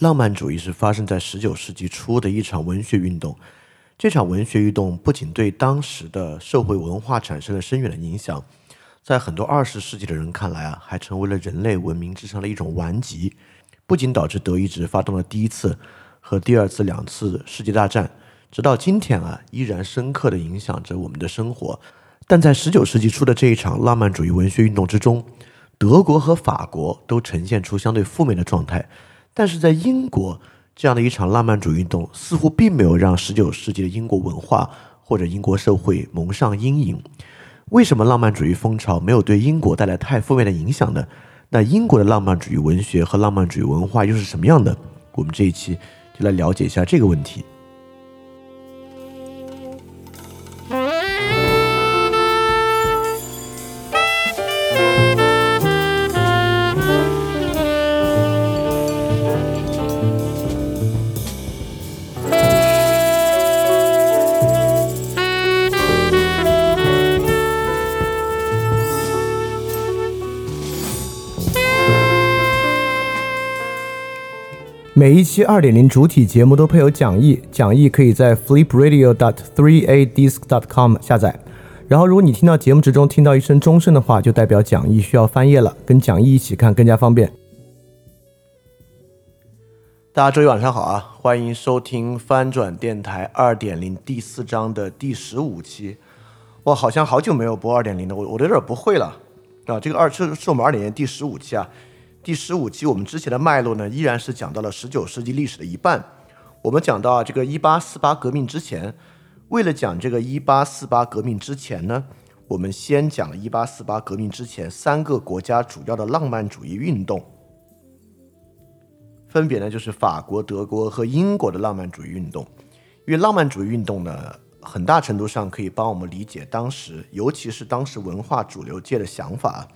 浪漫主义是发生在十九世纪初的一场文学运动。这场文学运动不仅对当时的社会文化产生了深远的影响，在很多二十世纪的人看来啊，还成为了人类文明之上的一种顽疾。不仅导致德意志发动了第一次和第二次两次世界大战，直到今天啊，依然深刻地影响着我们的生活。但在十九世纪初的这一场浪漫主义文学运动之中，德国和法国都呈现出相对负面的状态。但是在英国，这样的一场浪漫主义运动似乎并没有让十九世纪的英国文化或者英国社会蒙上阴影。为什么浪漫主义风潮没有对英国带来太负面的影响呢？那英国的浪漫主义文学和浪漫主义文化又是什么样的？我们这一期就来了解一下这个问题。每一期二点零主体节目都配有讲义，讲义可以在 flipradio.dot3adisc.dot.com 下载。然后，如果你听到节目之中听到一声钟声的话，就代表讲义需要翻页了，跟讲义一起看更加方便。大家周一晚上好啊，欢迎收听翻转电台二点零第四章的第十五期。哇，好像好久没有播二点零了，我我都有点不会了啊。这个二是是我们二点零第十五期啊。第十五期，我们之前的脉络呢，依然是讲到了十九世纪历史的一半。我们讲到这个一八四八革命之前，为了讲这个一八四八革命之前呢，我们先讲了一八四八革命之前三个国家主要的浪漫主义运动，分别呢就是法国、德国和英国的浪漫主义运动。因为浪漫主义运动呢，很大程度上可以帮我们理解当时，尤其是当时文化主流界的想法。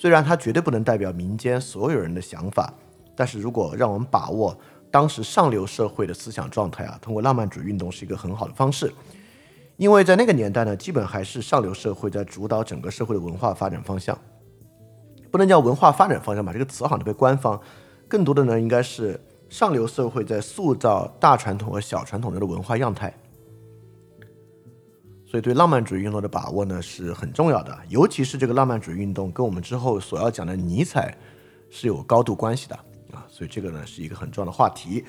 虽然它绝对不能代表民间所有人的想法，但是如果让我们把握当时上流社会的思想状态啊，通过浪漫主义运动是一个很好的方式。因为在那个年代呢，基本还是上流社会在主导整个社会的文化发展方向，不能叫文化发展方向吧，这个词好像特别官方，更多的呢应该是上流社会在塑造大传统和小传统的文化样态。所以，对浪漫主义运动的把握呢是很重要的，尤其是这个浪漫主义运动跟我们之后所要讲的尼采是有高度关系的啊。所以，这个呢是一个很重要的话题。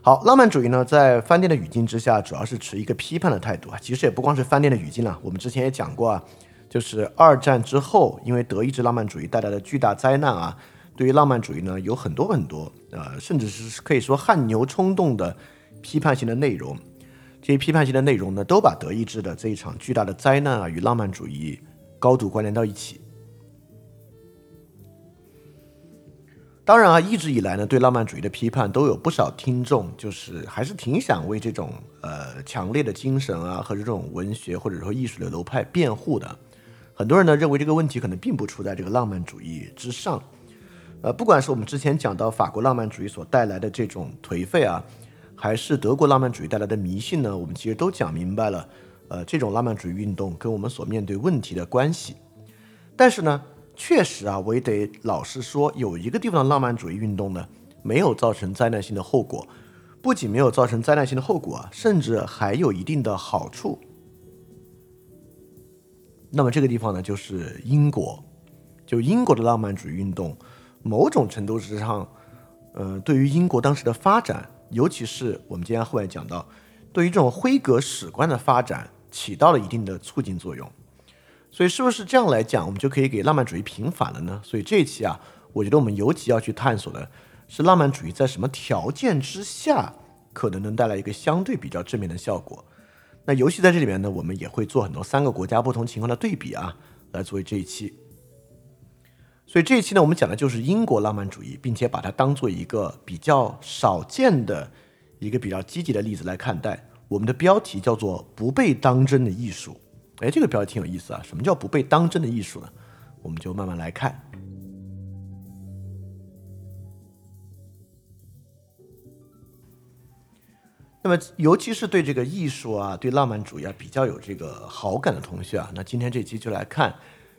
好，浪漫主义呢在饭店的语境之下，主要是持一个批判的态度啊。其实也不光是饭店的语境了，我们之前也讲过啊，就是二战之后，因为德意志浪漫主义带来的巨大灾难啊，对于浪漫主义呢有很多很多呃，甚至是可以说汗牛充栋的批判性的内容。这些批判性的内容呢，都把德意志的这一场巨大的灾难啊，与浪漫主义高度关联到一起。当然啊，一直以来呢，对浪漫主义的批判都有不少听众，就是还是挺想为这种呃强烈的精神啊和这种文学或者说艺术流流派辩护的。很多人呢认为这个问题可能并不出在这个浪漫主义之上。呃，不管是我们之前讲到法国浪漫主义所带来的这种颓废啊。还是德国浪漫主义带来的迷信呢？我们其实都讲明白了，呃，这种浪漫主义运动跟我们所面对问题的关系。但是呢，确实啊，我也得老实说，有一个地方的浪漫主义运动呢，没有造成灾难性的后果，不仅没有造成灾难性的后果啊，甚至还有一定的好处。那么这个地方呢，就是英国。就英国的浪漫主义运动，某种程度之上，呃，对于英国当时的发展。尤其是我们今天后面讲到，对于这种辉格史观的发展起到了一定的促进作用，所以是不是这样来讲，我们就可以给浪漫主义平反了呢？所以这一期啊，我觉得我们尤其要去探索的是浪漫主义在什么条件之下可能能带来一个相对比较正面的效果。那尤其在这里面呢，我们也会做很多三个国家不同情况的对比啊，来作为这一期。所以这一期呢，我们讲的就是英国浪漫主义，并且把它当做一个比较少见的一个比较积极的例子来看待。我们的标题叫做“不被当真的艺术”。哎，这个标题挺有意思啊！什么叫不被当真的艺术呢？我们就慢慢来看。那么，尤其是对这个艺术啊、对浪漫主义啊比较有这个好感的同学啊，那今天这期就来看。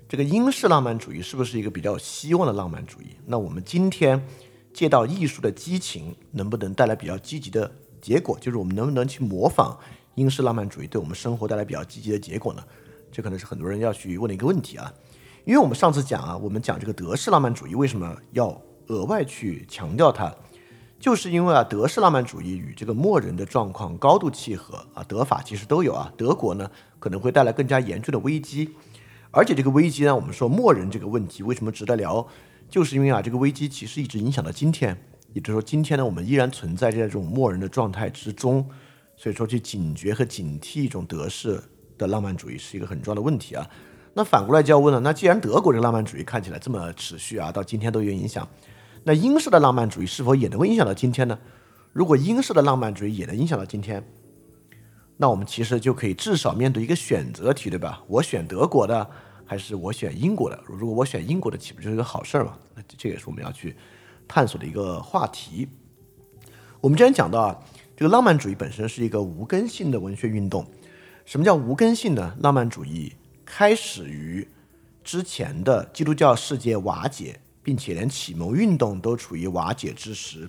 这个英式浪漫主义是不是一个比较希望的浪漫主义？那我们今天借到艺术的激情，能不能带来比较积极的结果？就是我们能不能去模仿英式浪漫主义，对我们生活带来比较积极的结果呢？这可能是很多人要去问的一个问题啊。因为我们上次讲啊，我们讲这个德式浪漫主义为什么要额外去强调它，就是因为啊，德式浪漫主义与这个末人的状况高度契合啊，德法其实都有啊，德国呢可能会带来更加严峻的危机。而且这个危机呢，我们说默认这个问题为什么值得聊，就是因为啊，这个危机其实一直影响到今天，也就是说今天呢，我们依然存在这种默认的状态之中，所以说去警觉和警惕一种德式的浪漫主义是一个很重要的问题啊。那反过来就要问了，那既然德国这个浪漫主义看起来这么持续啊，到今天都有影响，那英式的浪漫主义是否也能够影响到今天呢？如果英式的浪漫主义也能影响到今天？那我们其实就可以至少面对一个选择题，对吧？我选德国的，还是我选英国的？如果我选英国的，岂不就是一个好事儿嘛？那这也是我们要去探索的一个话题。我们之前讲到啊，这个浪漫主义本身是一个无根性的文学运动。什么叫无根性呢？浪漫主义开始于之前的基督教世界瓦解，并且连启蒙运动都处于瓦解之时。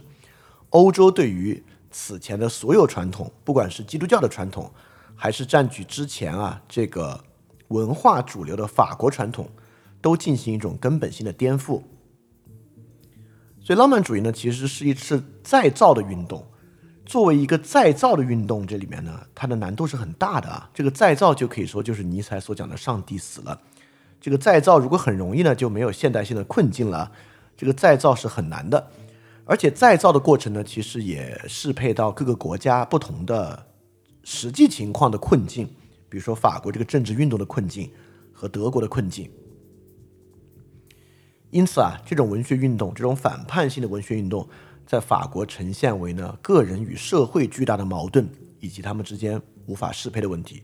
欧洲对于此前的所有传统，不管是基督教的传统，还是占据之前啊这个文化主流的法国传统，都进行一种根本性的颠覆。所以，浪漫主义呢，其实是一次再造的运动。作为一个再造的运动，这里面呢，它的难度是很大的啊。这个再造就可以说就是尼采所讲的“上帝死了”。这个再造如果很容易呢，就没有现代性的困境了。这个再造是很难的。而且再造的过程呢，其实也适配到各个国家不同的实际情况的困境，比如说法国这个政治运动的困境和德国的困境。因此啊，这种文学运动，这种反叛性的文学运动，在法国呈现为呢个人与社会巨大的矛盾以及他们之间无法适配的问题；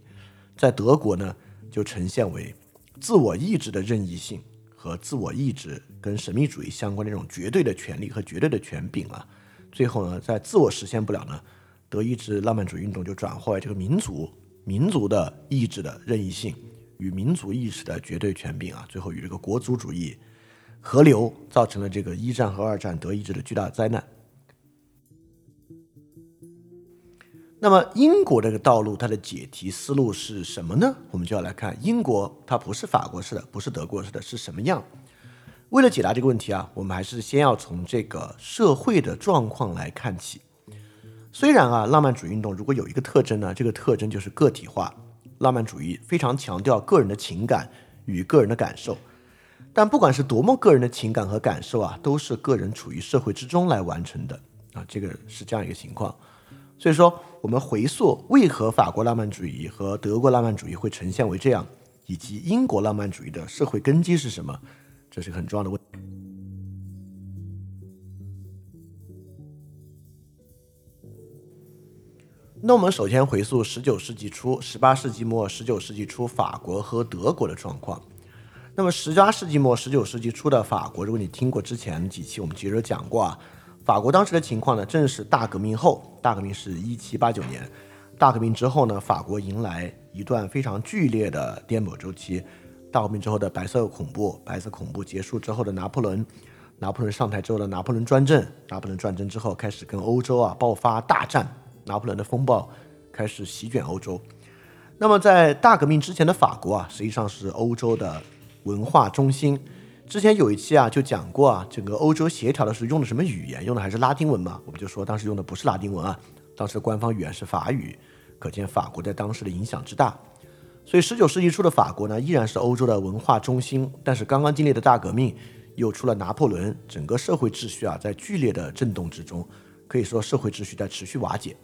在德国呢，就呈现为自我意志的任意性。和自我意志跟神秘主义相关的这种绝对的权利和绝对的权柄啊，最后呢，在自我实现不了呢，德意志浪漫主义运动就转化为这个民族民族的意志的任意性与民族意识的绝对权柄啊，最后与这个国族主义合流，造成了这个一战和二战德意志的巨大灾难。那么英国这个道路，它的解题思路是什么呢？我们就要来看英国，它不是法国式的，不是德国式的，是什么样？为了解答这个问题啊，我们还是先要从这个社会的状况来看起。虽然啊，浪漫主义运动如果有一个特征呢，这个特征就是个体化。浪漫主义非常强调个人的情感与个人的感受，但不管是多么个人的情感和感受啊，都是个人处于社会之中来完成的啊，这个是这样一个情况。所以说，我们回溯为何法国浪漫主义和德国浪漫主义会呈现为这样，以及英国浪漫主义的社会根基是什么，这是很重要的问题。那我们首先回溯十九世纪初、十八世纪末、十九世纪初法国和德国的状况。那么十八世纪末、十九世纪初的法国，如果你听过之前几期，我们其实讲过啊。法国当时的情况呢，正是大革命后，大革命是一七八九年，大革命之后呢，法国迎来一段非常剧烈的颠簸周期。大革命之后的白色恐怖，白色恐怖结束之后的拿破仑，拿破仑上台之后的拿破仑专政，拿破仑专政之后开始跟欧洲啊爆发大战，拿破仑的风暴开始席卷欧洲。那么在大革命之前的法国啊，实际上是欧洲的文化中心。之前有一期啊，就讲过啊，整个欧洲协调的时候用的什么语言？用的还是拉丁文嘛？我们就说当时用的不是拉丁文啊，当时官方语言是法语，可见法国在当时的影响之大。所以十九世纪初的法国呢，依然是欧洲的文化中心。但是刚刚经历的大革命，又出了拿破仑，整个社会秩序啊，在剧烈的震动之中，可以说社会秩序在持续瓦解。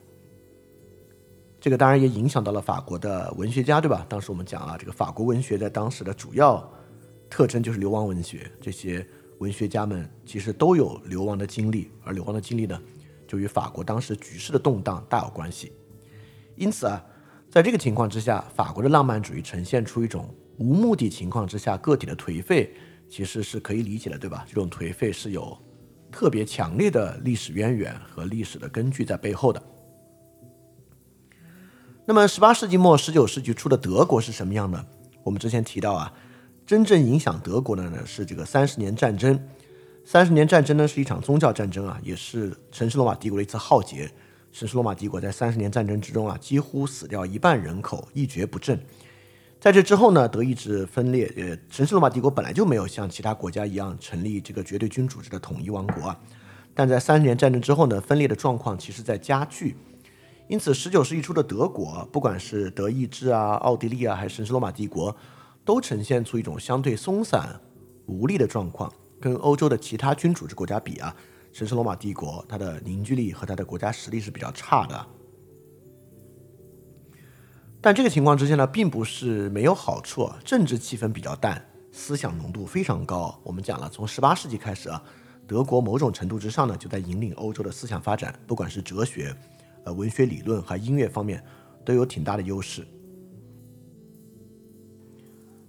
这个当然也影响到了法国的文学家，对吧？当时我们讲啊，这个法国文学在当时的主要。特征就是流亡文学，这些文学家们其实都有流亡的经历，而流亡的经历呢，就与法国当时局势的动荡大有关系。因此啊，在这个情况之下，法国的浪漫主义呈现出一种无目的情况之下个体的颓废，其实是可以理解的，对吧？这种颓废是有特别强烈的历史渊源和历史的根据在背后的。那么，十八世纪末、十九世纪初的德国是什么样呢？我们之前提到啊。真正影响德国的呢是这个三十年战争。三十年战争呢是一场宗教战争啊，也是神圣罗马帝国的一次浩劫。神圣罗马帝国在三十年战争之中啊，几乎死掉一半人口，一蹶不振。在这之后呢，德意志分裂，呃，神圣罗马帝国本来就没有像其他国家一样成立这个绝对君主制的统一王国啊。但在三十年战争之后呢，分裂的状况其实在加剧。因此，十九世纪初的德国，不管是德意志啊、奥地利啊，还是神圣罗马帝国，都呈现出一种相对松散、无力的状况。跟欧洲的其他君主制国家比啊，神圣罗马帝国它的凝聚力和它的国家实力是比较差的。但这个情况之下呢，并不是没有好处，政治气氛比较淡，思想浓度非常高。我们讲了，从十八世纪开始啊，德国某种程度之上呢，就在引领欧洲的思想发展，不管是哲学、呃文学理论和音乐方面，都有挺大的优势。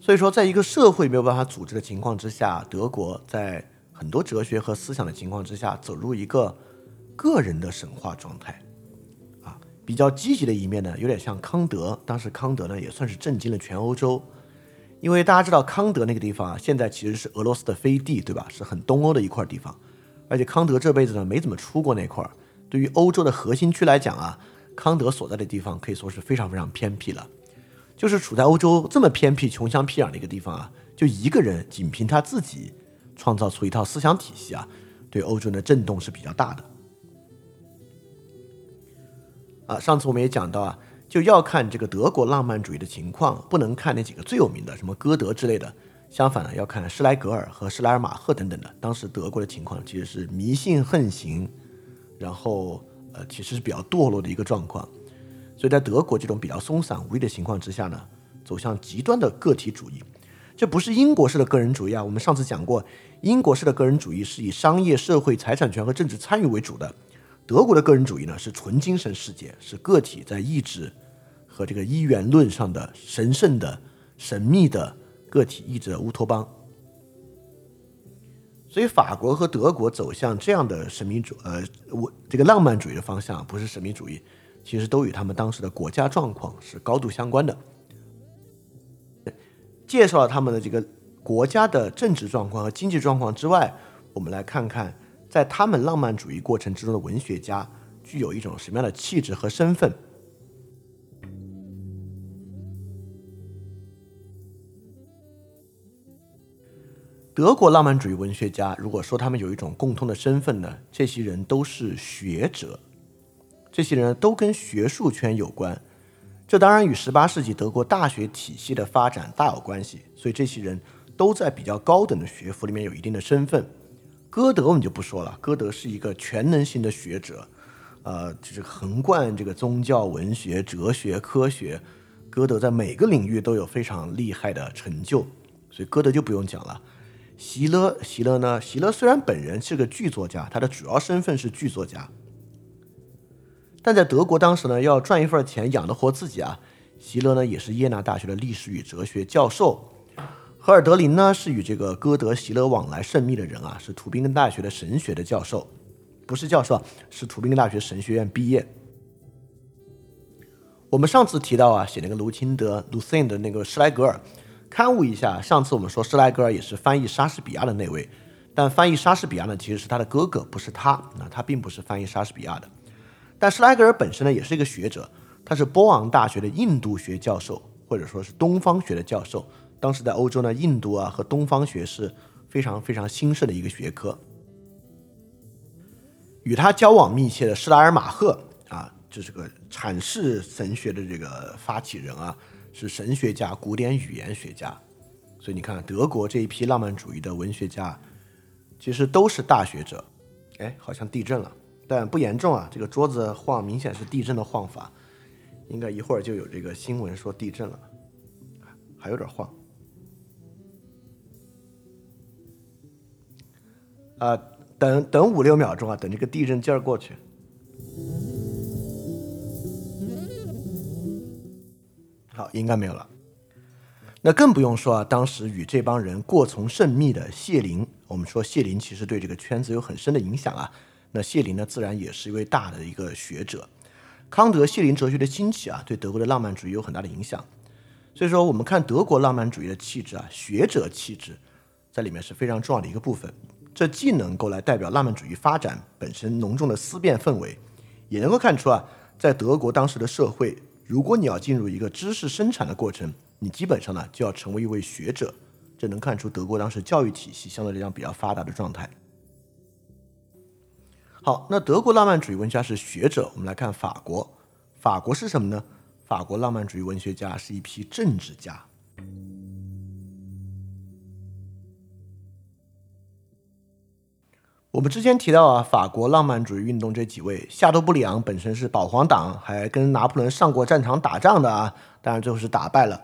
所以说，在一个社会没有办法组织的情况之下，德国在很多哲学和思想的情况之下，走入一个个人的神话状态。啊比较积极的一面呢，有点像康德。当时康德呢也算是震惊了全欧洲，因为大家知道康德那个地方啊，现在其实是俄罗斯的飞地，对吧？是很东欧的一块地方。而且康德这辈子呢没怎么出过那块儿。对于欧洲的核心区来讲啊，康德所在的地方可以说是非常非常偏僻了。就是处在欧洲这么偏僻、穷乡僻壤的一个地方啊，就一个人仅凭他自己创造出一套思想体系啊，对欧洲的震动是比较大的。啊，上次我们也讲到啊，就要看这个德国浪漫主义的情况，不能看那几个最有名的，什么歌德之类的。相反呢，要看施莱格尔和施莱尔马赫等等的。当时德国的情况其实是迷信横行，然后呃，其实是比较堕落的一个状况。所以在德国这种比较松散无力的情况之下呢，走向极端的个体主义。这不是英国式的个人主义啊。我们上次讲过，英国式的个人主义是以商业、社会、财产权和政治参与为主的。德国的个人主义呢，是纯精神世界，是个体在意志和这个一元论上的神圣的、神秘的个体意志的乌托邦。所以，法国和德国走向这样的神秘主呃，我这个浪漫主义的方向，不是神秘主义，其实都与他们当时的国家状况是高度相关的。介绍了他们的这个国家的政治状况和经济状况之外，我们来看看。在他们浪漫主义过程之中的文学家具有一种什么样的气质和身份？德国浪漫主义文学家，如果说他们有一种共通的身份呢，这些人都是学者，这些人都跟学术圈有关。这当然与十八世纪德国大学体系的发展大有关系，所以这些人都在比较高等的学府里面有一定的身份。歌德我们就不说了，歌德是一个全能型的学者，呃，就是横贯这个宗教、文学、哲学、科学，歌德在每个领域都有非常厉害的成就，所以歌德就不用讲了。席勒，席勒呢？席勒虽然本人是个剧作家，他的主要身份是剧作家，但在德国当时呢，要赚一份钱养得活自己啊，席勒呢也是耶拿大学的历史与哲学教授。赫尔德林呢是与这个歌德、席勒往来甚密的人啊，是图宾根大学的神学的教授，不是教授，是图宾根大学神学院毕业。我们上次提到啊，写那个卢钦德 （Lucien） 的那个施莱格尔，刊物一下。上次我们说施莱格尔也是翻译莎士比亚的那位，但翻译莎士比亚呢其实是他的哥哥，不是他。那他并不是翻译莎士比亚的。但施莱格尔本身呢也是一个学者，他是波昂大学的印度学教授，或者说是东方学的教授。当时在欧洲呢，印度啊和东方学是非常非常兴盛的一个学科。与他交往密切的施莱尔马赫啊，就是个阐释神学的这个发起人啊，是神学家、古典语言学家。所以你看，德国这一批浪漫主义的文学家，其实都是大学者。哎，好像地震了，但不严重啊。这个桌子晃，明显是地震的晃法，应该一会儿就有这个新闻说地震了，还有点晃。啊，等等五六秒钟啊，等这个地震劲儿过去。好，应该没有了。那更不用说啊，当时与这帮人过从甚密的谢林，我们说谢林其实对这个圈子有很深的影响啊。那谢林呢，自然也是一位大的一个学者。康德、谢林哲学的兴起啊，对德国的浪漫主义有很大的影响。所以说，我们看德国浪漫主义的气质啊，学者气质在里面是非常重要的一个部分。这既能够来代表浪漫主义发展本身浓重的思辨氛围，也能够看出啊，在德国当时的社会，如果你要进入一个知识生产的过程，你基本上呢就要成为一位学者。这能看出德国当时教育体系相对来讲比较发达的状态。好，那德国浪漫主义文学家是学者，我们来看法国。法国是什么呢？法国浪漫主义文学家是一批政治家。我们之前提到啊，法国浪漫主义运动这几位，夏多布里昂本身是保皇党，还跟拿破仑上过战场打仗的啊，当然最后是打败了。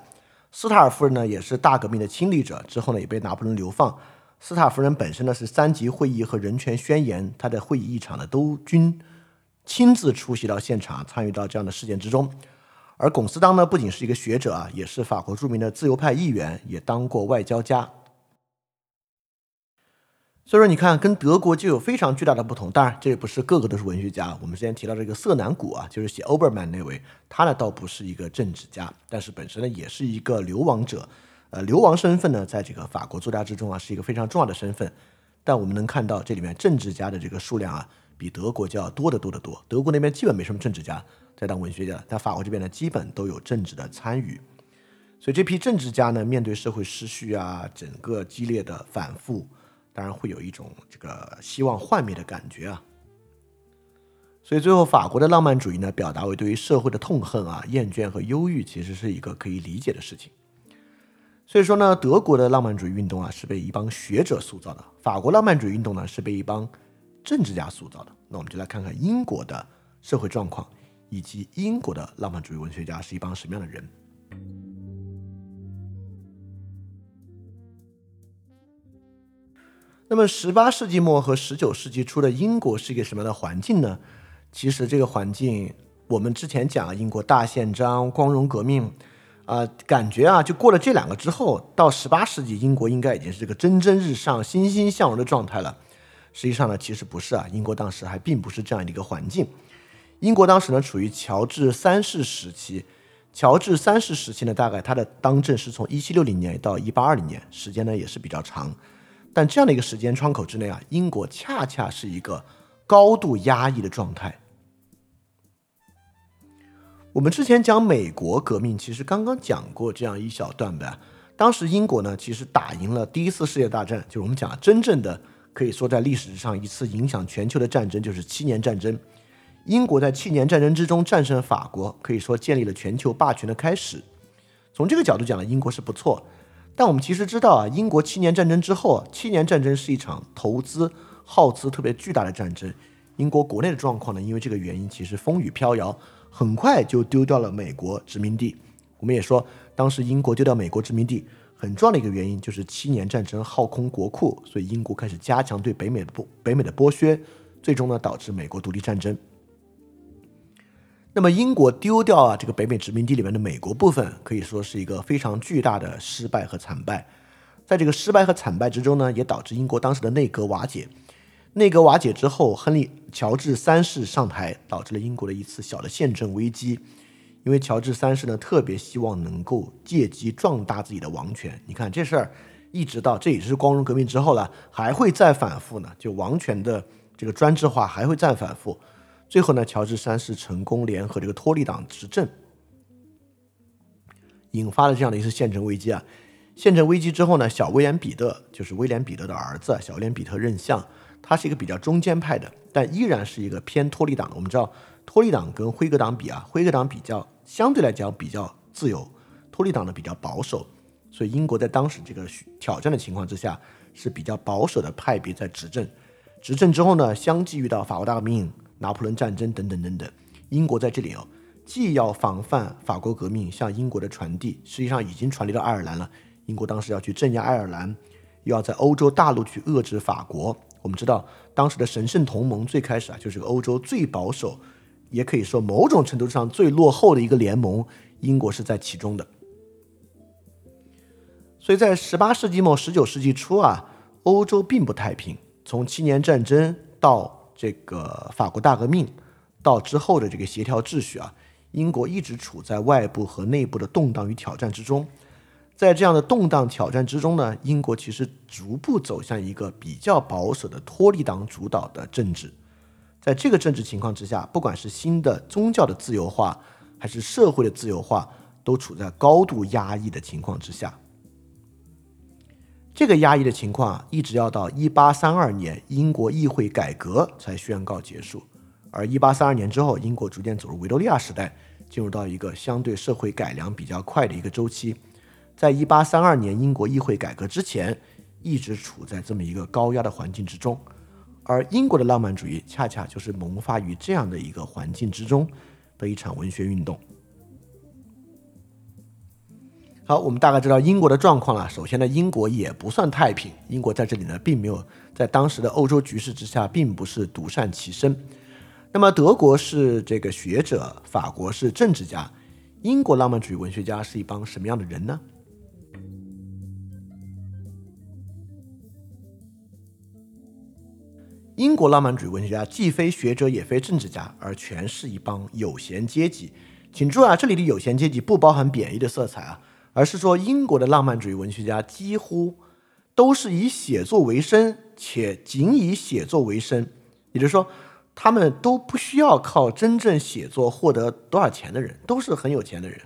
斯塔尔夫人呢，也是大革命的亲历者，之后呢也被拿破仑流放。斯塔夫人本身呢是三级会议和人权宣言，她的会议议场呢都均亲自出席到现场，参与到这样的事件之中。而龚斯当呢不仅是一个学者啊，也是法国著名的自由派议员，也当过外交家。所以说，你看跟德国就有非常巨大的不同。当然，这也不是个个都是文学家。我们之前提到这个色南谷啊，就是写《欧贝尔曼》那位，他呢倒不是一个政治家，但是本身呢也是一个流亡者。呃，流亡身份呢，在这个法国作家之中啊，是一个非常重要的身份。但我们能看到这里面政治家的这个数量啊，比德国就要多得多得多。德国那边基本没什么政治家在当文学家，但法国这边呢，基本都有政治的参与。所以这批政治家呢，面对社会失序啊，整个激烈的反复，当然会有一种这个希望幻灭的感觉啊。所以最后，法国的浪漫主义呢，表达为对于社会的痛恨啊、厌倦和忧郁，其实是一个可以理解的事情。所以说呢，德国的浪漫主义运动啊是被一帮学者塑造的，法国浪漫主义运动呢是被一帮政治家塑造的。那我们就来看看英国的社会状况，以及英国的浪漫主义文学家是一帮什么样的人。那么，十八世纪末和十九世纪初的英国是一个什么样的环境呢？其实这个环境，我们之前讲英国大宪章、光荣革命。啊，感觉啊，就过了这两个之后，到十八世纪，英国应该已经是这个蒸蒸日上、欣欣向荣的状态了。实际上呢，其实不是啊，英国当时还并不是这样的一个环境。英国当时呢，处于乔治三世时期。乔治三世时期呢，大概他的当政是从一七六零年到一八二零年，时间呢也是比较长。但这样的一个时间窗口之内啊，英国恰恰是一个高度压抑的状态。我们之前讲美国革命，其实刚刚讲过这样一小段吧。当时英国呢，其实打赢了第一次世界大战，就是我们讲真正的可以说在历史上一次影响全球的战争，就是七年战争。英国在七年战争之中战胜法国，可以说建立了全球霸权的开始。从这个角度讲呢，英国是不错。但我们其实知道啊，英国七年战争之后，七年战争是一场投资耗资特别巨大的战争。英国国内的状况呢，因为这个原因，其实风雨飘摇。很快就丢掉了美国殖民地。我们也说，当时英国丢掉美国殖民地很重要的一个原因就是七年战争耗空国库，所以英国开始加强对北美的剥北美的剥削，最终呢导致美国独立战争。那么英国丢掉啊这个北美殖民地里面的美国部分，可以说是一个非常巨大的失败和惨败。在这个失败和惨败之中呢，也导致英国当时的内阁瓦解。内阁瓦解之后，亨利·乔治三世上台，导致了英国的一次小的宪政危机。因为乔治三世呢，特别希望能够借机壮大自己的王权。你看这事儿，一直到这也是光荣革命之后了，还会再反复呢。就王权的这个专制化还会再反复。最后呢，乔治三世成功联合这个托利党执政，引发了这样的一次宪政危机啊。宪政危机之后呢，小威廉·彼得就是威廉·彼得的儿子，小威廉·彼得任相。他是一个比较中间派的，但依然是一个偏托利党的。我们知道，托利党跟辉格党比啊，辉格党比较相对来讲比较自由，托利党呢比较保守。所以英国在当时这个挑战的情况之下，是比较保守的派别在执政。执政之后呢，相继遇到法国大革命、拿破仑战争等等等等，英国在这里哦，既要防范法国革命向英国的传递，实际上已经传递到爱尔兰了。英国当时要去镇压爱尔兰，又要在欧洲大陆去遏制法国。我们知道，当时的神圣同盟最开始啊，就是欧洲最保守，也可以说某种程度上最落后的一个联盟，英国是在其中的。所以在十八世纪末、十九世纪初啊，欧洲并不太平。从七年战争到这个法国大革命，到之后的这个协调秩序啊，英国一直处在外部和内部的动荡与挑战之中。在这样的动荡挑战之中呢，英国其实逐步走向一个比较保守的托利党主导的政治。在这个政治情况之下，不管是新的宗教的自由化，还是社会的自由化，都处在高度压抑的情况之下。这个压抑的情况一直要到一八三二年英国议会改革才宣告结束。而一八三二年之后，英国逐渐走入维多利亚时代，进入到一个相对社会改良比较快的一个周期。在一八三二年英国议会改革之前，一直处在这么一个高压的环境之中，而英国的浪漫主义恰恰就是萌发于这样的一个环境之中的一场文学运动。好，我们大概知道英国的状况了。首先呢，英国也不算太平，英国在这里呢，并没有在当时的欧洲局势之下，并不是独善其身。那么，德国是这个学者，法国是政治家，英国浪漫主义文学家是一帮什么样的人呢？英国浪漫主义文学家既非学者也非政治家，而全是一帮有闲阶级。请注意啊，这里的有闲阶级不包含贬义的色彩啊，而是说英国的浪漫主义文学家几乎都是以写作为生，且仅以写作为生。也就是说，他们都不需要靠真正写作获得多少钱的人，都是很有钱的人。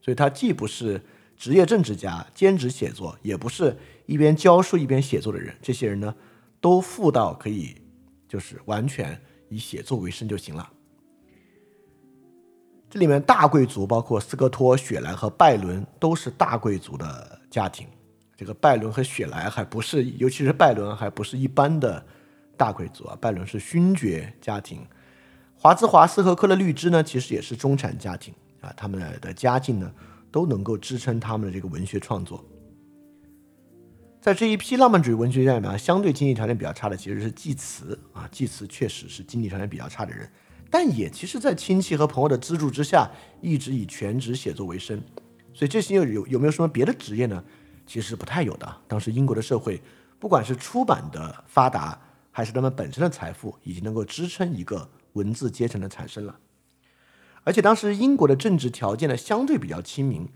所以，他既不是职业政治家兼职写作，也不是一边教书一边写作的人。这些人呢？都富到可以，就是完全以写作为生就行了。这里面大贵族包括斯科托、雪莱和拜伦都是大贵族的家庭。这个拜伦和雪莱还不是，尤其是拜伦还不是一般的大贵族啊，拜伦是勋爵家庭。华兹华斯和克勒律芝呢，其实也是中产家庭啊，他们的家境呢都能够支撑他们的这个文学创作。在这一批浪漫主义文学家里面，相对经济条件比较差的其实是济慈啊。济慈确实是经济条件比较差的人，但也其实，在亲戚和朋友的资助之下，一直以全职写作为生。所以这些有有有没有什么别的职业呢？其实不太有的。当时英国的社会，不管是出版的发达，还是他们本身的财富，已经能够支撑一个文字阶层的产生了。而且当时英国的政治条件呢，相对比较亲民。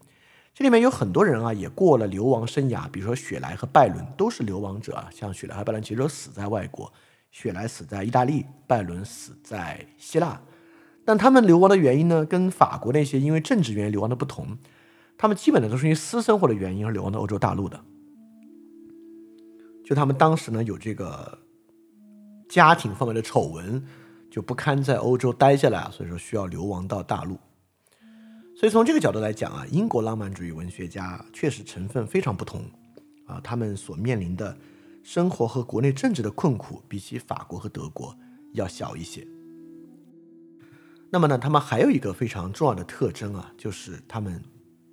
这里面有很多人啊，也过了流亡生涯，比如说雪莱和拜伦都是流亡者啊。像雪莱和拜伦其实都死在外国，雪莱死在意大利，拜伦死在希腊。但他们流亡的原因呢，跟法国那些因为政治原因流亡的不同，他们基本的都是因为私生活的原因而流亡到欧洲大陆的。就他们当时呢有这个家庭方面的丑闻，就不堪在欧洲待下来，所以说需要流亡到大陆。所以从这个角度来讲啊，英国浪漫主义文学家确实成分非常不同，啊，他们所面临的生活和国内政治的困苦，比起法国和德国要小一些。那么呢，他们还有一个非常重要的特征啊，就是他们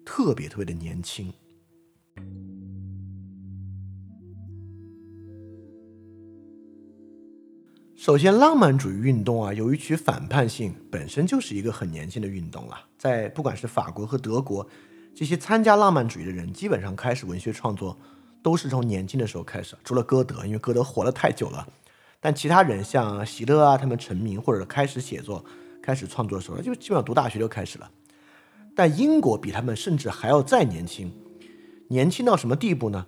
特别特别的年轻。首先，浪漫主义运动啊，由于其反叛性，本身就是一个很年轻的运动了。在不管是法国和德国，这些参加浪漫主义的人，基本上开始文学创作都是从年轻的时候开始。除了歌德，因为歌德活了太久了，但其他人像席勒啊，他们成名或者开始写作、开始创作的时候，就基本上读大学就开始了。但英国比他们甚至还要再年轻，年轻到什么地步呢？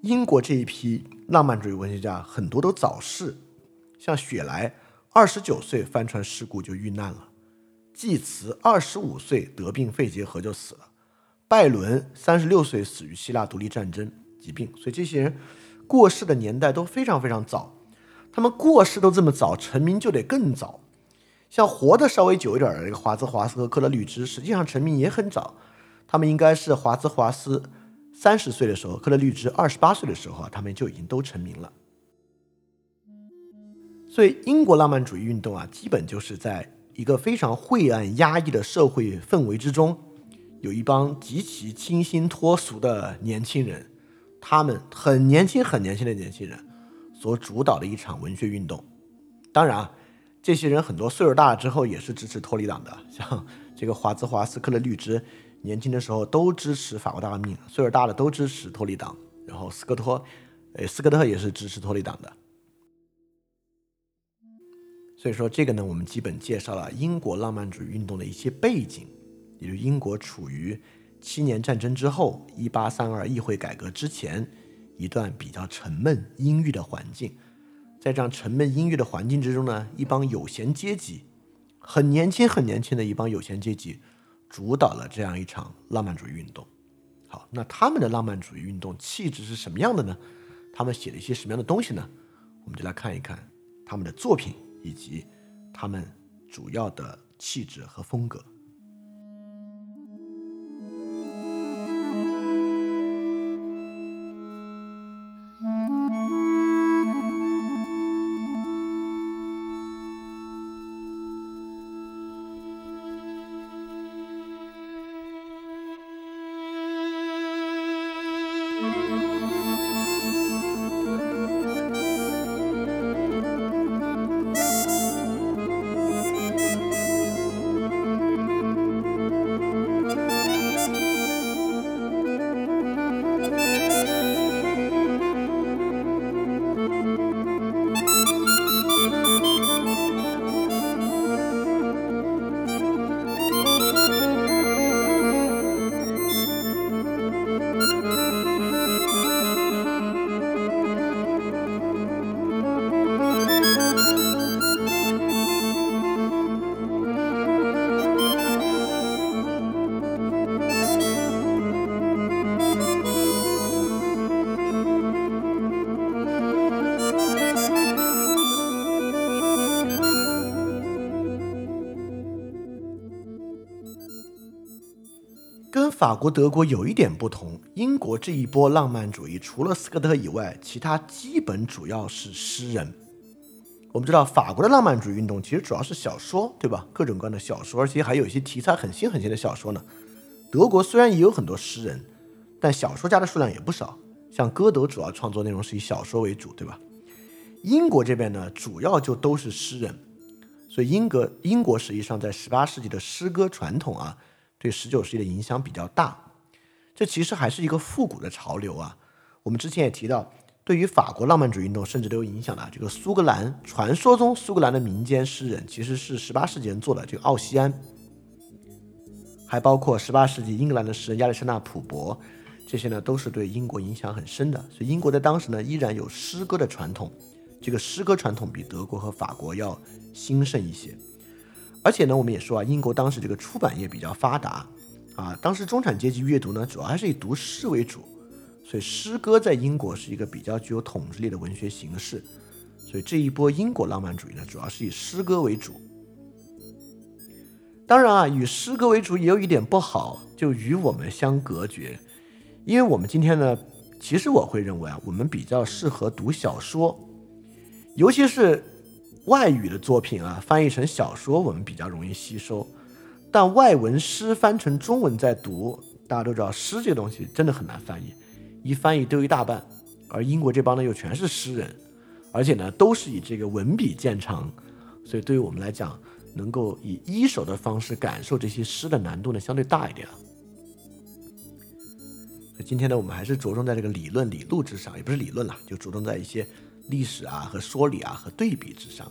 英国这一批浪漫主义文学家很多都早逝。像雪莱，二十九岁帆船事故就遇难了；济慈二十五岁得病肺结核就死了；拜伦三十六岁死于希腊独立战争疾病。所以这些人过世的年代都非常非常早，他们过世都这么早，成名就得更早。像活得稍微久一点的这个华兹华斯和克勒吕兹，实际上成名也很早，他们应该是华兹华斯三十岁的时候，克勒吕兹二十八岁的时候啊，他们就已经都成名了。所以，英国浪漫主义运动啊，基本就是在一个非常晦暗、压抑的社会氛围之中，有一帮极其清新脱俗的年轻人，他们很年轻、很年轻的年轻人所主导的一场文学运动。当然啊，这些人很多岁数大了之后也是支持托利党的，像这个华兹华斯克的律之，年轻的时候都支持法国大革命，岁数大了都支持托利党。然后斯科托，呃，斯科特也是支持托利党的。所以说这个呢，我们基本介绍了英国浪漫主义运动的一些背景，也就英国处于七年战争之后，一八三二议会改革之前一段比较沉闷阴郁的环境。在这样沉闷阴郁的环境之中呢，一帮有闲阶级，很年轻很年轻的一帮有闲阶级，主导了这样一场浪漫主义运动。好，那他们的浪漫主义运动气质是什么样的呢？他们写了一些什么样的东西呢？我们就来看一看他们的作品以及他们主要的气质和风格。国、德国有一点不同，英国这一波浪漫主义，除了斯科特以外，其他基本主要是诗人。我们知道，法国的浪漫主义运动其实主要是小说，对吧？各种各样的小说，而且还有一些题材很新很新的小说呢。德国虽然也有很多诗人，但小说家的数量也不少。像歌德主要创作内容是以小说为主，对吧？英国这边呢，主要就都是诗人，所以英格英国实际上在十八世纪的诗歌传统啊。对十九世纪的影响比较大，这其实还是一个复古的潮流啊。我们之前也提到，对于法国浪漫主义运动甚至都有影响的这个苏格兰，传说中苏格兰的民间诗人其实是十八世纪人做的，这个奥西安，还包括十八世纪英格兰的诗人亚历山大普伯，这些呢都是对英国影响很深的。所以英国在当时呢依然有诗歌的传统，这个诗歌传统比德国和法国要兴盛一些。而且呢，我们也说啊，英国当时这个出版业比较发达，啊，当时中产阶级阅读呢，主要还是以读诗为主，所以诗歌在英国是一个比较具有统治力的文学形式。所以这一波英国浪漫主义呢，主要是以诗歌为主。当然啊，以诗歌为主也有一点不好，就与我们相隔绝，因为我们今天呢，其实我会认为啊，我们比较适合读小说，尤其是。外语的作品啊，翻译成小说我们比较容易吸收，但外文诗翻成中文再读，大家都知道诗这个东西真的很难翻译，一翻译丢一大半。而英国这帮呢又全是诗人，而且呢都是以这个文笔见长，所以对于我们来讲，能够以一手的方式感受这些诗的难度呢相对大一点。所以今天呢，我们还是着重在这个理论理路之上，也不是理论了，就着重在一些。历史啊和说理啊和对比之上，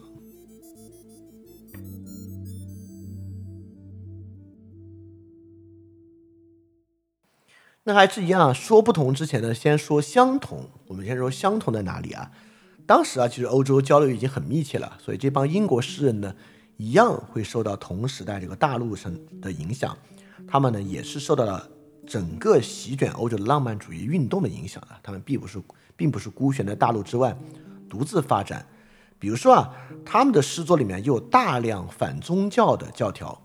那还是一样说不同之前呢，先说相同。我们先说相同在哪里啊？当时啊，其实欧洲交流已经很密切了，所以这帮英国诗人呢，一样会受到同时代这个大陆上的影响。他们呢，也是受到了整个席卷欧洲的浪漫主义运动的影响的。他们并不是并不是孤悬在大陆之外。独自发展，比如说啊，他们的诗作里面有大量反宗教的教条。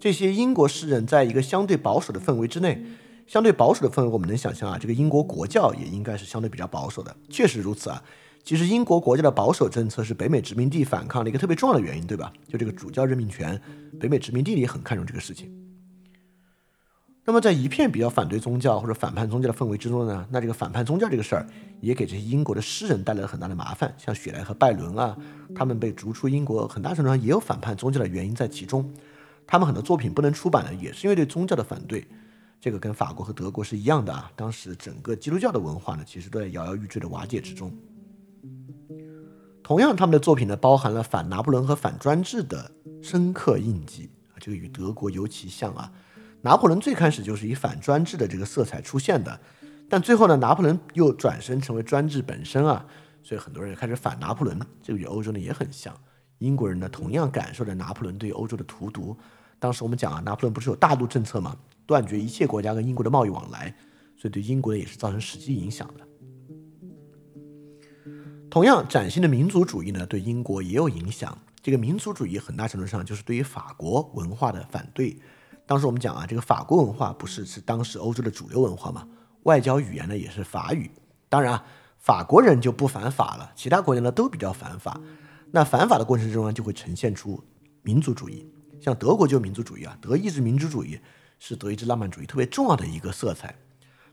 这些英国诗人在一个相对保守的氛围之内，相对保守的氛围，我们能想象啊，这个英国国教也应该是相对比较保守的。确实如此啊，其实英国国家的保守政策是北美殖民地反抗的一个特别重要的原因，对吧？就这个主教任命权，北美殖民地也很看重这个事情。那么，在一片比较反对宗教或者反叛宗教的氛围之中呢，那这个反叛宗教这个事儿也给这些英国的诗人带来了很大的麻烦。像雪莱和拜伦啊，他们被逐出英国，很大程度上也有反叛宗教的原因在其中。他们很多作品不能出版呢，也是因为对宗教的反对。这个跟法国和德国是一样的啊。当时整个基督教的文化呢，其实都在摇摇欲坠的瓦解之中。同样，他们的作品呢，包含了反拿破仑和反专制的深刻印记啊，这个与德国尤其像啊。拿破仑最开始就是以反专制的这个色彩出现的，但最后呢，拿破仑又转身成为专制本身啊，所以很多人开始反拿破仑。这个与欧洲呢也很像，英国人呢同样感受着拿破仑对欧洲的荼毒。当时我们讲啊，拿破仑不是有大陆政策嘛，断绝一切国家跟英国的贸易往来，所以对英国呢也是造成实际影响的。同样，崭新的民族主义呢对英国也有影响。这个民族主义很大程度上就是对于法国文化的反对。当时我们讲啊，这个法国文化不是是当时欧洲的主流文化嘛？外交语言呢也是法语。当然啊，法国人就不反法了，其他国家呢都比较反法。那反法的过程中呢，就会呈现出民族主义。像德国就民族主义啊，德意志民族主义是德意志浪漫主义特别重要的一个色彩。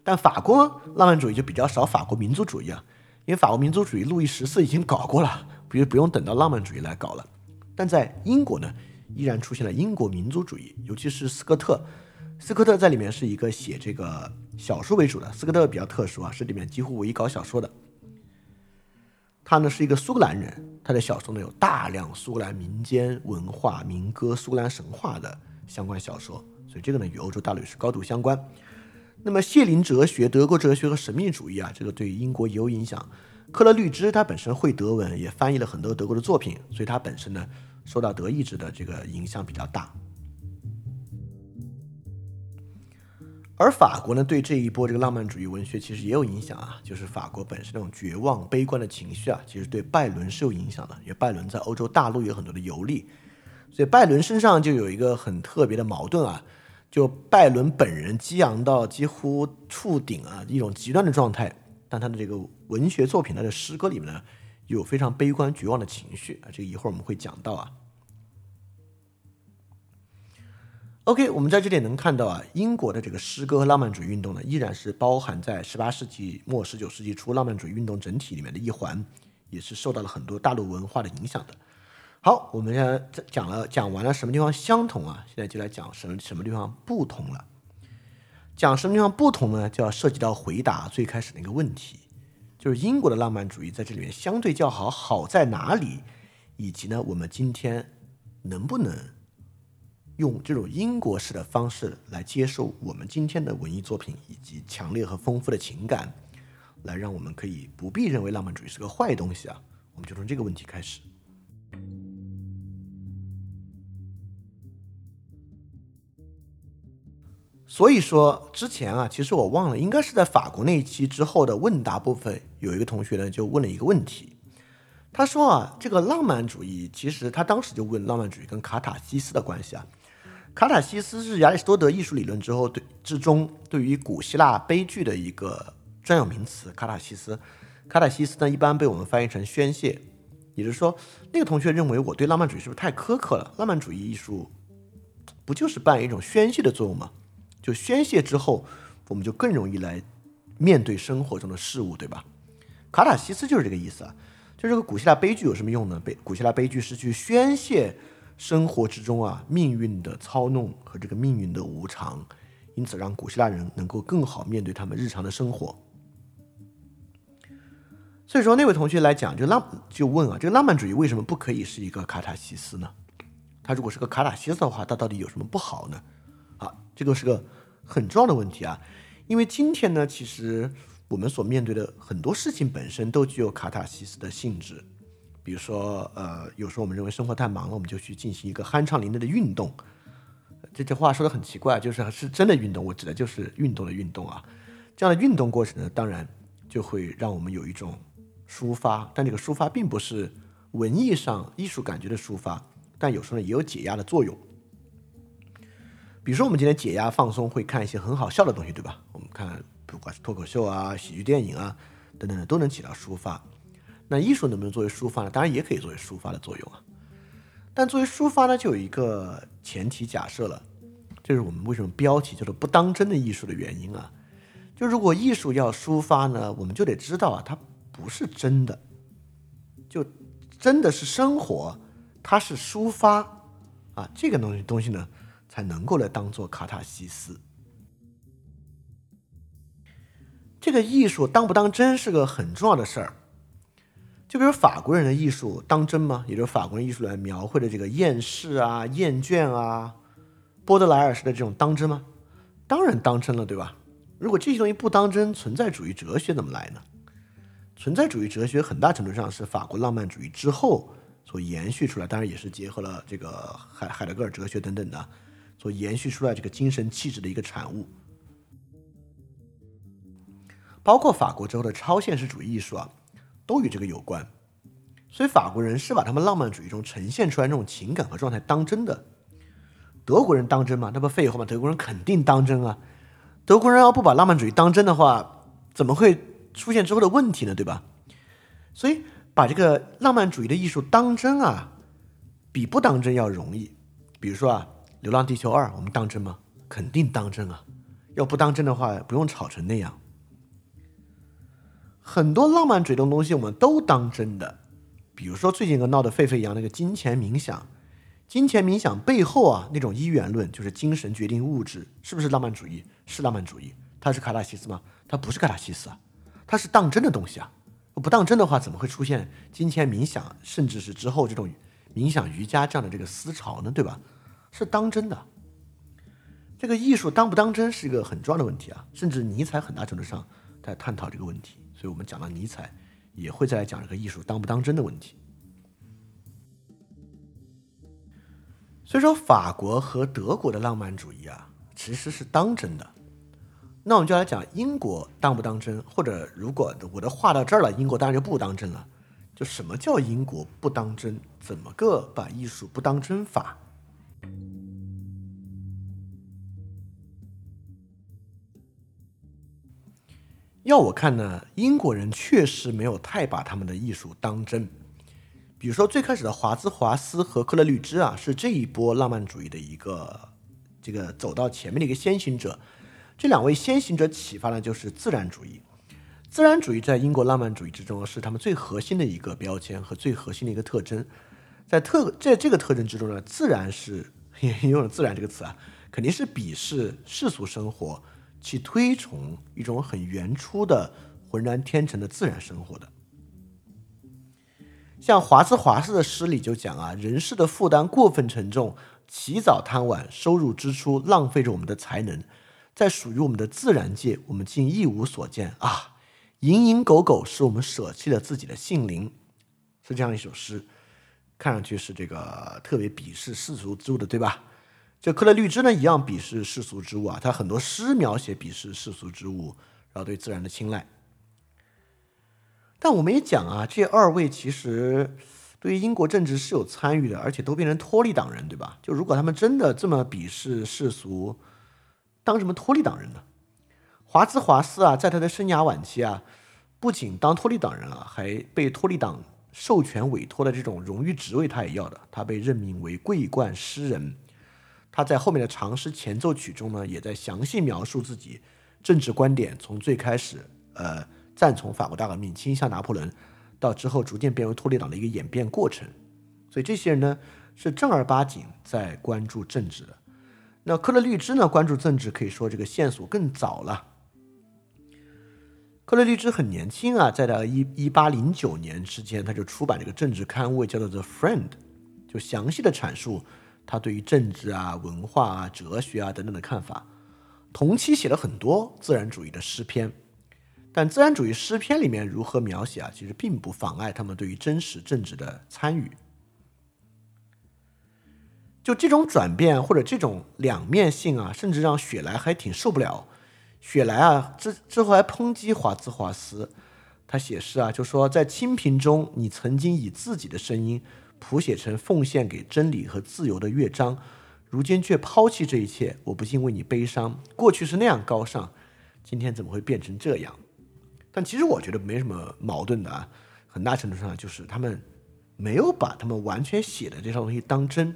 但法国浪漫主义就比较少，法国民族主义啊，因为法国民族主义路易十四已经搞过了，不不用等到浪漫主义来搞了。但在英国呢？依然出现了英国民族主义，尤其是斯科特。斯科特在里面是一个写这个小说为主的。斯科特比较特殊啊，是里面几乎唯一搞小说的。他呢是一个苏格兰人，他的小说呢有大量苏格兰民间文化、民歌、苏格兰神话的相关小说，所以这个呢与欧洲大陆是高度相关。那么谢林哲学、德国哲学和神秘主义啊，这个对英国也有影响。克勒律兹他本身会德文，也翻译了很多德国的作品，所以他本身呢。受到德意志的这个影响比较大，而法国呢，对这一波这个浪漫主义文学其实也有影响啊，就是法国本身那种绝望、悲观的情绪啊，其实对拜伦是有影响的，因为拜伦在欧洲大陆有很多的游历，所以拜伦身上就有一个很特别的矛盾啊，就拜伦本人激昂到几乎触顶啊，一种极端的状态，但他的这个文学作品，他的诗歌里面呢。有非常悲观绝望的情绪啊，这个一会儿我们会讲到啊。OK，我们在这里能看到啊，英国的这个诗歌和浪漫主义运动呢，依然是包含在十八世纪末、十九世纪初浪漫主义运动整体里面的一环，也是受到了很多大陆文化的影响的。好，我们现在讲了讲完了什么地方相同啊，现在就来讲什么什么地方不同了。讲什么地方不同呢？就要涉及到回答最开始那个问题。就是英国的浪漫主义在这里面相对较好，好在哪里？以及呢，我们今天能不能用这种英国式的方式来接受我们今天的文艺作品，以及强烈和丰富的情感，来让我们可以不必认为浪漫主义是个坏东西啊？我们就从这个问题开始。所以说之前啊，其实我忘了，应该是在法国那一期之后的问答部分，有一个同学呢就问了一个问题，他说啊，这个浪漫主义，其实他当时就问浪漫主义跟卡塔西斯的关系啊。卡塔西斯是亚里士多德艺术理论之后对之中对于古希腊悲剧的一个专有名词。卡塔西斯，卡塔西斯呢一般被我们翻译成宣泄，也就是说，那个同学认为我对浪漫主义是不是太苛刻了？浪漫主义艺术不就是扮演一种宣泄的作用吗？就宣泄之后，我们就更容易来面对生活中的事物，对吧？卡塔西斯就是这个意思啊。就这个古希腊悲剧有什么用呢？悲古希腊悲剧是去宣泄生活之中啊命运的操弄和这个命运的无常，因此让古希腊人能够更好面对他们日常的生活。所以说那位同学来讲，就浪就问啊，这个浪漫主义为什么不可以是一个卡塔西斯呢？他如果是个卡塔西斯的话，他到底有什么不好呢？啊这个是个很重要的问题啊，因为今天呢，其实我们所面对的很多事情本身都具有卡塔西斯的性质。比如说，呃，有时候我们认为生活太忙了，我们就去进行一个酣畅淋漓的运动。这句话说的很奇怪，就是是真的运动，我指的就是运动的运动啊。这样的运动过程呢，当然就会让我们有一种抒发，但这个抒发并不是文艺上艺术感觉的抒发，但有时候呢也有解压的作用。比如说，我们今天解压放松会看一些很好笑的东西，对吧？我们看不管是脱口秀啊、喜剧电影啊等等的，都能起到抒发。那艺术能不能作为抒发呢？当然也可以作为抒发的作用啊。但作为抒发呢，就有一个前提假设了，这是我们为什么标题叫做“不当真的艺术”的原因啊。就如果艺术要抒发呢，我们就得知道啊，它不是真的，就真的是生活，它是抒发啊，这个东西东西呢。才能够来当做卡塔西斯。这个艺术当不当真是个很重要的事儿。就比如法国人的艺术当真吗？也就是法国人艺术来描绘的这个厌世啊、厌倦啊，波德莱尔式的这种当真吗？当然当真了，对吧？如果这些东西不当真，存在主义哲学怎么来呢？存在主义哲学很大程度上是法国浪漫主义之后所延续出来，当然也是结合了这个海海德格尔哲学等等的，所延续出来这个精神气质的一个产物。包括法国之后的超现实主义艺术啊，都与这个有关。所以法国人是把他们浪漫主义中呈现出来那种情感和状态当真的。德国人当真吗？那不废话吗？德国人肯定当真啊！德国人要不把浪漫主义当真的话，怎么会出现之后的问题呢？对吧？所以把这个浪漫主义的艺术当真啊，比不当真要容易。比如说啊，《流浪地球二》，我们当真吗？肯定当真啊！要不当真的话，不用吵成那样。很多浪漫主义的东西，我们都当真的。比如说最近个闹得沸沸扬扬那个金钱冥想，金钱冥想背后啊那种一元论，就是精神决定物质，是不是浪漫主义？是浪漫主义。它是卡塔西斯吗？它不是卡塔西斯啊，它是当真的东西啊。不当真的话，怎么会出现金钱冥想，甚至是之后这种冥想瑜伽这样的这个思潮呢？对吧？是当真的。这个艺术当不当真是一个很重要的问题啊，甚至尼采很大程度上在探讨这个问题。所以我们讲到尼采。也会再来讲这个艺术当不当真的问题。所以说，法国和德国的浪漫主义啊，其实是当真的。那我们就来讲英国当不当真，或者如果我的话到这儿了，英国当然就不当真了。就什么叫英国不当真？怎么个把艺术不当真法？要我看呢，英国人确实没有太把他们的艺术当真。比如说，最开始的华兹华斯和克勒律兹啊，是这一波浪漫主义的一个这个走到前面的一个先行者。这两位先行者启发的就是自然主义。自然主义在英国浪漫主义之中是他们最核心的一个标签和最核心的一个特征。在特在这个特征之中呢，自然是也 用了“自然”这个词啊，肯定是鄙视世俗生活。去推崇一种很原初的浑然天成的自然生活的，像华兹华斯的诗里就讲啊，人世的负担过分沉重，起早贪晚，收入支出浪费着我们的才能，在属于我们的自然界，我们竟一无所见啊！蝇营狗苟，使我们舍弃了自己的性灵，是这样一首诗，看上去是这个特别鄙视世俗之物的，对吧？这克勒律兹呢，一样鄙视世俗之物啊，他很多诗描写鄙视世俗之物，然后对自然的青睐。但我们也讲啊，这二位其实对于英国政治是有参与的，而且都变成托利党人，对吧？就如果他们真的这么鄙视世俗，当什么托利党人呢？华兹华斯啊，在他的生涯晚期啊，不仅当托利党人啊，还被托利党授权委托的这种荣誉职位，他也要的，他被任命为桂冠诗人。他在后面的长诗前奏曲中呢，也在详细描述自己政治观点，从最开始呃赞从法国大革命，倾向拿破仑，到之后逐渐变为托利党的一个演变过程。所以这些人呢是正儿八经在关注政治的。那克勒律兹呢关注政治，可以说这个线索更早了。克勒律兹很年轻啊，在他一一八零九年之间，他就出版这个政治刊物，叫做《The Friend》，就详细的阐述。他对于政治啊、文化啊、哲学啊等等的看法，同期写了很多自然主义的诗篇，但自然主义诗篇里面如何描写啊，其实并不妨碍他们对于真实政治的参与。就这种转变或者这种两面性啊，甚至让雪莱还挺受不了。雪莱啊，之之后还抨击华兹华斯，他写诗啊，就说在清贫中，你曾经以自己的声音。谱写成奉献给真理和自由的乐章，如今却抛弃这一切，我不禁为你悲伤。过去是那样高尚，今天怎么会变成这样？但其实我觉得没什么矛盾的啊，很大程度上就是他们没有把他们完全写的这套东西当真。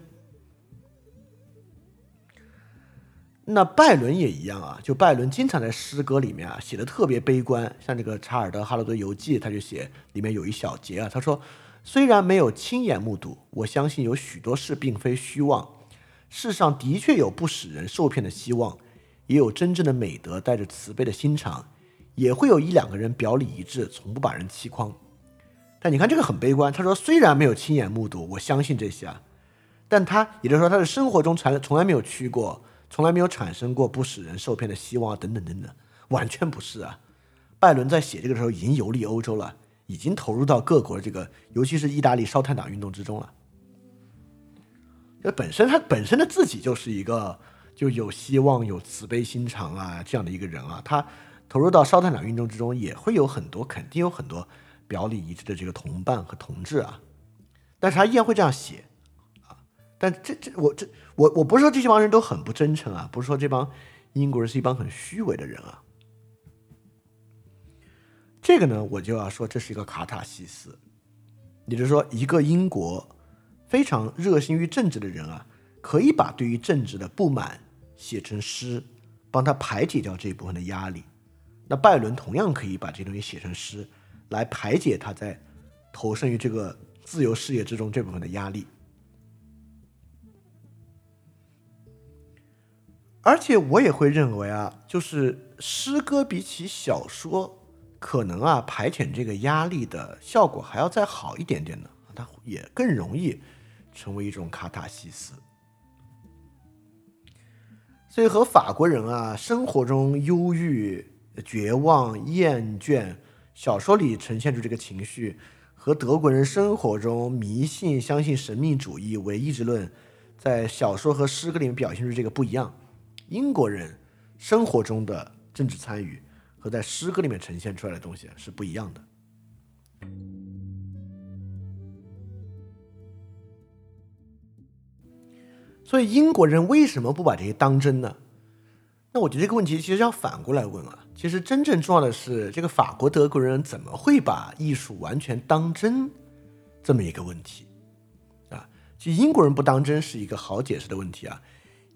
那拜伦也一样啊，就拜伦经常在诗歌里面啊写的特别悲观，像这个《查尔德·哈罗德游记》，他就写里面有一小节啊，他说。虽然没有亲眼目睹，我相信有许多事并非虚妄。世上的确有不使人受骗的希望，也有真正的美德带着慈悲的心肠，也会有一两个人表里一致，从不把人欺诓。但你看这个很悲观，他说虽然没有亲眼目睹，我相信这些啊，但他也就是说他的生活中从来从来没有去过，从来没有产生过不使人受骗的希望等等等等，完全不是啊。拜伦在写这个时候已经游历欧洲了，已经投入到各国这个，尤其是意大利烧炭党运动之中了。这本身他本身的自己就是一个就有希望、有慈悲心肠啊这样的一个人啊，他投入到烧炭党运动之中，也会有很多肯定有很多表里一致的这个同伴和同志啊，但是他依然会这样写啊。但这这我这我我不是说这些帮人都很不真诚啊，不是说这帮英国人是一帮很虚伪的人啊。这个呢，我就要说这是一个卡塔西斯，也就是说，一个英国非常热心于政治的人啊，可以把对于政治的不满写成诗，帮他排解掉这一部分的压力。那拜伦同样可以把这东西写成诗，来排解他在投身于这个自由事业之中这部分的压力。而且我也会认为啊，就是诗歌比起小说。可能啊，排遣这个压力的效果还要再好一点点呢，它也更容易成为一种卡塔西斯。所以和法国人啊，生活中忧郁、绝望、厌倦，小说里呈现出这个情绪，和德国人生活中迷信、相信神秘主义、唯意志论，在小说和诗歌里面表现出这个不一样。英国人生活中的政治参与。和在诗歌里面呈现出来的东西是不一样的，所以英国人为什么不把这些当真呢？那我觉得这个问题其实要反过来问啊。其实真正重要的是，这个法国德国人怎么会把艺术完全当真这么一个问题啊？其实英国人不当真是一个好解释的问题啊。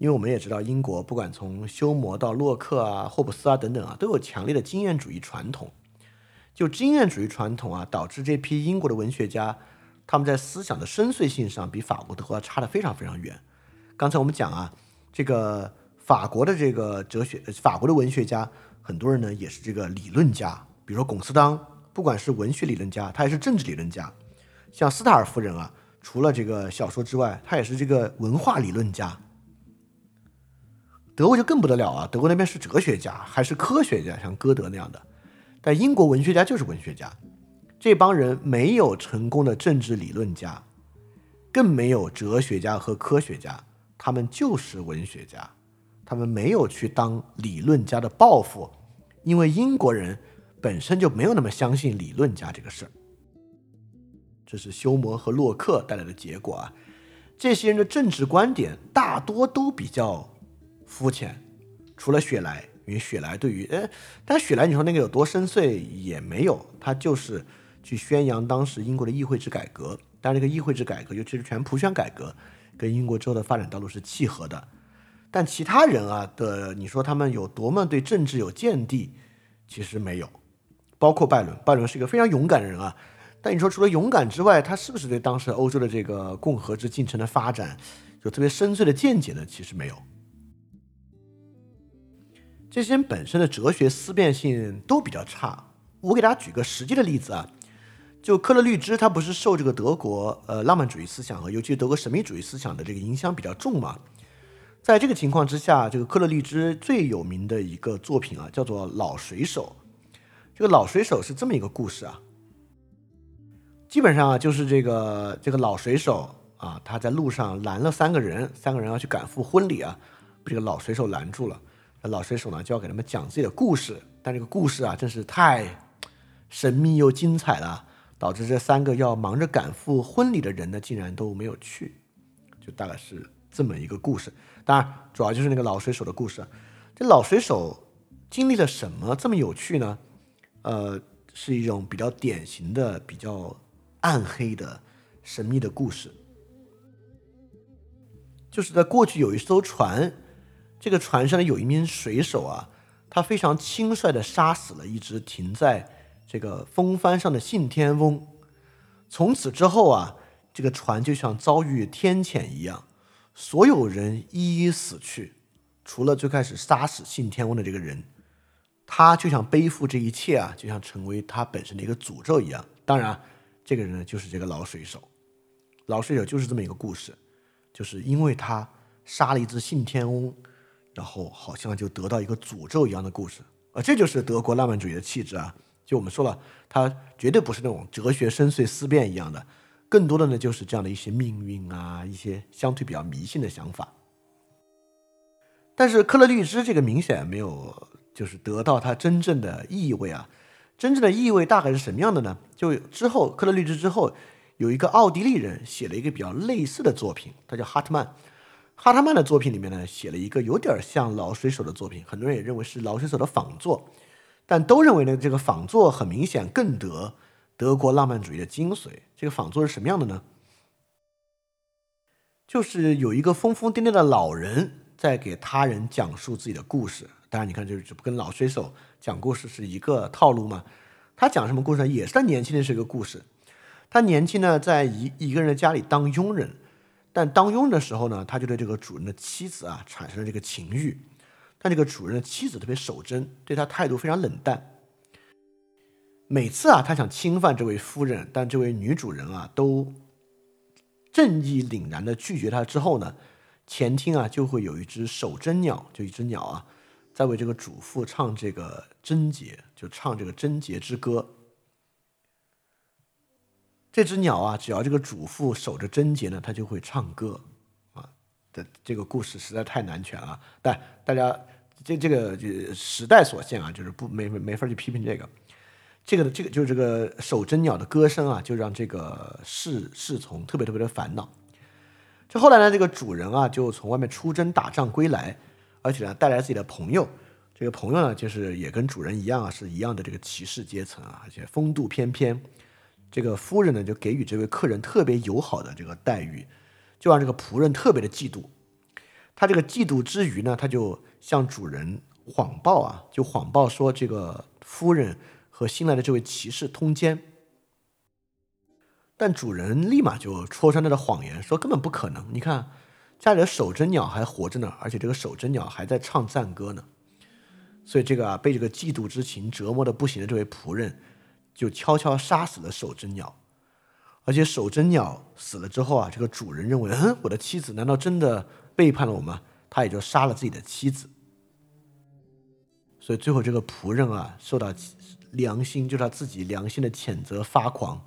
因为我们也知道，英国不管从休谟到洛克啊、霍布斯啊等等啊，都有强烈的经验主义传统。就经验主义传统啊，导致这批英国的文学家，他们在思想的深邃性上比法国的话差得非常非常远。刚才我们讲啊，这个法国的这个哲学，法国的文学家，很多人呢也是这个理论家，比如说龚斯当，不管是文学理论家，他也是政治理论家。像斯塔尔夫人啊，除了这个小说之外，他也是这个文化理论家。德国就更不得了啊！德国那边是哲学家，还是科学家，像歌德那样的。但英国文学家就是文学家，这帮人没有成功的政治理论家，更没有哲学家和科学家，他们就是文学家。他们没有去当理论家的抱负，因为英国人本身就没有那么相信理论家这个事儿。这是休谟和洛克带来的结果啊！这些人的政治观点大多都比较。肤浅，除了雪莱，因为雪莱对于，呃，但雪莱你说那个有多深邃也没有，他就是去宣扬当时英国的议会制改革，但这个议会制改革，尤其是全普选改革，跟英国之后的发展道路是契合的。但其他人啊的，你说他们有多么对政治有见地，其实没有，包括拜伦，拜伦是一个非常勇敢的人啊，但你说除了勇敢之外，他是不是对当时欧洲的这个共和制进程的发展有特别深邃的见解呢？其实没有。这些人本身的哲学思辨性都比较差。我给大家举个实际的例子啊，就克勒律支，他不是受这个德国呃浪漫主义思想和尤其德国神秘主义思想的这个影响比较重嘛？在这个情况之下，这个克勒律支最有名的一个作品啊，叫做《老水手》。这个《老水手》是这么一个故事啊，基本上啊就是这个这个老水手啊，他在路上拦了三个人，三个人要去赶赴婚礼啊，被这个老水手拦住了。老水手呢就要给他们讲自己的故事，但这个故事啊真是太神秘又精彩了，导致这三个要忙着赶赴婚礼的人呢竟然都没有去，就大概是这么一个故事。当然，主要就是那个老水手的故事。这老水手经历了什么这么有趣呢？呃，是一种比较典型的、比较暗黑的、神秘的故事，就是在过去有一艘船。这个船上呢有一名水手啊，他非常轻率地杀死了一只停在这个风帆上的信天翁。从此之后啊，这个船就像遭遇天谴一样，所有人一一死去，除了最开始杀死信天翁的这个人，他就像背负这一切啊，就像成为他本身的一个诅咒一样。当然，这个人呢就是这个老水手。老水手就是这么一个故事，就是因为他杀了一只信天翁。然后好像就得到一个诅咒一样的故事啊，这就是德国浪漫主义的气质啊！就我们说了，它绝对不是那种哲学深邃思辨一样的，更多的呢就是这样的一些命运啊，一些相对比较迷信的想法。但是克勒律支这个明显没有，就是得到它真正的意味啊！真正的意味大概是什么样的呢？就之后克勒律支之后，有一个奥地利人写了一个比较类似的作品，他叫哈特曼。哈特曼的作品里面呢，写了一个有点像老水手的作品，很多人也认为是老水手的仿作，但都认为呢，这个仿作很明显更得德国浪漫主义的精髓。这个仿作是什么样的呢？就是有一个疯疯癫癫的老人在给他人讲述自己的故事。当然，你看，这这不跟老水手讲故事是一个套路吗？他讲什么故事呢？也是他年轻的时候一个故事。他年轻呢，在一一个人的家里当佣人。但当佣的时候呢，他就对这个主人的妻子啊产生了这个情欲，但这个主人的妻子特别守贞，对他态度非常冷淡。每次啊，他想侵犯这位夫人，但这位女主人啊都正义凛然的拒绝他。之后呢，前厅啊就会有一只守贞鸟，就一只鸟啊，在为这个主妇唱这个贞洁，就唱这个贞洁之歌。这只鸟啊，只要这个主妇守着贞洁呢，它就会唱歌，啊，这这个故事实在太难全了。但大家这这个就时代所限啊，就是不没没法去批评这个。这个的这个就是这个守贞鸟的歌声啊，就让这个侍侍从特别特别的烦恼。这后来呢，这个主人啊，就从外面出征打仗归来，而且呢，带来自己的朋友。这个朋友呢，就是也跟主人一样啊，是一样的这个骑士阶层啊，而且风度翩翩。这个夫人呢，就给予这位客人特别友好的这个待遇，就让这个仆人特别的嫉妒。他这个嫉妒之余呢，他就向主人谎报啊，就谎报说这个夫人和新来的这位骑士通奸。但主人立马就戳穿他的谎言，说根本不可能。你看家里的守贞鸟还活着呢，而且这个守贞鸟还在唱赞歌呢。所以这个啊，被这个嫉妒之情折磨的不行的这位仆人。就悄悄杀死了守贞鸟，而且守贞鸟死了之后啊，这个主人认为，嗯，我的妻子难道真的背叛了我吗？他也就杀了自己的妻子。所以最后这个仆人啊，受到良心，就是他自己良心的谴责，发狂，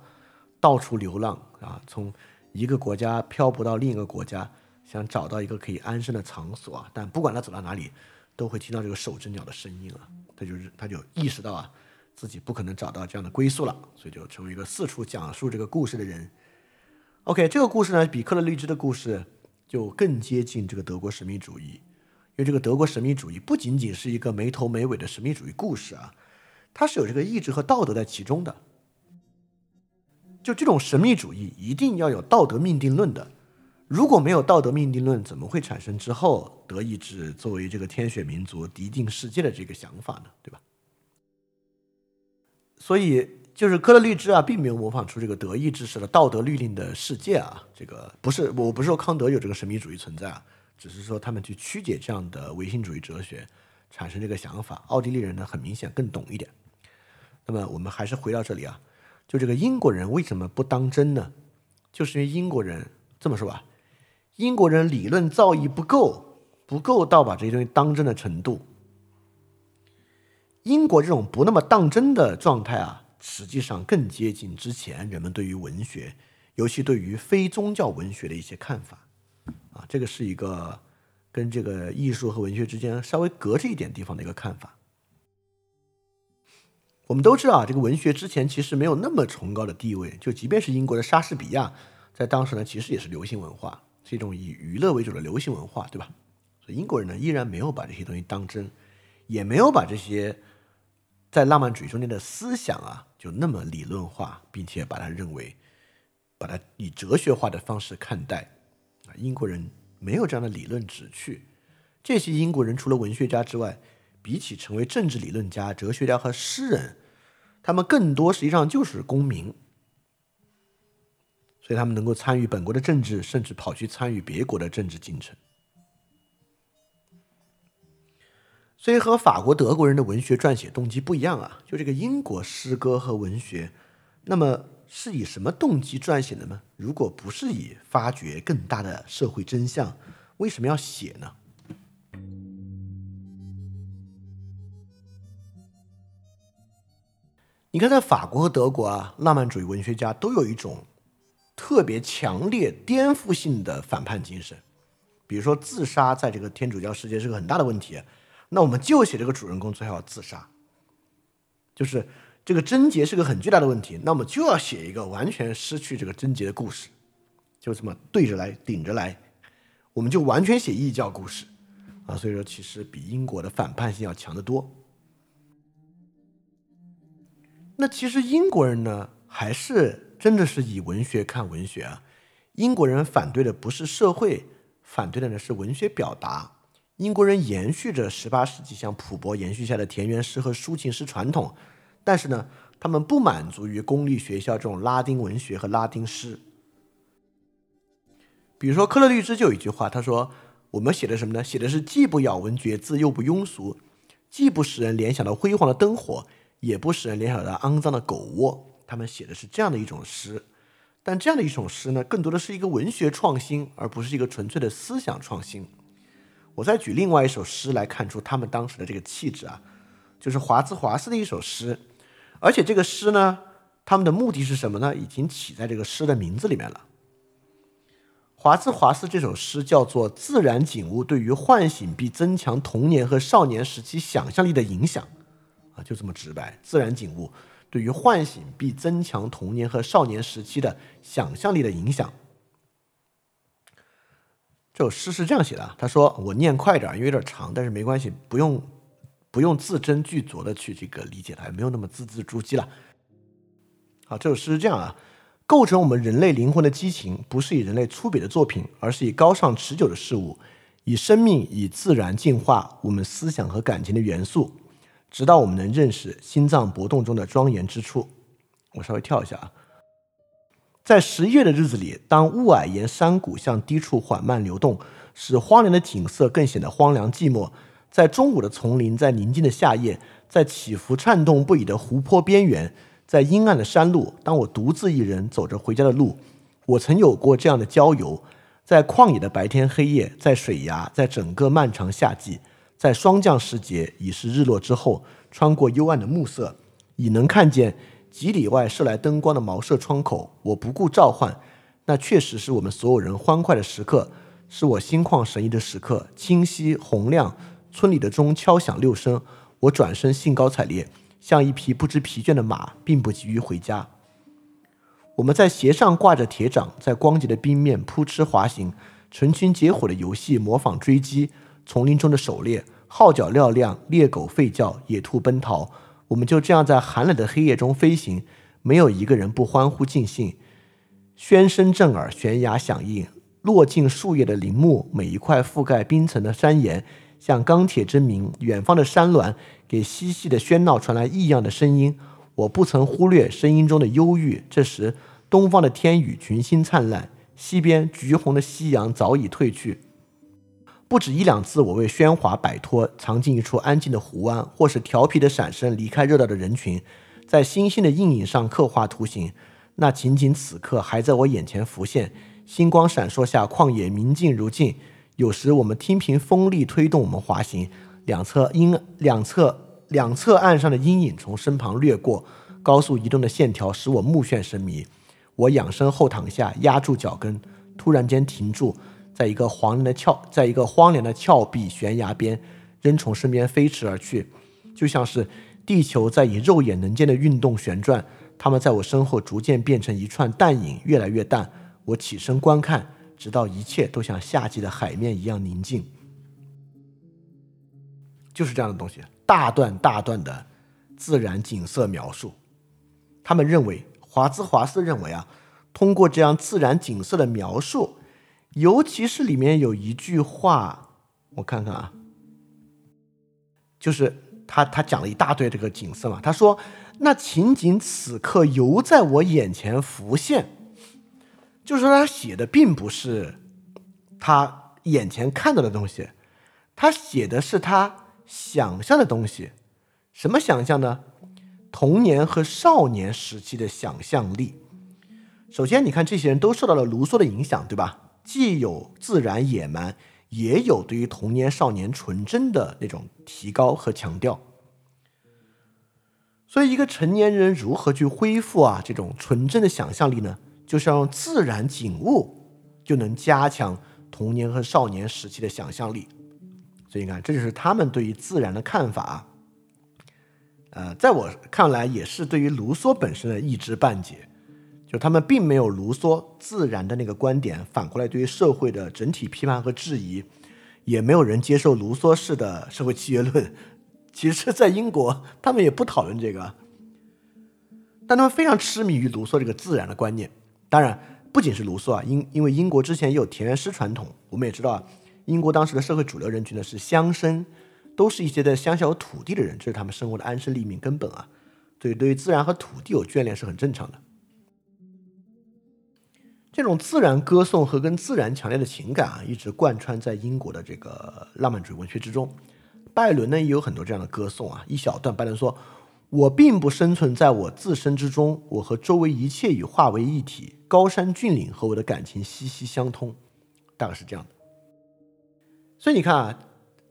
到处流浪啊，从一个国家漂泊到另一个国家，想找到一个可以安身的场所啊。但不管他走到哪里，都会听到这个守贞鸟的声音啊。他就是他就意识到啊。自己不可能找到这样的归宿了，所以就成为一个四处讲述这个故事的人。OK，这个故事呢，比克勒律支的故事就更接近这个德国神秘主义，因为这个德国神秘主义不仅仅是一个没头没尾的神秘主义故事啊，它是有这个意志和道德在其中的。就这种神秘主义一定要有道德命定论的，如果没有道德命定论，怎么会产生之后德意志作为这个天选民族敌定世界的这个想法呢？对吧？所以，就是科勒律治啊，并没有模仿出这个德意志式的道德律令的世界啊。这个不是，我不是说康德有这个神秘主义存在啊，只是说他们去曲解这样的唯心主义哲学，产生这个想法。奥地利人呢，很明显更懂一点。那么，我们还是回到这里啊，就这个英国人为什么不当真呢？就是因为英国人这么说吧，英国人理论造诣不够，不够到把这些东西当真的程度。英国这种不那么当真的状态啊，实际上更接近之前人们对于文学，尤其对于非宗教文学的一些看法，啊，这个是一个跟这个艺术和文学之间稍微隔着一点地方的一个看法。我们都知道啊，这个文学之前其实没有那么崇高的地位，就即便是英国的莎士比亚，在当时呢，其实也是流行文化，是一种以娱乐为主的流行文化，对吧？所以英国人呢，依然没有把这些东西当真，也没有把这些。在浪漫主义中间的思想啊，就那么理论化，并且把它认为，把它以哲学化的方式看待啊。英国人没有这样的理论旨趣。这些英国人除了文学家之外，比起成为政治理论家、哲学家和诗人，他们更多实际上就是公民。所以他们能够参与本国的政治，甚至跑去参与别国的政治进程。所以，和法国、德国人的文学撰写动机不一样啊。就这个英国诗歌和文学，那么是以什么动机撰写的呢？如果不是以发掘更大的社会真相，为什么要写呢？你看，在法国和德国啊，浪漫主义文学家都有一种特别强烈颠覆性的反叛精神。比如说，自杀在这个天主教世界是个很大的问题。那我们就写这个主人公最后要自杀，就是这个贞洁是个很巨大的问题，那么就要写一个完全失去这个贞洁的故事，就这么对着来、顶着来，我们就完全写异教故事啊。所以说，其实比英国的反叛性要强得多。那其实英国人呢，还是真的是以文学看文学啊。英国人反对的不是社会，反对的呢是文学表达。英国人延续着十八世纪像普伯延续下的田园诗和抒情诗传统，但是呢，他们不满足于公立学校这种拉丁文学和拉丁诗。比如说，科勒律兹就有一句话，他说：“我们写的什么呢？写的是既不咬文嚼字，又不庸俗，既不使人联想到辉煌的灯火。”也不使人联想到肮脏的狗窝。他们写的是这样的一种诗，但这样的一种诗呢，更多的是一个文学创新，而不是一个纯粹的思想创新。我再举另外一首诗来看出他们当时的这个气质啊，就是华兹华斯的一首诗，而且这个诗呢，他们的目的是什么呢？已经起在这个诗的名字里面了。华兹华斯这首诗叫做《自然景物对于唤醒并增强童年和少年时期想象力的影响》。啊，就这么直白。自然景物对于唤醒并增强童年和少年时期的想象力的影响。这首诗是这样写的，他说：“我念快点，因为有点长，但是没关系，不用不用字斟句酌的去这个理解它，也没有那么字字珠玑了。”好，这首诗是这样啊，构成我们人类灵魂的激情，不是以人类粗鄙的作品，而是以高尚持久的事物，以生命以自然净化我们思想和感情的元素。直到我们能认识心脏搏动中的庄严之处。我稍微跳一下啊，在十一月的日子里，当雾霭沿山谷向低处缓慢流动，使荒凉的景色更显得荒凉寂寞。在中午的丛林，在宁静的夏夜，在起伏颤动不已的湖泊边缘，在阴暗的山路，当我独自一人走着回家的路，我曾有过这样的郊游：在旷野的白天黑夜，在水崖，在整个漫长夏季。在霜降时节，已是日落之后，穿过幽暗的暮色，已能看见几里外射来灯光的茅舍窗口。我不顾召唤，那确实是我们所有人欢快的时刻，是我心旷神怡的时刻。清晰洪亮，村里的钟敲响六声。我转身兴高采烈，像一匹不知疲倦的马，并不急于回家。我们在鞋上挂着铁掌，在光洁的冰面扑哧滑行，成群结伙的游戏，模仿追击。丛林中的狩猎，号角嘹亮，猎狗吠叫，野兔奔逃。我们就这样在寒冷的黑夜中飞行，没有一个人不欢呼尽兴。喧声震耳，悬崖响应，落尽树叶的林木，每一块覆盖冰层的山岩，像钢铁之鸣。远方的山峦给嬉戏的喧闹传来异样的声音。我不曾忽略声音中的忧郁。这时，东方的天宇群星灿烂，西边橘红的夕阳早已褪去。不止一两次，我为喧哗摆脱，藏进一处安静的湖湾，或是调皮的闪身离开热闹的人群，在星星的阴影上刻画图形。那情景此刻还在我眼前浮现。星光闪烁下，旷野明净如镜。有时我们听凭风力推动我们滑行，两侧阴两侧两侧岸上的阴影从身旁掠过，高速移动的线条使我目眩神迷。我仰身后躺下，压住脚跟，突然间停住。在一个荒凉的峭，在一个荒凉的峭壁悬崖边，仍从身边飞驰而去，就像是地球在以肉眼能见的运动旋转。他们在我身后逐渐变成一串淡影，越来越淡。我起身观看，直到一切都像夏季的海面一样宁静。就是这样的东西，大段大段的自然景色描述。他们认为，华兹华斯认为啊，通过这样自然景色的描述。尤其是里面有一句话，我看看啊，就是他他讲了一大堆这个景色嘛。他说：“那情景此刻犹在我眼前浮现。”就是说，他写的并不是他眼前看到的东西，他写的是他想象的东西。什么想象呢？童年和少年时期的想象力。首先，你看这些人都受到了卢梭的影响，对吧？既有自然野蛮，也有对于童年少年纯真的那种提高和强调。所以，一个成年人如何去恢复啊这种纯真的想象力呢？就是要用自然景物，就能加强童年和少年时期的想象力。所以，你看，这就是他们对于自然的看法。呃，在我看来，也是对于卢梭本身的一知半解。就他们并没有卢梭自然的那个观点，反过来对于社会的整体批判和质疑，也没有人接受卢梭式的社会契约论。其实，在英国，他们也不讨论这个，但他们非常痴迷于卢梭这个自然的观念。当然，不仅是卢梭啊，因因为英国之前也有田园诗传统，我们也知道啊，英国当时的社会主流人群呢是乡绅，都是一些在乡下有土地的人，这是他们生活的安身立命根本啊。所以，对于自然和土地有眷恋是很正常的。这种自然歌颂和跟自然强烈的情感啊，一直贯穿在英国的这个浪漫主义文学之中。拜伦呢也有很多这样的歌颂啊，一小段拜伦说：“我并不生存在我自身之中，我和周围一切已化为一体，高山峻岭和我的感情息息相通。”大概是这样的。所以你看啊，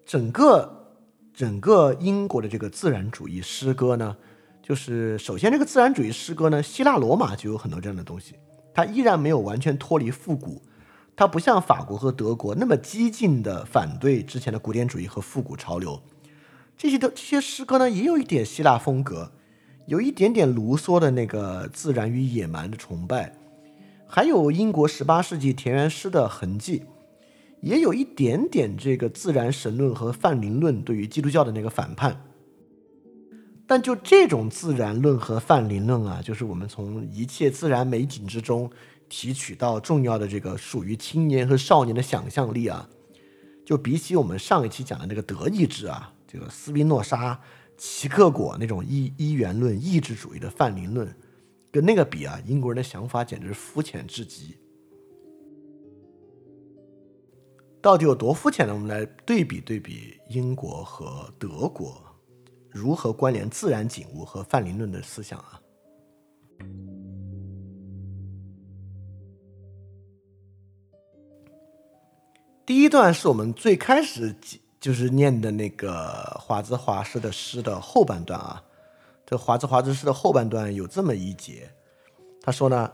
整个整个英国的这个自然主义诗歌呢，就是首先这个自然主义诗歌呢，希腊罗马就有很多这样的东西。它依然没有完全脱离复古，它不像法国和德国那么激进的反对之前的古典主义和复古潮流。这些的这些诗歌呢，也有一点希腊风格，有一点点卢梭的那个自然与野蛮的崇拜，还有英国十八世纪田园诗的痕迹，也有一点点这个自然神论和泛灵论对于基督教的那个反叛。但就这种自然论和泛灵论啊，就是我们从一切自然美景之中提取到重要的这个属于青年和少年的想象力啊，就比起我们上一期讲的那个德意志啊，这个斯宾诺莎、齐克果那种一一元论意志主义的泛灵论，跟那个比啊，英国人的想法简直是肤浅至极。到底有多肤浅呢？我们来对比对比英国和德国。如何关联自然景物和范林论的思想啊？第一段是我们最开始就是念的那个华兹华斯的诗的后半段啊。这华兹华斯诗的后半段有这么一节，他说呢，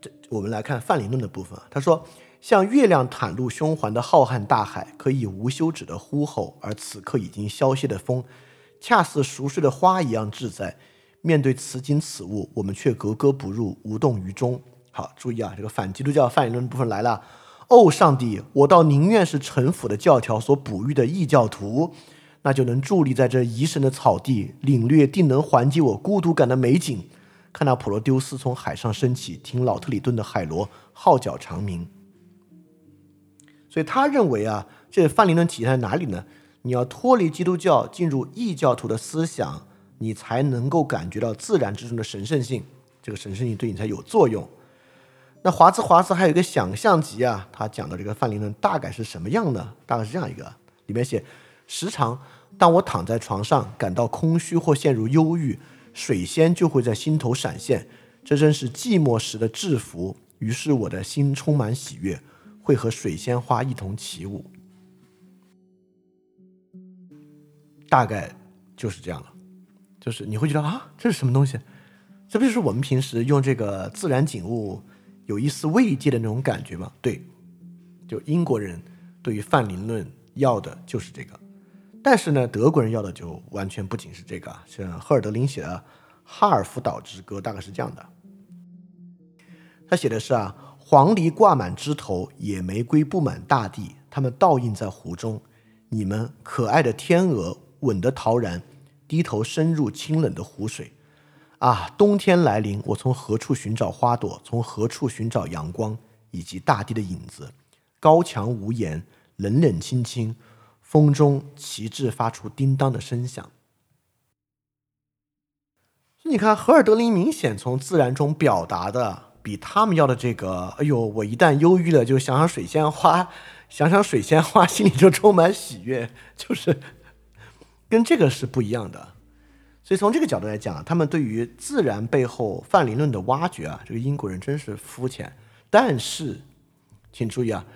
这我们来看范林论的部分啊。他说，像月亮袒露胸怀的浩瀚大海，可以无休止的呼吼，而此刻已经消歇的风。恰似熟睡的花一样自在，面对此景此物，我们却格格不入，无动于衷。好，注意啊，这个反基督教泛言论部分来了。哦，上帝，我倒宁愿是城府的教条所哺育的异教徒，那就能伫立在这疑神的草地，领略定能缓解我孤独感的美景。看到普罗丢斯从海上升起，听老特里顿的海螺号角长鸣。所以他认为啊，这泛灵论体现在哪里呢？你要脱离基督教，进入异教徒的思想，你才能够感觉到自然之中的神圣性，这个神圣性对你才有作用。那华兹华兹还有一个想象集啊，他讲的这个范灵论大概是什么样呢？大概是这样一个，里面写：时常当我躺在床上感到空虚或陷入忧郁，水仙就会在心头闪现，这真是寂寞时的制服。于是我的心充满喜悦，会和水仙花一同起舞。大概就是这样了，就是你会觉得啊，这是什么东西？这不就是我们平时用这个自然景物有一丝慰藉的那种感觉吗？对，就英国人对于泛灵论要的就是这个，但是呢，德国人要的就完全不仅是这个。像赫尔德林写的《哈尔福岛之歌》，大概是这样的，他写的是啊，黄鹂挂满枝头，野玫瑰布满大地，它们倒映在湖中，你们可爱的天鹅。稳得陶然，低头深入清冷的湖水。啊，冬天来临，我从何处寻找花朵？从何处寻找阳光以及大地的影子？高墙无言，冷冷清清，风中旗帜发出叮当的声响。你看，荷尔德林明显从自然中表达的比他们要的这个，哎呦，我一旦忧郁了，就想想水仙花，想想水仙花，心里就充满喜悦，就是。跟这个是不一样的，所以从这个角度来讲，他们对于自然背后泛灵论的挖掘啊，这个英国人真是肤浅。但是，请注意啊，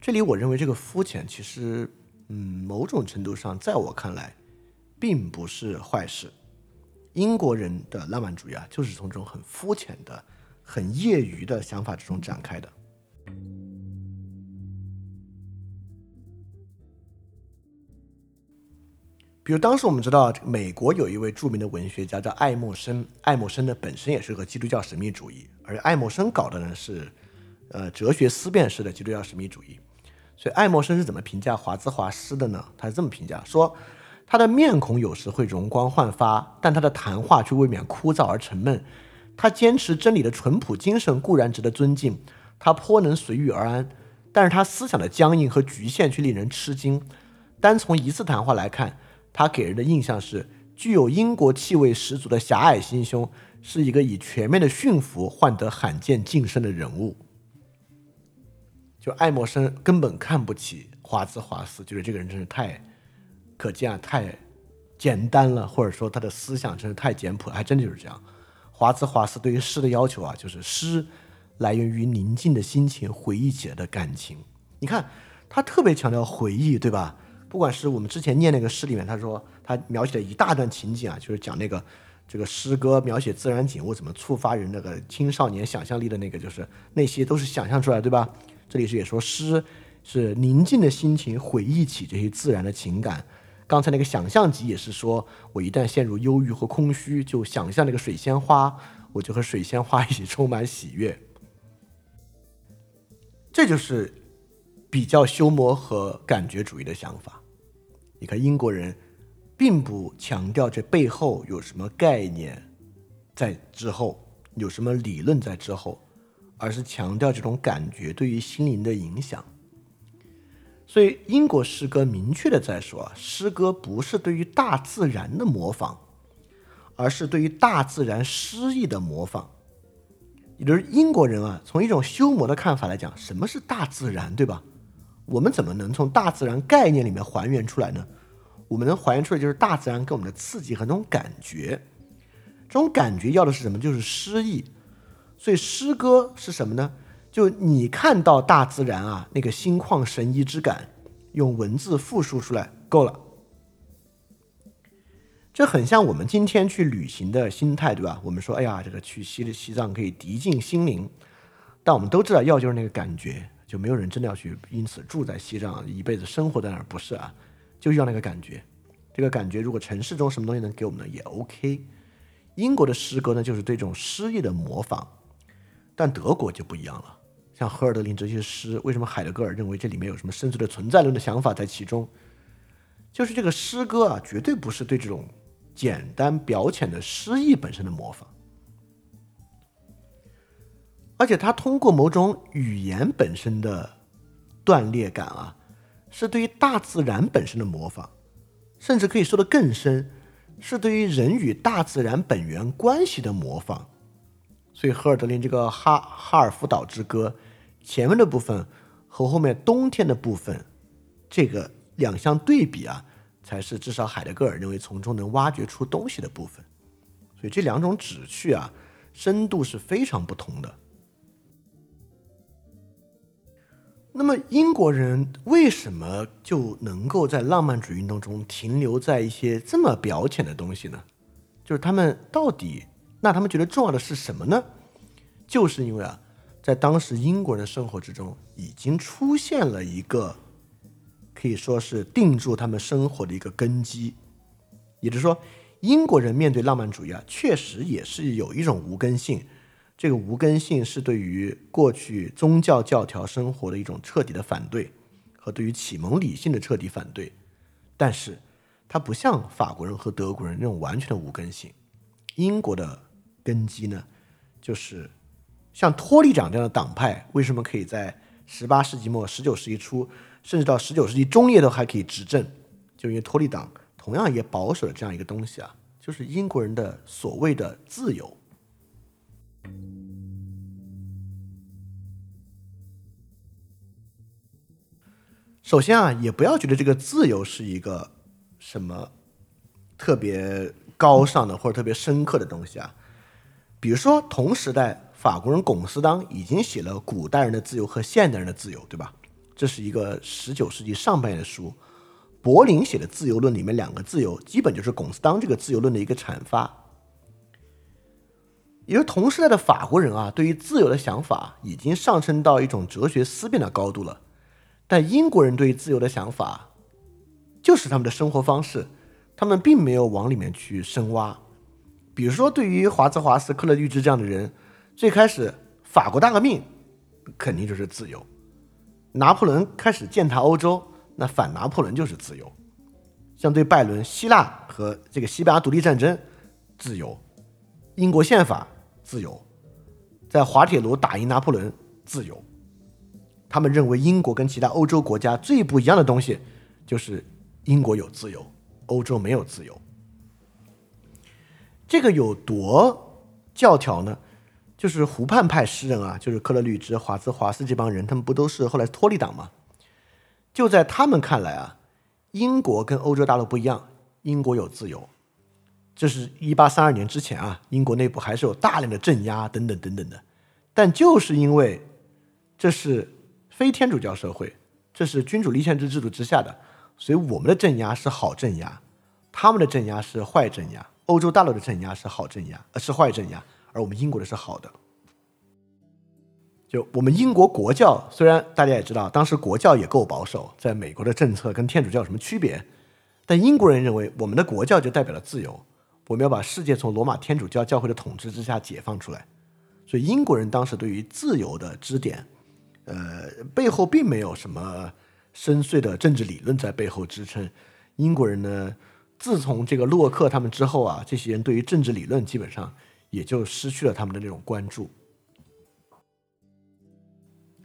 这里我认为这个肤浅其实，嗯，某种程度上，在我看来，并不是坏事。英国人的浪漫主义啊，就是从这种很肤浅的、很业余的想法之中展开的。比如当时我们知道，美国有一位著名的文学家叫爱默生，爱默生呢本身也是个基督教神秘主义，而爱默生搞的呢是，呃，哲学思辨式的基督教神秘主义。所以爱默生是怎么评价华兹华斯的呢？他是这么评价说，他的面孔有时会容光焕发，但他的谈话却未免枯燥而沉闷。他坚持真理的淳朴精神固然值得尊敬，他颇能随遇而安，但是他思想的僵硬和局限却令人吃惊。单从一次谈话来看。他给人的印象是具有英国气味十足的狭隘心胸，是一个以全面的驯服换得罕见晋升的人物。就爱默生根本看不起华兹华斯，觉得这个人真是太可见啊，太简单了，或者说他的思想真是太简朴，还真的就是这样。华兹华斯对于诗的要求啊，就是诗来源于宁静的心情回忆起来的感情。你看他特别强调回忆，对吧？不管是我们之前念那个诗里面，他说他描写了一大段情景啊，就是讲那个这个诗歌描写自然景物怎么触发人那个青少年想象力的那个，就是那些都是想象出来，对吧？这里是也说诗是宁静的心情回忆起这些自然的情感。刚才那个想象集也是说我一旦陷入忧郁和空虚，就想象那个水仙花，我就和水仙花一起充满喜悦。这就是比较修磨和感觉主义的想法。你看，英国人并不强调这背后有什么概念在之后，有什么理论在之后，而是强调这种感觉对于心灵的影响。所以，英国诗歌明确的在说，诗歌不是对于大自然的模仿，而是对于大自然诗意的模仿。也就是英国人啊，从一种修魔的看法来讲，什么是大自然，对吧？我们怎么能从大自然概念里面还原出来呢？我们能还原出来就是大自然给我们的刺激和那种感觉。这种感觉要的是什么？就是诗意。所以诗歌是什么呢？就你看到大自然啊，那个心旷神怡之感，用文字复述出来够了。这很像我们今天去旅行的心态，对吧？我们说，哎呀，这个去西西藏可以涤净心灵，但我们都知道要就是那个感觉。就没有人真的要去，因此住在西藏一辈子生活在那儿，不是啊？就要那个感觉，这个感觉如果城市中什么东西能给我们呢，也 OK。英国的诗歌呢，就是对这种诗意的模仿，但德国就不一样了。像赫尔德林这些诗，为什么海德格尔认为这里面有什么深邃的存在论的想法在其中？就是这个诗歌啊，绝对不是对这种简单表浅的诗意本身的模仿。而且他通过某种语言本身的断裂感啊，是对于大自然本身的模仿，甚至可以说的更深，是对于人与大自然本源关系的模仿。所以赫尔德林这个《哈哈尔夫岛之歌》前面的部分和后面冬天的部分，这个两相对比啊，才是至少海德格尔认为从中能挖掘出东西的部分。所以这两种旨趣啊，深度是非常不同的。那么英国人为什么就能够在浪漫主义运动中停留在一些这么表浅的东西呢？就是他们到底，那他们觉得重要的是什么呢？就是因为啊，在当时英国人的生活之中，已经出现了一个可以说是定住他们生活的一个根基。也就是说，英国人面对浪漫主义啊，确实也是有一种无根性。这个无根性是对于过去宗教教条生活的一种彻底的反对，和对于启蒙理性的彻底反对。但是，它不像法国人和德国人那种完全的无根性。英国的根基呢，就是像托利党这样的党派，为什么可以在十八世纪末、十九世纪初，甚至到十九世纪中叶都还可以执政？就因为托利党同样也保守了这样一个东西啊，就是英国人的所谓的自由。首先啊，也不要觉得这个自由是一个什么特别高尚的或者特别深刻的东西啊。比如说，同时代法国人龚斯当已经写了《古代人的自由和现代人的自由》，对吧？这是一个十九世纪上半叶的书。柏林写的《自由论》里面两个自由，基本就是龚斯当这个自由论的一个阐发。也就是同时代的法国人啊，对于自由的想法已经上升到一种哲学思辨的高度了。但英国人对于自由的想法，就是他们的生活方式，他们并没有往里面去深挖。比如说，对于华兹华斯、克勒律治这样的人，最开始法国大革命肯定就是自由；拿破仑开始践踏欧洲，那反拿破仑就是自由。相对拜伦，希腊和这个西班牙独立战争，自由；英国宪法。自由，在滑铁卢打赢拿破仑，自由。他们认为英国跟其他欧洲国家最不一样的东西，就是英国有自由，欧洲没有自由。这个有多教条呢？就是湖畔派诗人啊，就是克勒律之、华兹华斯这帮人，他们不都是后来托利党吗？就在他们看来啊，英国跟欧洲大陆不一样，英国有自由。这是一八三二年之前啊，英国内部还是有大量的镇压等等等等的，但就是因为这是非天主教社会，这是君主立宪制制度之下的，所以我们的镇压是好镇压，他们的镇压是坏镇压。欧洲大陆的镇压是好镇压，呃是坏镇压，而我们英国的是好的。就我们英国国教，虽然大家也知道，当时国教也够保守，在美国的政策跟天主教有什么区别？但英国人认为我们的国教就代表了自由。我们要把世界从罗马天主教教会的统治之下解放出来，所以英国人当时对于自由的支点，呃，背后并没有什么深邃的政治理论在背后支撑。英国人呢，自从这个洛克他们之后啊，这些人对于政治理论基本上也就失去了他们的那种关注。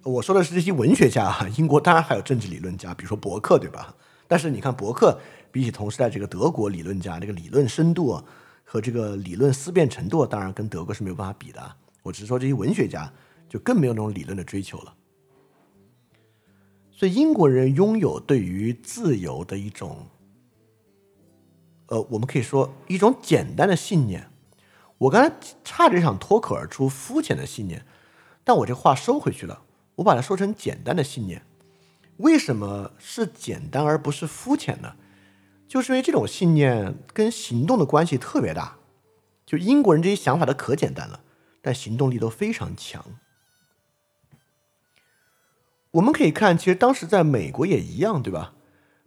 我说的是这些文学家啊，英国当然还有政治理论家，比如说伯克，对吧？但是你看伯克。比起同时代这个德国理论家，这个理论深度和这个理论思辨程度，当然跟德国是没有办法比的。我只是说这些文学家就更没有那种理论的追求了。所以英国人拥有对于自由的一种，呃，我们可以说一种简单的信念。我刚才差点想脱口而出肤浅的信念，但我这话收回去了，我把它说成简单的信念。为什么是简单而不是肤浅呢？就是因为这种信念跟行动的关系特别大，就英国人这些想法都可简单了，但行动力都非常强。我们可以看，其实当时在美国也一样，对吧？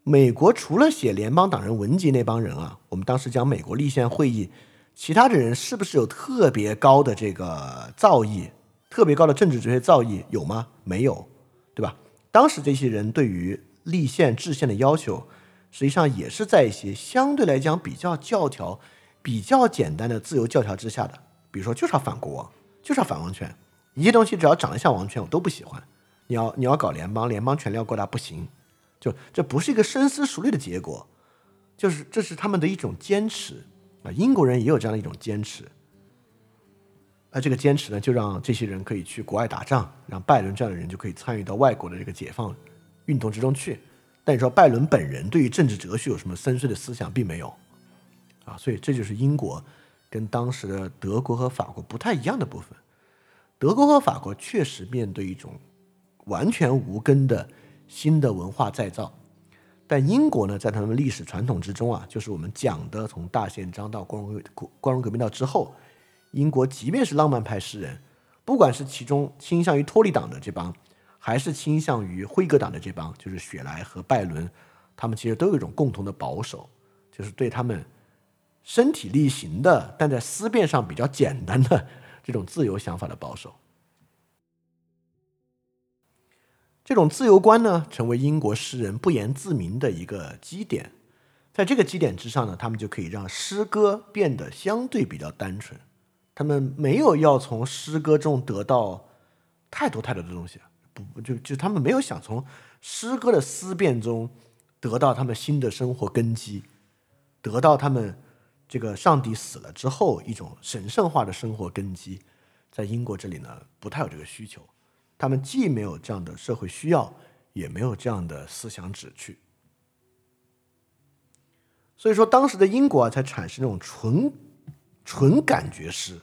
美国除了写联邦党人文集那帮人啊，我们当时讲美国立宪会议，其他的人是不是有特别高的这个造诣，特别高的政治哲学造诣有吗？没有，对吧？当时这些人对于立宪制宪的要求。实际上也是在一些相对来讲比较教条、比较简单的自由教条之下的，比如说就是要反国王，就是要反王权，一些东西只要长得像王权，我都不喜欢。你要你要搞联邦，联邦权力要过大不行，就这不是一个深思熟虑的结果，就是这是他们的一种坚持啊。英国人也有这样的一种坚持，而这个坚持呢，就让这些人可以去国外打仗，让拜伦这样的人就可以参与到外国的这个解放运动之中去。但你说拜伦本人对于政治哲学有什么深邃的思想，并没有，啊，所以这就是英国跟当时的德国和法国不太一样的部分。德国和法国确实面对一种完全无根的新的文化再造，但英国呢，在他们历史传统之中啊，就是我们讲的从大宪章到光荣光荣革命到之后，英国即便是浪漫派诗人，不管是其中倾向于脱离党的这帮。还是倾向于辉格党的这帮，就是雪莱和拜伦，他们其实都有一种共同的保守，就是对他们身体力行的，但在思辨上比较简单的这种自由想法的保守。这种自由观呢，成为英国诗人不言自明的一个基点。在这个基点之上呢，他们就可以让诗歌变得相对比较单纯。他们没有要从诗歌中得到太多太多的东西。就就他们没有想从诗歌的思辨中得到他们新的生活根基，得到他们这个上帝死了之后一种神圣化的生活根基，在英国这里呢不太有这个需求，他们既没有这样的社会需要，也没有这样的思想旨趣，所以说当时的英国啊才产生那种纯纯感觉诗。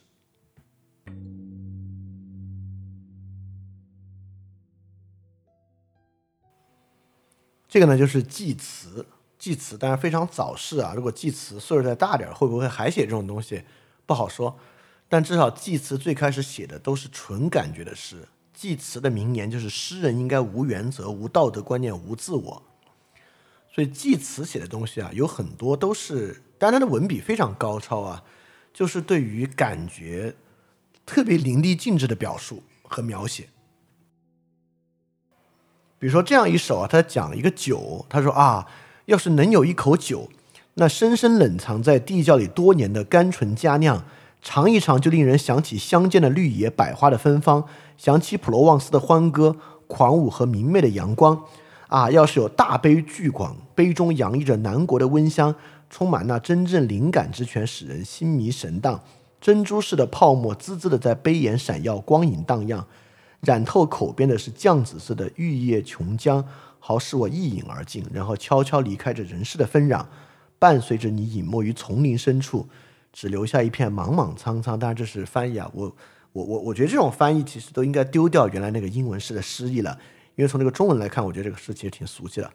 这个呢，就是祭词。祭词当然非常早逝啊。如果祭词岁数再大点会不会还写这种东西？不好说。但至少济慈最开始写的都是纯感觉的诗。济慈的名言就是“诗人应该无原则、无道德观念、无自我”。所以济慈写的东西啊，有很多都是，当然他的文笔非常高超啊，就是对于感觉特别淋漓尽致的表述和描写。比如说这样一首啊，他讲一个酒，他说啊，要是能有一口酒，那深深冷藏在地窖里多年的甘醇佳酿，尝一尝就令人想起乡间的绿野、百花的芬芳，想起普罗旺斯的欢歌、狂舞和明媚的阳光。啊，要是有大杯巨广，杯中洋溢着南国的温香，充满那真正灵感之泉，使人心迷神荡。珍珠似的泡沫滋滋的在杯沿闪耀，光影荡漾。染透口边的是绛紫色的玉液琼浆，好使我一饮而尽，然后悄悄离开这人世的纷扰，伴随着你隐没于丛林深处，只留下一片莽莽苍苍。当然这是翻译啊，我我我我觉得这种翻译其实都应该丢掉原来那个英文式的诗意了。因为从这个中文来看，我觉得这个诗其实挺俗气的，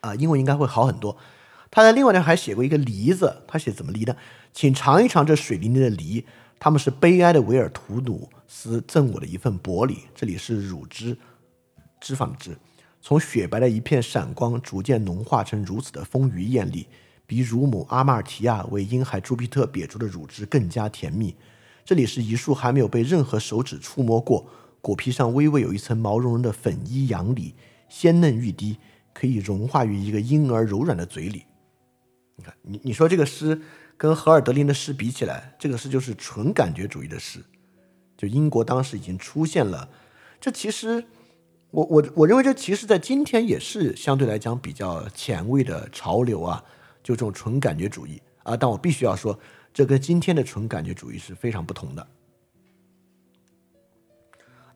啊，英文应该会好很多。他在另外呢还写过一个梨子，他写怎么梨呢？请尝一尝这水灵灵的梨，他们是悲哀的维尔图努斯赠我的一份薄礼。这里是乳汁，脂肪的脂，从雪白的一片闪光，逐渐浓化成如此的丰腴艳丽，比乳母阿玛尔提亚为婴孩朱庇特瘪出的乳汁更加甜蜜。这里是一束还没有被任何手指触摸过。果皮上微微有一层毛茸茸的粉衣杨梨，鲜嫩欲滴，可以融化于一个婴儿柔软的嘴里。你看，你你说这个诗跟荷尔德林的诗比起来，这个诗就是纯感觉主义的诗。就英国当时已经出现了，这其实我我我认为这其实在今天也是相对来讲比较前卫的潮流啊，就这种纯感觉主义啊。但我必须要说，这跟今天的纯感觉主义是非常不同的。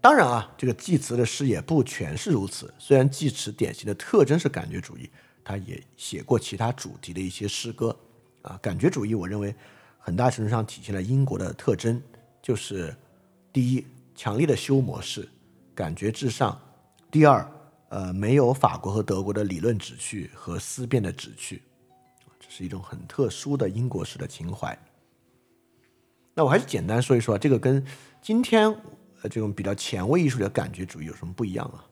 当然啊，这个济慈的诗也不全是如此。虽然济慈典型的特征是感觉主义，他也写过其他主题的一些诗歌。啊，感觉主义，我认为很大程度上体现了英国的特征，就是第一，强烈的修模式，感觉至上；第二，呃，没有法国和德国的理论旨趣和思辨的旨趣，这是一种很特殊的英国式的情怀。那我还是简单说一说这个跟今天。这种比较前卫艺术的感觉主义有什么不一样啊？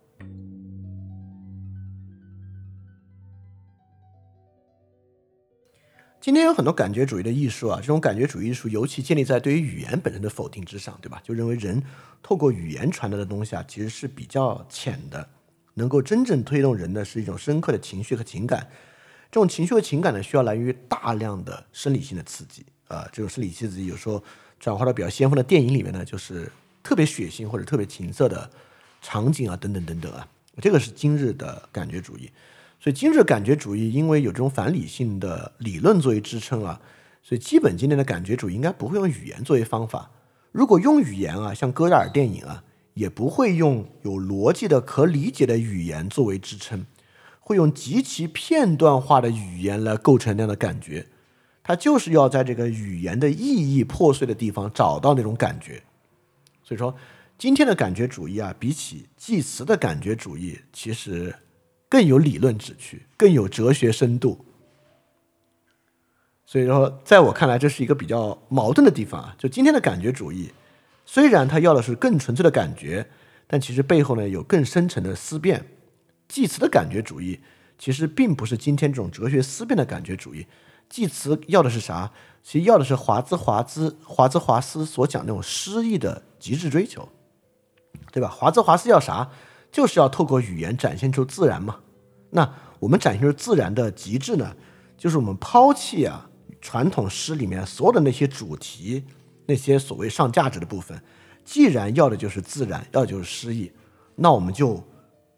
今天有很多感觉主义的艺术啊，这种感觉主义艺术尤其建立在对于语言本身的否定之上，对吧？就认为人透过语言传达的东西啊，其实是比较浅的，能够真正推动人的是一种深刻的情绪和情感。这种情绪和情感呢，需要来源于大量的生理性的刺激啊。这种生理性刺激有时候转化到比较先锋的电影里面呢，就是。特别血腥或者特别情色的场景啊，等等等等啊，这个是今日的感觉主义。所以今日感觉主义因为有这种反理性的理论作为支撑啊，所以基本今天的感觉主义应该不会用语言作为方法。如果用语言啊，像戈达尔电影啊，也不会用有逻辑的、可理解的语言作为支撑，会用极其片段化的语言来构成那样的感觉。它就是要在这个语言的意义破碎的地方找到那种感觉。所以说，今天的感觉主义啊，比起祭词的感觉主义，其实更有理论旨趣，更有哲学深度。所以说，在我看来，这是一个比较矛盾的地方啊。就今天的感觉主义，虽然他要的是更纯粹的感觉，但其实背后呢有更深沉的思辨。祭词的感觉主义，其实并不是今天这种哲学思辨的感觉主义。祭词要的是啥？其实要的是华兹华兹华兹华斯所讲那种诗意的。极致追求，对吧？华兹华斯要啥？就是要透过语言展现出自然嘛。那我们展现出自然的极致呢？就是我们抛弃啊传统诗里面所有的那些主题，那些所谓上价值的部分。既然要的就是自然，要的就是诗意，那我们就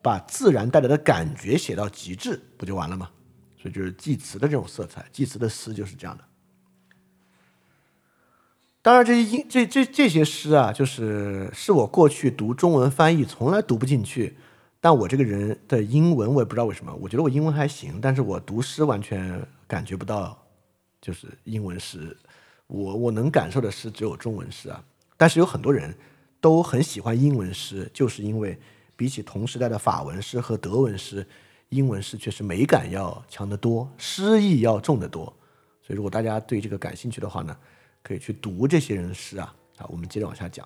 把自然带来的感觉写到极致，不就完了吗？所以就是祭词的这种色彩，祭词的诗就是这样的。当然，这些英这这这些诗啊，就是是我过去读中文翻译从来读不进去。但我这个人的英文，我也不知道为什么，我觉得我英文还行，但是我读诗完全感觉不到，就是英文诗。我我能感受的诗只有中文诗啊。但是有很多人都很喜欢英文诗，就是因为比起同时代的法文诗和德文诗，英文诗确实美感要强得多，诗意要重得多。所以，如果大家对这个感兴趣的话呢？可以去读这些人诗啊。好，我们接着往下讲。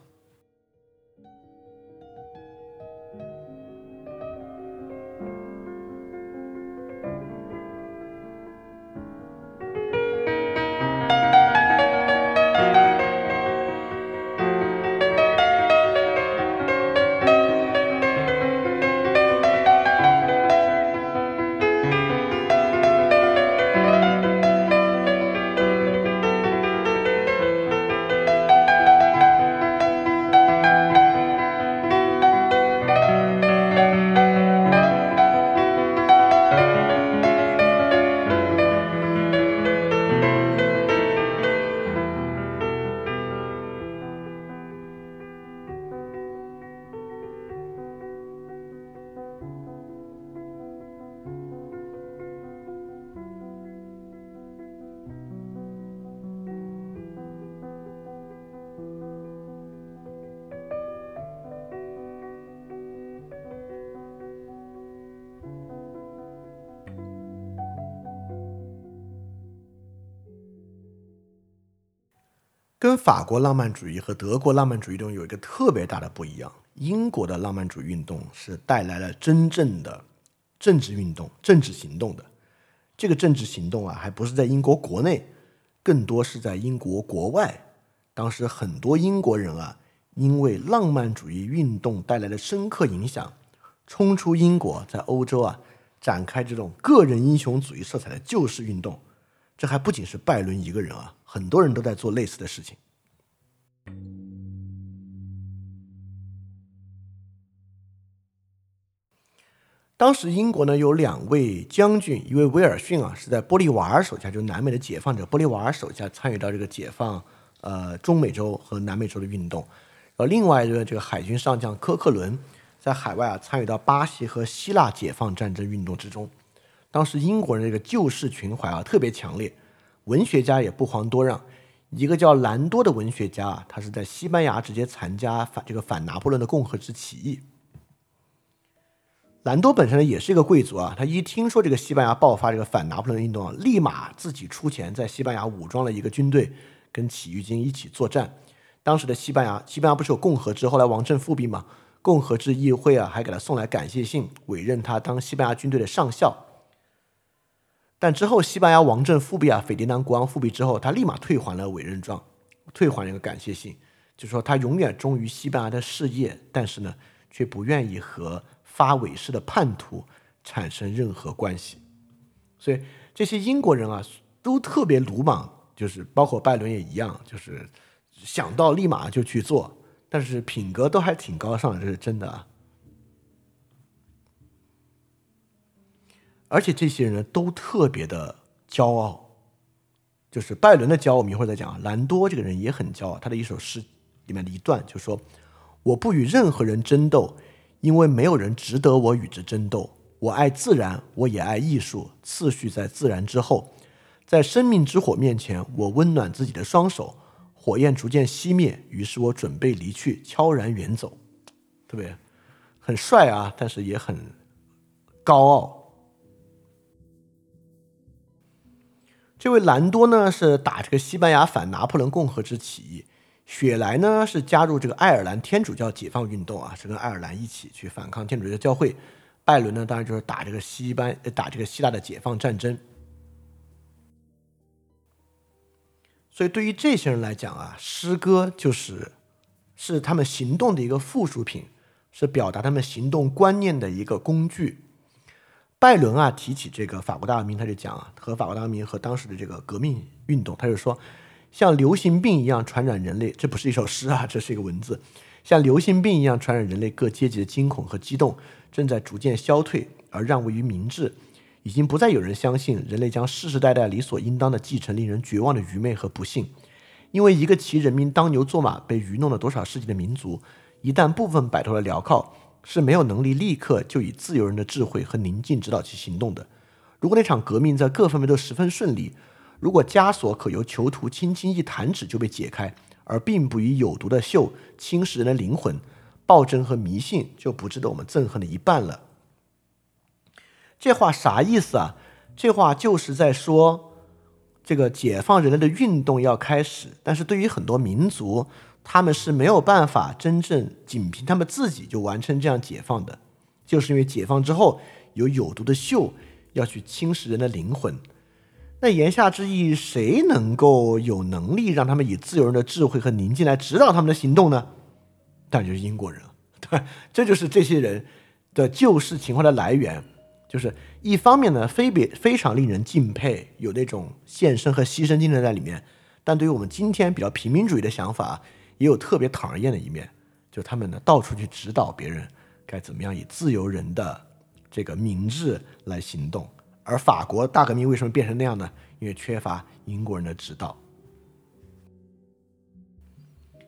跟法国浪漫主义和德国浪漫主义运动有一个特别大的不一样，英国的浪漫主义运动是带来了真正的政治运动、政治行动的。这个政治行动啊，还不是在英国国内，更多是在英国国外。当时很多英国人啊，因为浪漫主义运动带来的深刻影响，冲出英国，在欧洲啊展开这种个人英雄主义色彩的救世运动。这还不仅是拜伦一个人啊，很多人都在做类似的事情。当时英国呢有两位将军，一位威尔逊啊是在玻利瓦尔手下，就南美的解放者玻利瓦尔手下参与到这个解放呃中美洲和南美洲的运动，然后另外一个这个海军上将科克伦在海外啊参与到巴西和希腊解放战争运动之中。当时英国人这个救世情怀啊特别强烈，文学家也不遑多让。一个叫兰多的文学家啊，他是在西班牙直接参加反这个反拿破仑的共和制起义。兰多本身呢也是一个贵族啊，他一听说这个西班牙爆发这个反拿破仑运动啊，立马自己出钱在西班牙武装了一个军队，跟起义军一起作战。当时的西班牙，西班牙不是有共和制，后来王政复辟嘛，共和制议会啊还给他送来感谢信，委任他当西班牙军队的上校。但之后，西班牙王政复辟啊，斐迪南国王复辟之后，他立马退还了委任状，退还了一个感谢信，就说他永远忠于西班牙的事业，但是呢，却不愿意和发韦誓的叛徒产生任何关系。所以这些英国人啊，都特别鲁莽，就是包括拜伦也一样，就是想到立马就去做，但是品格都还挺高尚，这是真的啊。而且这些人，都特别的骄傲，就是拜伦的骄傲。我们一会儿再讲。兰多这个人也很骄傲，他的一首诗里面的一段就说：“我不与任何人争斗，因为没有人值得我与之争斗。我爱自然，我也爱艺术，次序在自然之后。在生命之火面前，我温暖自己的双手。火焰逐渐熄灭，于是我准备离去，悄然远走。特别很帅啊，但是也很高傲。”这位兰多呢是打这个西班牙反拿破仑共和之起义，雪莱呢是加入这个爱尔兰天主教解放运动啊，是跟爱尔兰一起去反抗天主教教会。拜伦呢当然就是打这个西班打这个希腊的解放战争。所以对于这些人来讲啊，诗歌就是是他们行动的一个附属品，是表达他们行动观念的一个工具。拜伦啊，提起这个法国大革命，他就讲啊，和法国大革命和当时的这个革命运动，他就说，像流行病一样传染人类，这不是一首诗啊，这是一个文字，像流行病一样传染人类各阶级的惊恐和激动，正在逐渐消退而让位于明智，已经不再有人相信人类将世世代代理所应当的继承令人绝望的愚昧和不幸，因为一个骑人民当牛做马被愚弄了多少世纪的民族，一旦部分摆脱了镣铐。是没有能力立刻就以自由人的智慧和宁静指导其行动的。如果那场革命在各方面都十分顺利，如果枷锁可由囚徒轻轻一弹指就被解开，而并不以有毒的锈侵蚀人的灵魂，暴政和迷信就不值得我们憎恨的一半了。这话啥意思啊？这话就是在说，这个解放人类的运动要开始，但是对于很多民族，他们是没有办法真正仅凭他们自己就完成这样解放的，就是因为解放之后有有毒的锈要去侵蚀人的灵魂。那言下之意，谁能够有能力让他们以自由人的智慧和宁静来指导他们的行动呢？当然就是英国人了，对，这就是这些人的救世情怀的来源。就是一方面呢，非别非常令人敬佩，有那种献身和牺牲精神在里面；但对于我们今天比较平民主义的想法，也有特别讨人厌的一面，就他们呢到处去指导别人该怎么样以自由人的这个明智来行动。而法国大革命为什么变成那样呢？因为缺乏英国人的指导。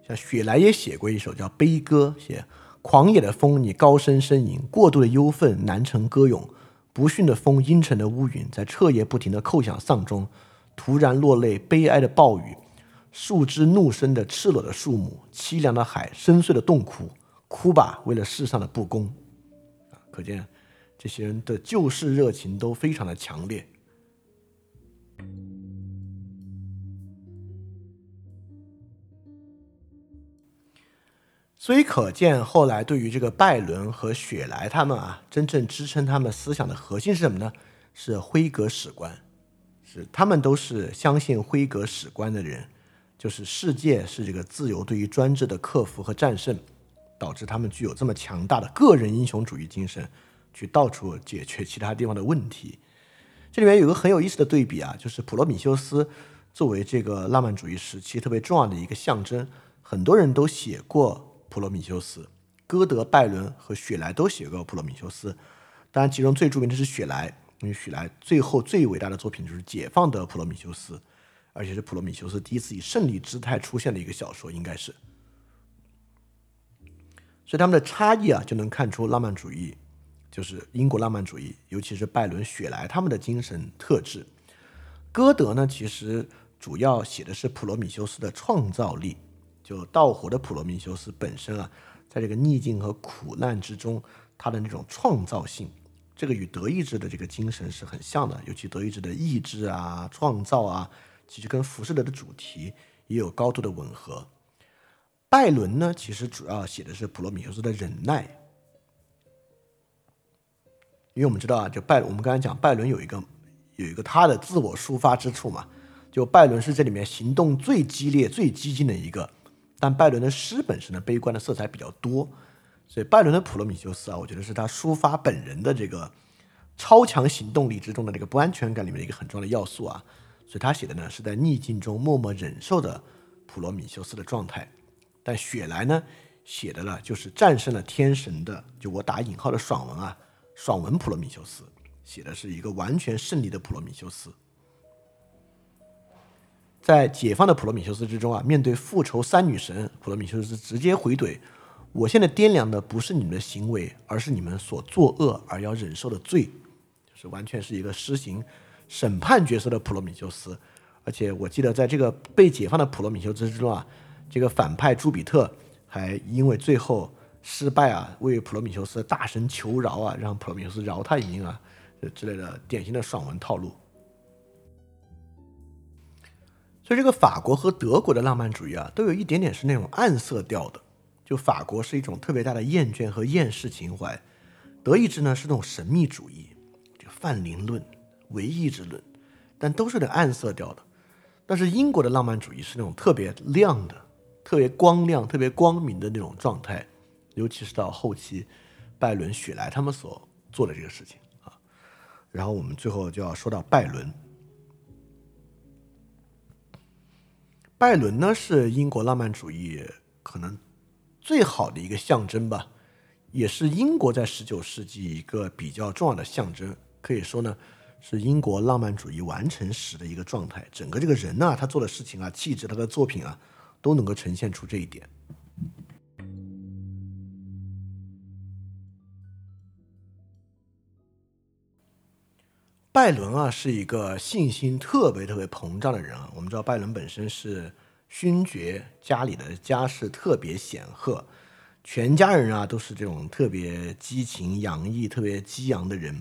像雪莱也写过一首叫《悲歌》，写狂野的风，你高声呻吟；过度的忧愤，难成歌咏。不驯的风，阴沉的乌云，在彻夜不停的叩响丧钟。突然落泪，悲哀的暴雨，树枝怒声的赤裸的树木，凄凉的海，深邃的洞窟，哭吧，为了世上的不公。可见这些人的救世热情都非常的强烈。所以可见，后来对于这个拜伦和雪莱他们啊，真正支撑他们思想的核心是什么呢？是辉格史观，是他们都是相信辉格史观的人，就是世界是这个自由对于专制的克服和战胜，导致他们具有这么强大的个人英雄主义精神，去到处解决其他地方的问题。这里面有个很有意思的对比啊，就是普罗米修斯作为这个浪漫主义时期特别重要的一个象征，很多人都写过。普罗米修斯，歌德、拜伦和雪莱都写过普罗米修斯，当然其中最著名的是雪莱，因为雪莱最后最伟大的作品就是《解放的普罗米修斯》，而且是普罗米修斯第一次以胜利姿态出现的一个小说，应该是。所以他们的差异啊，就能看出浪漫主义，就是英国浪漫主义，尤其是拜伦、雪莱他们的精神特质。歌德呢，其实主要写的是普罗米修斯的创造力。就盗火的普罗米修斯本身啊，在这个逆境和苦难之中，他的那种创造性，这个与德意志的这个精神是很像的。尤其德意志的意志啊、创造啊，其实跟浮士德的主题也有高度的吻合。拜伦呢，其实主要写的是普罗米修斯的忍耐，因为我们知道啊，就拜，我们刚才讲拜伦有一个有一个他的自我抒发之处嘛，就拜伦是这里面行动最激烈、最激进的一个。但拜伦的诗本身的悲观的色彩比较多，所以拜伦的普罗米修斯啊，我觉得是他抒发本人的这个超强行动力之中的这个不安全感里面的一个很重要的要素啊。所以他写的呢是在逆境中默默忍受的普罗米修斯的状态。但雪莱呢写的呢就是战胜了天神的，就我打引号的爽文啊，爽文普罗米修斯写的是一个完全胜利的普罗米修斯。在解放的普罗米修斯之中啊，面对复仇三女神，普罗米修斯直接回怼：“我现在掂量的不是你们的行为，而是你们所作恶而要忍受的罪。”就是完全是一个施行审判角色的普罗米修斯。而且我记得在这个被解放的普罗米修斯之中啊，这个反派朱比特还因为最后失败啊，为普罗米修斯大声求饶啊，让普罗米修斯饶他一命啊，之类的典型的爽文套路。所以，这个法国和德国的浪漫主义啊，都有一点点是那种暗色调的。就法国是一种特别大的厌倦和厌世情怀，德意志呢是那种神秘主义，就泛灵论、唯意志论，但都是有点暗色调的。但是英国的浪漫主义是那种特别亮的、特别光亮、特别光明的那种状态，尤其是到后期，拜伦、雪莱他们所做的这个事情啊。然后我们最后就要说到拜伦。拜伦呢是英国浪漫主义可能最好的一个象征吧，也是英国在十九世纪一个比较重要的象征。可以说呢，是英国浪漫主义完成时的一个状态。整个这个人呢，他做的事情啊，气质，他的作品啊，都能够呈现出这一点。拜伦啊，是一个信心特别特别膨胀的人啊。我们知道拜伦本身是勋爵，家里的家世特别显赫，全家人啊都是这种特别激情洋溢、特别激昂的人。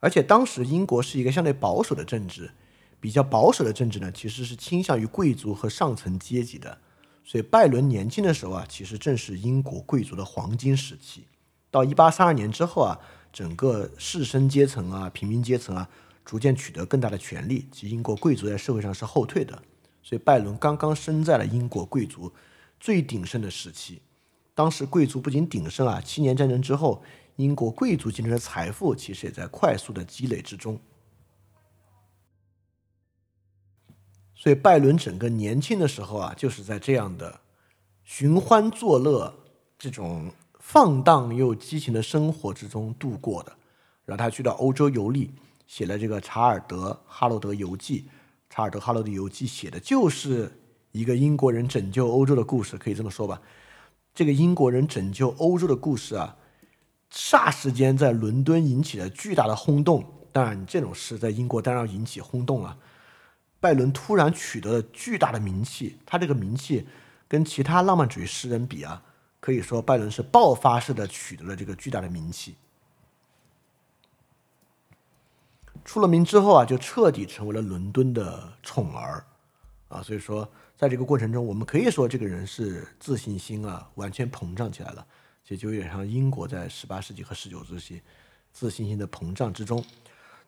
而且当时英国是一个相对保守的政治，比较保守的政治呢，其实是倾向于贵族和上层阶级的。所以拜伦年轻的时候啊，其实正是英国贵族的黄金时期。到一八三二年之后啊，整个士绅阶层啊、平民阶层啊，逐渐取得更大的权利，即英国贵族在社会上是后退的。所以拜伦刚刚生在了英国贵族最鼎盛的时期。当时贵族不仅鼎盛啊，七年战争之后，英国贵族阶层的财富其实也在快速的积累之中。所以拜伦整个年轻的时候啊，就是在这样的寻欢作乐、这种放荡又激情的生活之中度过的。然后他去到欧洲游历，写了这个《查尔德·哈罗德游记》。《查尔德·哈罗德游记》写的就是一个英国人拯救欧洲的故事，可以这么说吧。这个英国人拯救欧洲的故事啊，霎时间在伦敦引起了巨大的轰动。当然，这种事在英国当然要引起轰动了。拜伦突然取得了巨大的名气，他这个名气跟其他浪漫主义诗人比啊，可以说拜伦是爆发式的取得了这个巨大的名气。出了名之后啊，就彻底成为了伦敦的宠儿啊，所以说在这个过程中，我们可以说这个人是自信心啊完全膨胀起来了，其实就有点像英国在十八世纪和十九世纪自信心的膨胀之中。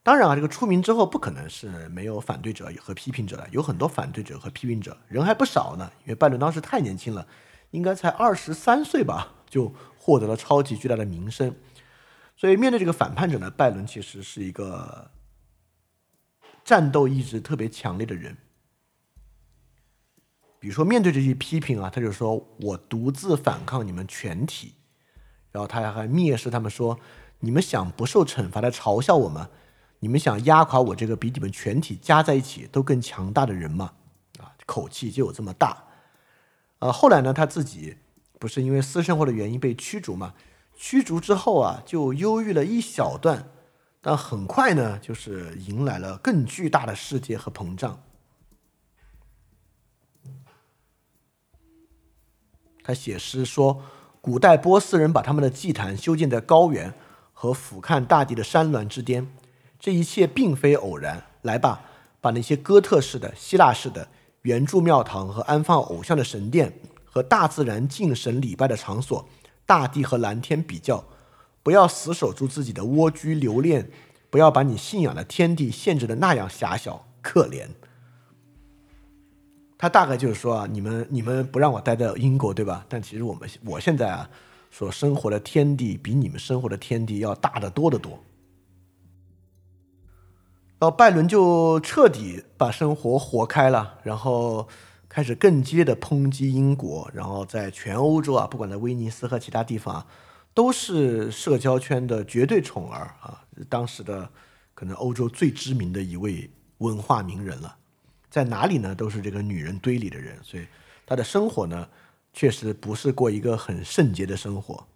当然啊，这个出名之后不可能是没有反对者和批评者的，有很多反对者和批评者，人还不少呢。因为拜伦当时太年轻了，应该才二十三岁吧，就获得了超级巨大的名声。所以面对这个反叛者呢，拜伦其实是一个战斗意志特别强烈的人。比如说面对这些批评啊，他就说我独自反抗你们全体，然后他还蔑视他们说，你们想不受惩罚的嘲笑我吗？你们想压垮我这个比你们全体加在一起都更强大的人吗？啊，口气就有这么大。呃，后来呢，他自己不是因为私生活的原因被驱逐嘛？驱逐之后啊，就忧郁了一小段，但很快呢，就是迎来了更巨大的世界和膨胀。他写诗说，古代波斯人把他们的祭坛修建在高原和俯瞰大地的山峦之巅。这一切并非偶然。来吧，把那些哥特式的、希腊式的圆柱庙堂和安放偶像的神殿和大自然敬神礼拜的场所、大地和蓝天比较，不要死守住自己的蜗居留恋，不要把你信仰的天地限制的那样狭小可怜。他大概就是说啊，你们你们不让我待在英国，对吧？但其实我们我现在啊，所生活的天地比你们生活的天地要大得多得多。然后拜伦就彻底把生活活开了，然后开始更激烈的抨击英国，然后在全欧洲啊，不管在威尼斯和其他地方啊，都是社交圈的绝对宠儿啊，当时的可能欧洲最知名的一位文化名人了，在哪里呢，都是这个女人堆里的人，所以他的生活呢，确实不是过一个很圣洁的生活。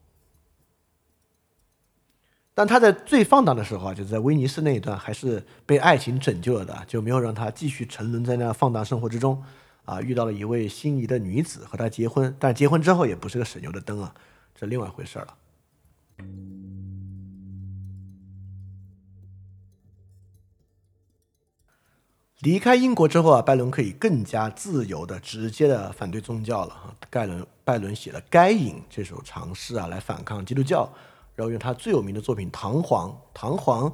但他在最放荡的时候啊，就是在威尼斯那一段，还是被爱情拯救了的，就没有让他继续沉沦在那放荡生活之中。啊，遇到了一位心仪的女子，和他结婚，但结婚之后也不是个省油的灯啊，这另外一回事了。离开英国之后啊，拜伦可以更加自由的、直接的反对宗教了啊。盖伦拜伦写了《该隐》这首长诗啊，来反抗基督教。然后用他最有名的作品《唐璜》，《唐璜》，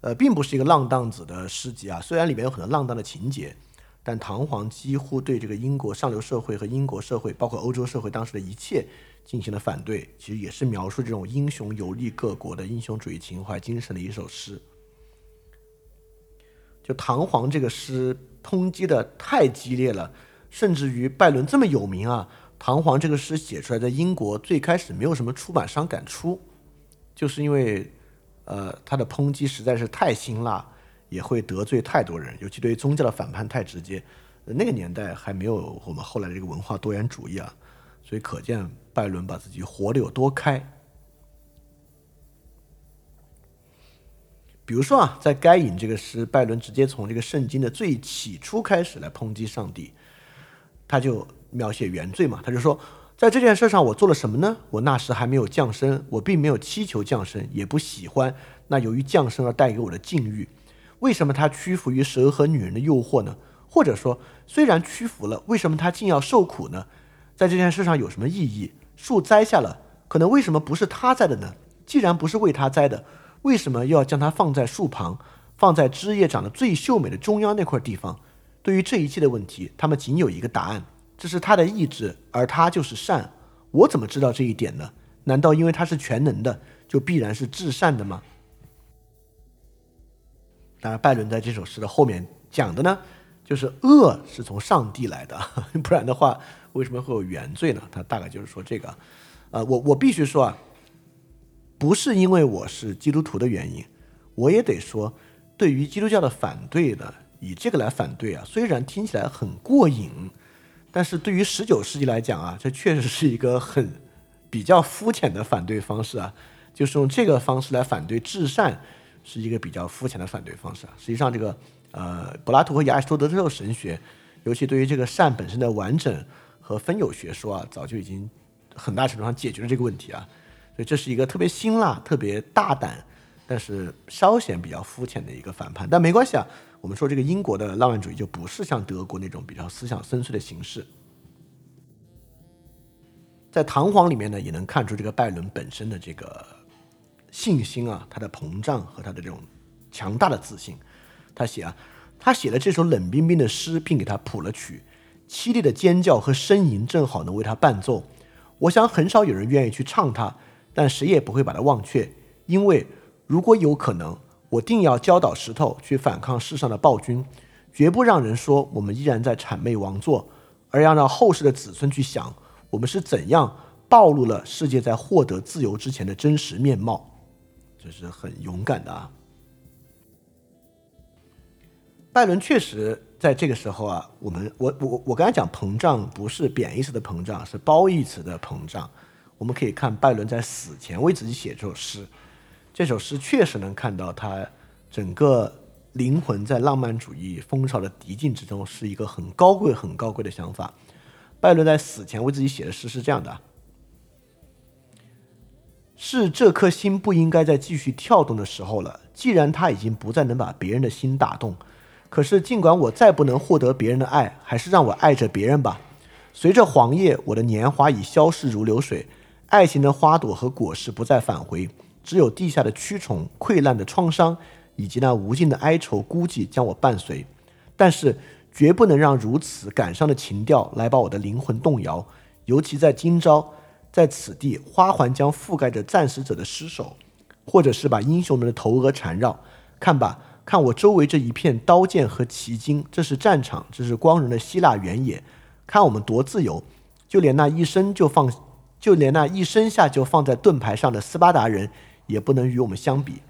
呃，并不是一个浪荡子的诗集啊。虽然里面有很多浪荡的情节，但《唐璜》几乎对这个英国上流社会和英国社会，包括欧洲社会当时的一切进行了反对。其实也是描述这种英雄游历各国的英雄主义情怀精神的一首诗。就《唐璜》这个诗抨击的太激烈了，甚至于拜伦这么有名啊，《唐璜》这个诗写出来在英国最开始没有什么出版商敢出。就是因为，呃，他的抨击实在是太辛辣，也会得罪太多人，尤其对宗教的反叛太直接。那个年代还没有我们后来的这个文化多元主义啊，所以可见拜伦把自己活得有多开。比如说啊，在《该隐》这个诗，拜伦直接从这个圣经的最起初开始来抨击上帝，他就描写原罪嘛，他就说。在这件事上，我做了什么呢？我那时还没有降生，我并没有祈求降生，也不喜欢那由于降生而带给我的境遇。为什么他屈服于蛇和女人的诱惑呢？或者说，虽然屈服了，为什么他竟要受苦呢？在这件事上有什么意义？树栽下了，可能为什么不是他栽的呢？既然不是为他栽的，为什么又要将它放在树旁，放在枝叶长得最秀美的中央那块地方？对于这一切的问题，他们仅有一个答案：这是他的意志，而他就是善。我怎么知道这一点呢？难道因为他是全能的，就必然是至善的吗？当然，拜伦在这首诗的后面讲的呢，就是恶是从上帝来的，不然的话，为什么会有原罪呢？他大概就是说这个。呃，我我必须说啊，不是因为我是基督徒的原因，我也得说，对于基督教的反对呢，以这个来反对啊，虽然听起来很过瘾，但是对于十九世纪来讲啊，这确实是一个很比较肤浅的反对方式啊，就是用这个方式来反对至善。是一个比较肤浅的反对方式啊。实际上，这个呃，柏拉图和亚里士多德这种神学，尤其对于这个善本身的完整和分有学说啊，早就已经很大程度上解决了这个问题啊。这是一个特别辛辣、特别大胆，但是稍显比较肤浅的一个反叛。但没关系啊，我们说这个英国的浪漫主义就不是像德国那种比较思想深邃的形式。在《唐璜》里面呢，也能看出这个拜伦本身的这个。信心啊，他的膨胀和他的这种强大的自信，他写啊，他写了这首冷冰冰的诗，并给他谱了曲，凄厉的尖叫和呻吟正好能为他伴奏。我想很少有人愿意去唱它，但谁也不会把它忘却，因为如果有可能，我定要教导石头去反抗世上的暴君，绝不让人说我们依然在谄媚王座，而要让后世的子孙去想我们是怎样暴露了世界在获得自由之前的真实面貌。这是很勇敢的啊！拜伦确实在这个时候啊，我们我我我刚才讲膨胀不是贬义词的膨胀，是褒义词的膨胀。我们可以看拜伦在死前为自己写这首诗，这首诗确实能看到他整个灵魂在浪漫主义风潮的敌境之中是一个很高贵、很高贵的想法。拜伦在死前为自己写的诗是这样的。是这颗心不应该再继续跳动的时候了。既然他已经不再能把别人的心打动，可是尽管我再不能获得别人的爱，还是让我爱着别人吧。随着黄叶，我的年华已消逝如流水，爱情的花朵和果实不再返回，只有地下的蛆虫、溃烂的创伤以及那无尽的哀愁孤寂将我伴随。但是绝不能让如此感伤的情调来把我的灵魂动摇，尤其在今朝。在此地，花环将覆盖着战死者的尸首，或者是把英雄们的头额缠绕。看吧，看我周围这一片刀剑和奇经，这是战场，这是光荣的希腊原野。看我们多自由，就连那一生就放，就连那一生下就放在盾牌上的斯巴达人，也不能与我们相比。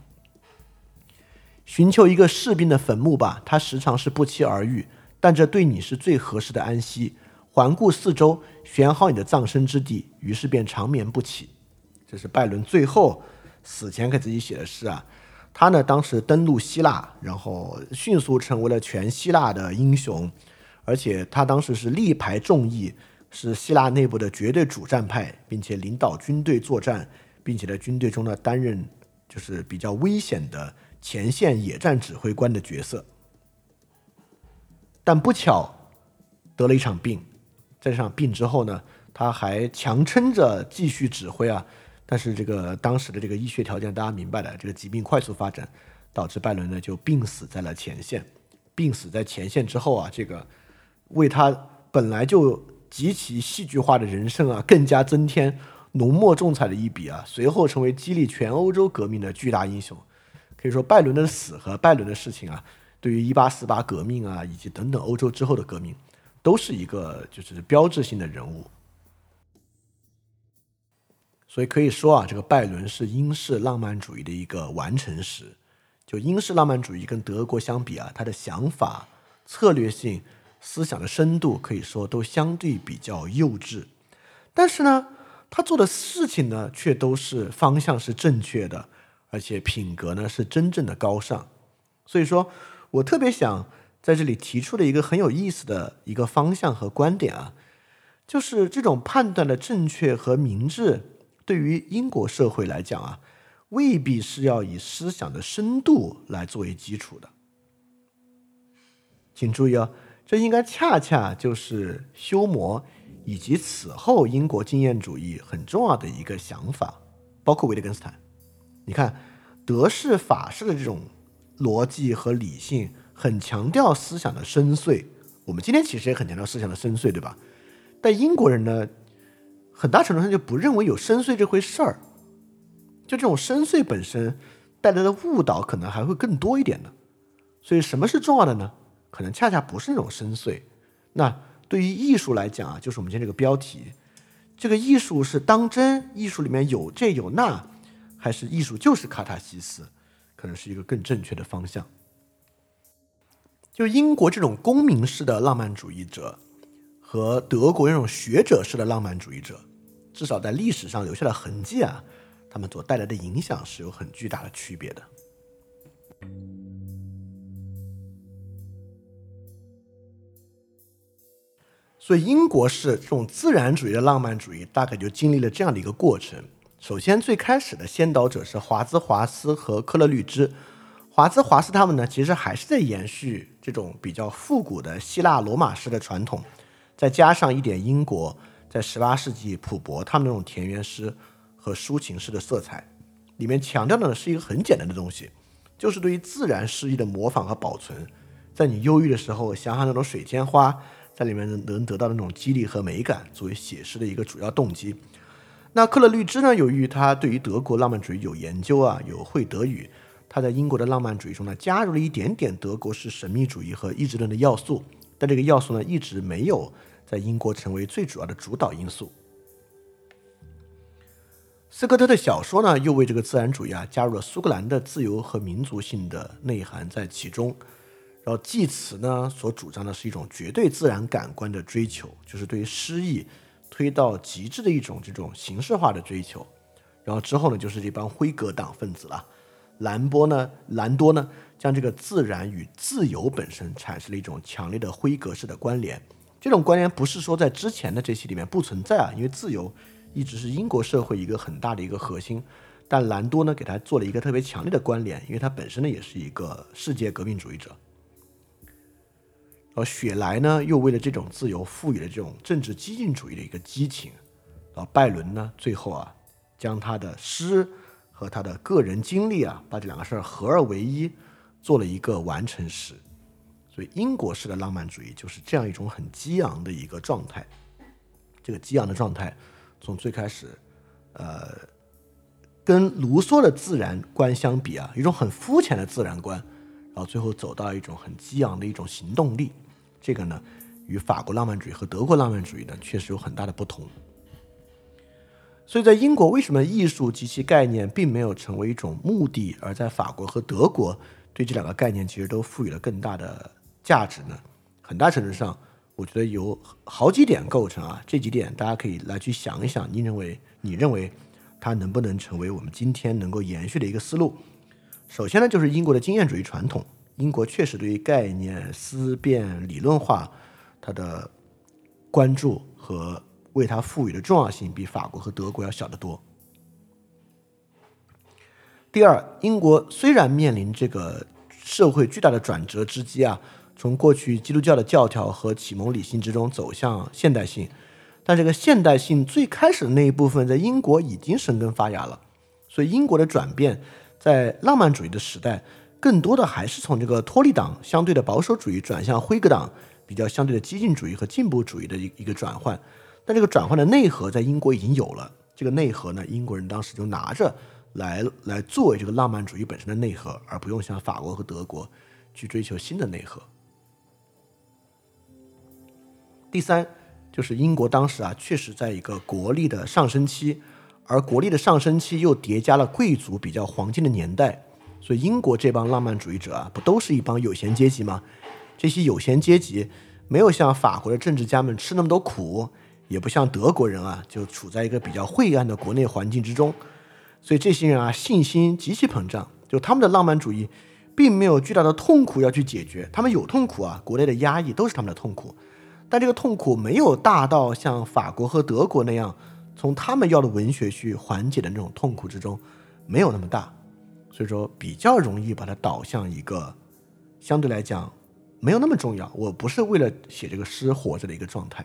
寻求一个士兵的坟墓吧，他时常是不期而遇，但这对你是最合适的安息。环顾四周，选好你的葬身之地，于是便长眠不起。这是拜伦最后死前给自己写的诗啊。他呢，当时登陆希腊，然后迅速成为了全希腊的英雄，而且他当时是力排众议，是希腊内部的绝对主战派，并且领导军队作战，并且在军队中呢担任就是比较危险的前线野战指挥官的角色。但不巧得了一场病。在这场病之后呢，他还强撑着继续指挥啊。但是这个当时的这个医学条件，大家明白的，这个疾病快速发展，导致拜伦呢就病死在了前线。病死在前线之后啊，这个为他本来就极其戏剧化的人生啊，更加增添浓墨重彩的一笔啊。随后成为激励全欧洲革命的巨大英雄。可以说，拜伦的死和拜伦的事情啊，对于一八四八革命啊，以及等等欧洲之后的革命。都是一个就是标志性的人物，所以可以说啊，这个拜伦是英式浪漫主义的一个完成时。就英式浪漫主义跟德国相比啊，他的想法、策略性、思想的深度，可以说都相对比较幼稚。但是呢，他做的事情呢，却都是方向是正确的，而且品格呢是真正的高尚。所以说我特别想。在这里提出了一个很有意思的一个方向和观点啊，就是这种判断的正确和明智，对于英国社会来讲啊，未必是要以思想的深度来作为基础的。请注意哦，这应该恰恰就是修谟以及此后英国经验主义很重要的一个想法，包括维特根斯坦。你看，德式、法式的这种逻辑和理性，很强调思想的深邃。我们今天其实也很强调思想的深邃，对吧？但英国人呢，很大程度上就不认为有深邃这回事儿。就这种深邃本身带来的误导，可能还会更多一点的。所以，什么是重要的呢？可能恰恰不是那种深邃。那对于艺术来讲啊，就是我们今天这个标题：这个艺术是当真，艺术里面有这有那，还是艺术就是卡塔西斯？可能是一个更正确的方向。就英国这种公民式的浪漫主义者，和德国那种学者式的浪漫主义者，至少在历史上留下的痕迹啊。他们所带来的影响是有很巨大的区别的，所以英国式这种自然主义的浪漫主义大概就经历了这样的一个过程。首先，最开始的先导者是华兹华斯和科勒律兹。华兹华斯他们呢，其实还是在延续这种比较复古的希腊罗马式的传统，再加上一点英国在十八世纪普伯他们那种田园诗。和抒情式的色彩，里面强调的呢是一个很简单的东西，就是对于自然诗意的模仿和保存。在你忧郁的时候，想想那种水仙花，在里面能能得到的那种激励和美感，作为写诗的一个主要动机。那克勒律兹呢，由于他对于德国浪漫主义有研究啊，有会德语，他在英国的浪漫主义中呢，加入了一点点德国式神秘主义和意志论的要素，但这个要素呢，一直没有在英国成为最主要的主导因素。斯科特的小说呢，又为这个自然主义啊加入了苏格兰的自由和民族性的内涵在其中。然后济慈呢所主张的是一种绝对自然感官的追求，就是对于诗意推到极致的一种这种形式化的追求。然后之后呢，就是这帮辉格党分子了。兰波呢，兰多呢，将这个自然与自由本身产生了一种强烈的辉格式的关联。这种关联不是说在之前的这些里面不存在啊，因为自由。一直是英国社会一个很大的一个核心，但兰多呢给他做了一个特别强烈的关联，因为他本身呢也是一个世界革命主义者。而雪莱呢又为了这种自由赋予了这种政治激进主义的一个激情。然后拜伦呢最后啊将他的诗和他的个人经历啊把这两个事儿合二为一，做了一个完成时。所以英国式的浪漫主义就是这样一种很激昂的一个状态。这个激昂的状态。从最开始，呃，跟卢梭的自然观相比啊，一种很肤浅的自然观，然后最后走到一种很激昂的一种行动力，这个呢，与法国浪漫主义和德国浪漫主义呢，确实有很大的不同。所以在英国，为什么艺术及其概念并没有成为一种目的，而在法国和德国对这两个概念其实都赋予了更大的价值呢？很大程度上。我觉得有好几点构成啊，这几点大家可以来去想一想，你认为你认为它能不能成为我们今天能够延续的一个思路？首先呢，就是英国的经验主义传统，英国确实对于概念思辨理论化它的关注和为它赋予的重要性，比法国和德国要小得多。第二，英国虽然面临这个社会巨大的转折之机啊。从过去基督教的教条和启蒙理性之中走向现代性，但这个现代性最开始的那一部分在英国已经生根发芽了，所以英国的转变在浪漫主义的时代，更多的还是从这个托利党相对的保守主义转向辉格党比较相对的激进主义和进步主义的一一个转换。但这个转换的内核在英国已经有了，这个内核呢，英国人当时就拿着来来作为这个浪漫主义本身的内核，而不用像法国和德国去追求新的内核。第三，就是英国当时啊，确实在一个国力的上升期，而国力的上升期又叠加了贵族比较黄金的年代，所以英国这帮浪漫主义者啊，不都是一帮有闲阶级吗？这些有闲阶级没有像法国的政治家们吃那么多苦，也不像德国人啊，就处在一个比较晦暗的国内环境之中，所以这些人啊，信心极其膨胀，就他们的浪漫主义，并没有巨大的痛苦要去解决，他们有痛苦啊，国内的压抑都是他们的痛苦。但这个痛苦没有大到像法国和德国那样，从他们要的文学去缓解的那种痛苦之中，没有那么大，所以说比较容易把它导向一个相对来讲没有那么重要。我不是为了写这个诗活着的一个状态，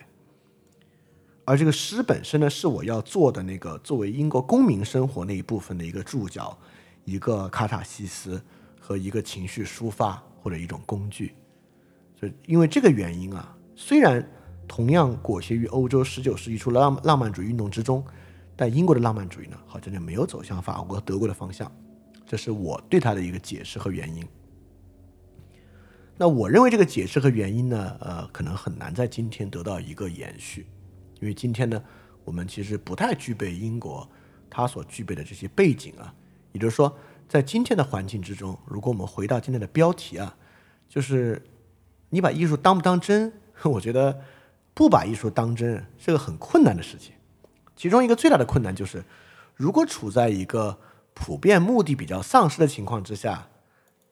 而这个诗本身呢，是我要做的那个作为英国公民生活那一部分的一个注脚，一个卡塔西斯和一个情绪抒发或者一种工具。所以因为这个原因啊，虽然同样裹挟于欧洲十九世纪初浪浪漫主义运动之中，但英国的浪漫主义呢，好像就没有走向法国、德国的方向。这是我对它的一个解释和原因。那我认为这个解释和原因呢，呃，可能很难在今天得到一个延续，因为今天呢，我们其实不太具备英国它所具备的这些背景啊。也就是说，在今天的环境之中，如果我们回到今天的标题啊，就是你把艺术当不当真？我觉得不把艺术当真是个很困难的事情。其中一个最大的困难就是，如果处在一个普遍目的比较丧失的情况之下，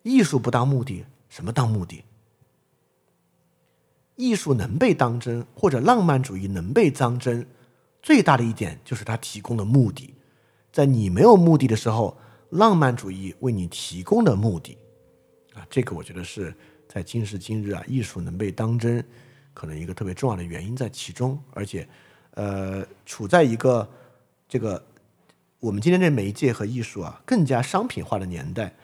艺术不当目的。什么当目的？艺术能被当真，或者浪漫主义能被当真，最大的一点就是它提供的目的，在你没有目的的时候，浪漫主义为你提供的目的，啊，这个我觉得是在今时今日啊，艺术能被当真，可能一个特别重要的原因在其中，而且，呃，处在一个这个我们今天这媒介和艺术啊更加商品化的年代。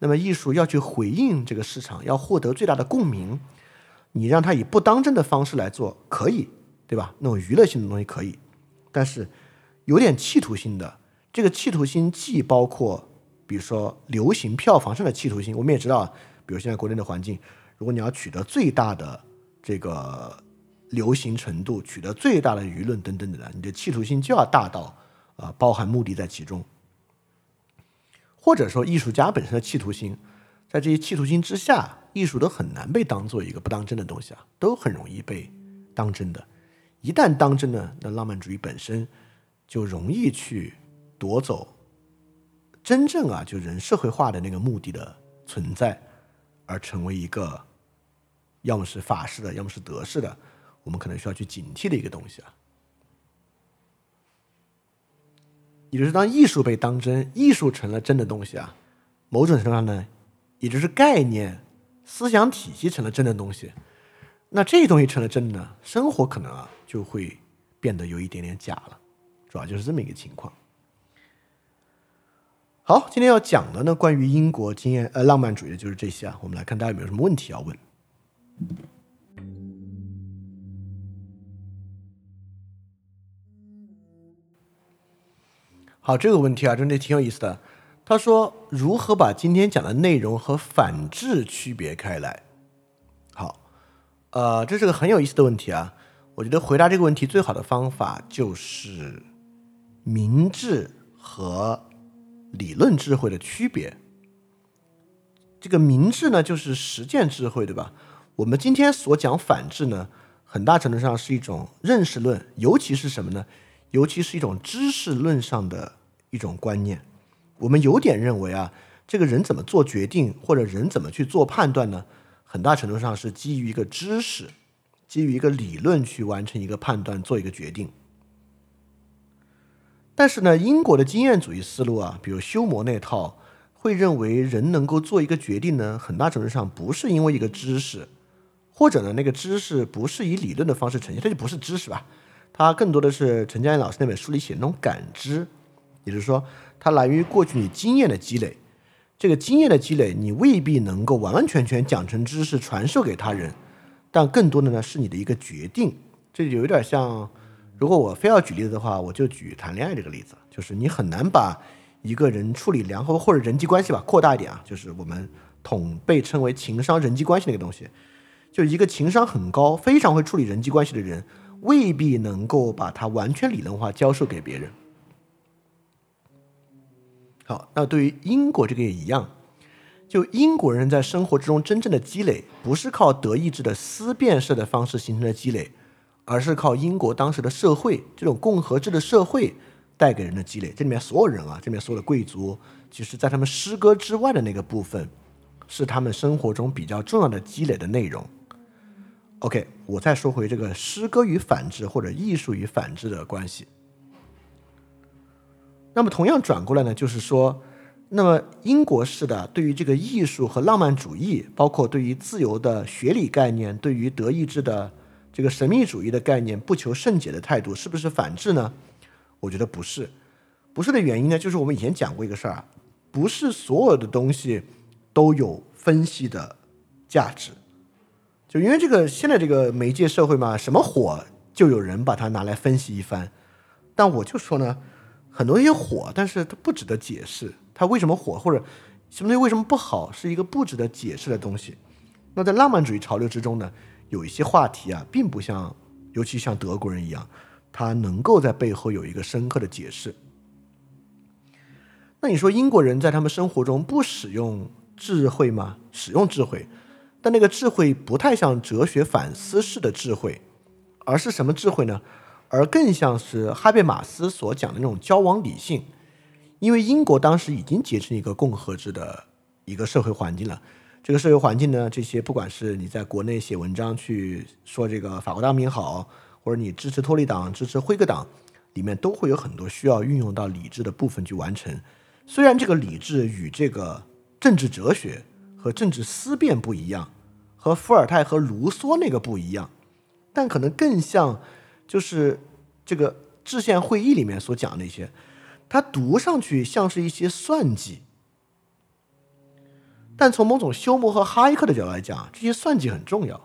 那么艺术要去回应这个市场，要获得最大的共鸣，你让它以不当真的方式来做，可以，对吧？那种娱乐性的东西可以，但是有点企图心的，这个企图心既包括，比如说流行票房上的企图心，我们也知道，比如现在国内的环境，如果你要取得最大的这个流行程度，取得最大的舆论等等等等，你的企图心就要大到啊，包含目的在其中。或者说，艺术家本身的企图心，在这些企图心之下，艺术都很难被当做一个不当真的东西啊，都很容易被当真的。一旦当真呢，那浪漫主义本身就容易去夺走真正啊，就人社会化的那个目的的存在，而成为一个要么是法式的，要么是德式的，我们可能需要去警惕的一个东西啊。也就是当艺术被当真，艺术成了真的东西啊，某种程度上呢，也就是概念、思想体系成了真的东西，那这东西成了真的呢，生活可能啊就会变得有一点点假了，主要就是这么一个情况。好，今天要讲的呢，关于英国经验呃浪漫主义的就是这些啊，我们来看大家有没有什么问题要问。好，这个问题啊，真的挺有意思的。他说：“如何把今天讲的内容和反制区别开来？”好，呃，这是个很有意思的问题啊。我觉得回答这个问题最好的方法就是明智和理论智慧的区别。这个明智呢，就是实践智慧，对吧？我们今天所讲反制呢，很大程度上是一种认识论，尤其是什么呢？尤其是一种知识论上的。一种观念，我们有点认为啊，这个人怎么做决定，或者人怎么去做判断呢？很大程度上是基于一个知识，基于一个理论去完成一个判断，做一个决定。但是呢，英国的经验主义思路啊，比如休谟那套，会认为人能够做一个决定呢，很大程度上不是因为一个知识，或者呢，那个知识不是以理论的方式呈现，它就不是知识吧？它更多的是陈佳燕老师那本书里写的那种感知。也就是说，它来源于过去你经验的积累，这个经验的积累，你未必能够完完全全讲成知识传授给他人，但更多的呢是你的一个决定。这就有点像，如果我非要举例子的话，我就举谈恋爱这个例子，就是你很难把一个人处理良好或者人际关系吧扩大一点啊，就是我们统被称为情商人际关系那个东西，就一个情商很高、非常会处理人际关系的人，未必能够把它完全理论化教授给别人。好，那对于英国这个也一样，就英国人在生活之中真正的积累，不是靠德意志的思辨式的方式形成的积累，而是靠英国当时的社会这种共和制的社会带给人的积累。这里面所有人啊，这里面所有的贵族，其实在他们诗歌之外的那个部分，是他们生活中比较重要的积累的内容。OK，我再说回这个诗歌与反制或者艺术与反制的关系。那么同样转过来呢，就是说，那么英国式的对于这个艺术和浪漫主义，包括对于自由的学理概念，对于德意志的这个神秘主义的概念不求甚解的态度，是不是反制呢？我觉得不是。不是的原因呢，就是我们以前讲过一个事儿啊，不是所有的东西都有分析的价值。就因为这个现在这个媒介社会嘛，什么火就有人把它拿来分析一番。但我就说呢，很多东西火，但是它不值得解释。它为什么火，或者什么东西为什么不好，是一个不值得解释的东西。那在浪漫主义潮流之中呢，有一些话题啊，并不像，尤其像德国人一样，他能够在背后有一个深刻的解释。那你说英国人在他们生活中不使用智慧吗？使用智慧，但那个智慧不太像哲学反思式的智慧，而是什么智慧呢？而更像是哈贝马斯所讲的那种交往理性。因为英国当时已经结成一个共和制的一个社会环境了，这个社会环境呢，这些不管是你在国内写文章去说这个法国大民好，或者你支持托利党、支持辉格党，里面都会有很多需要运用到理智的部分去完成。虽然这个理智与这个政治哲学和政治思辨不一样，和伏尔泰和卢梭那个不一样，但可能更像就是这个制宪会议里面所讲的那些。它读上去像是一些算计，但从某种休谟和哈耶克的角度来讲，这些算计很重要，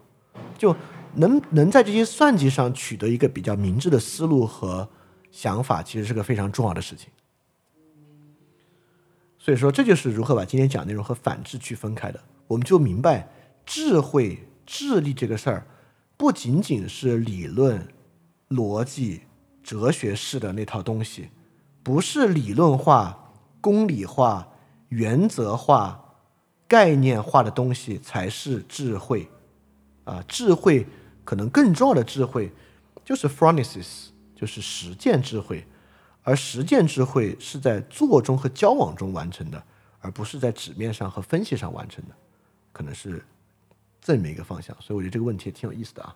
就能能在这些算计上取得一个比较明智的思路和想法，其实是个非常重要的事情。所以说，这就是如何把今天讲内容和反智区分开的。我们就明白，智慧、智力这个事儿，不仅仅是理论、逻辑、哲学式的那套东西。不是理论化、公理化、原则化、概念化的东西才是智慧，啊，智慧可能更重要的智慧就是 phronesis，就是实践智慧，而实践智慧是在做中和交往中完成的，而不是在纸面上和分析上完成的，可能是这么一个方向。所以我觉得这个问题也挺有意思的啊。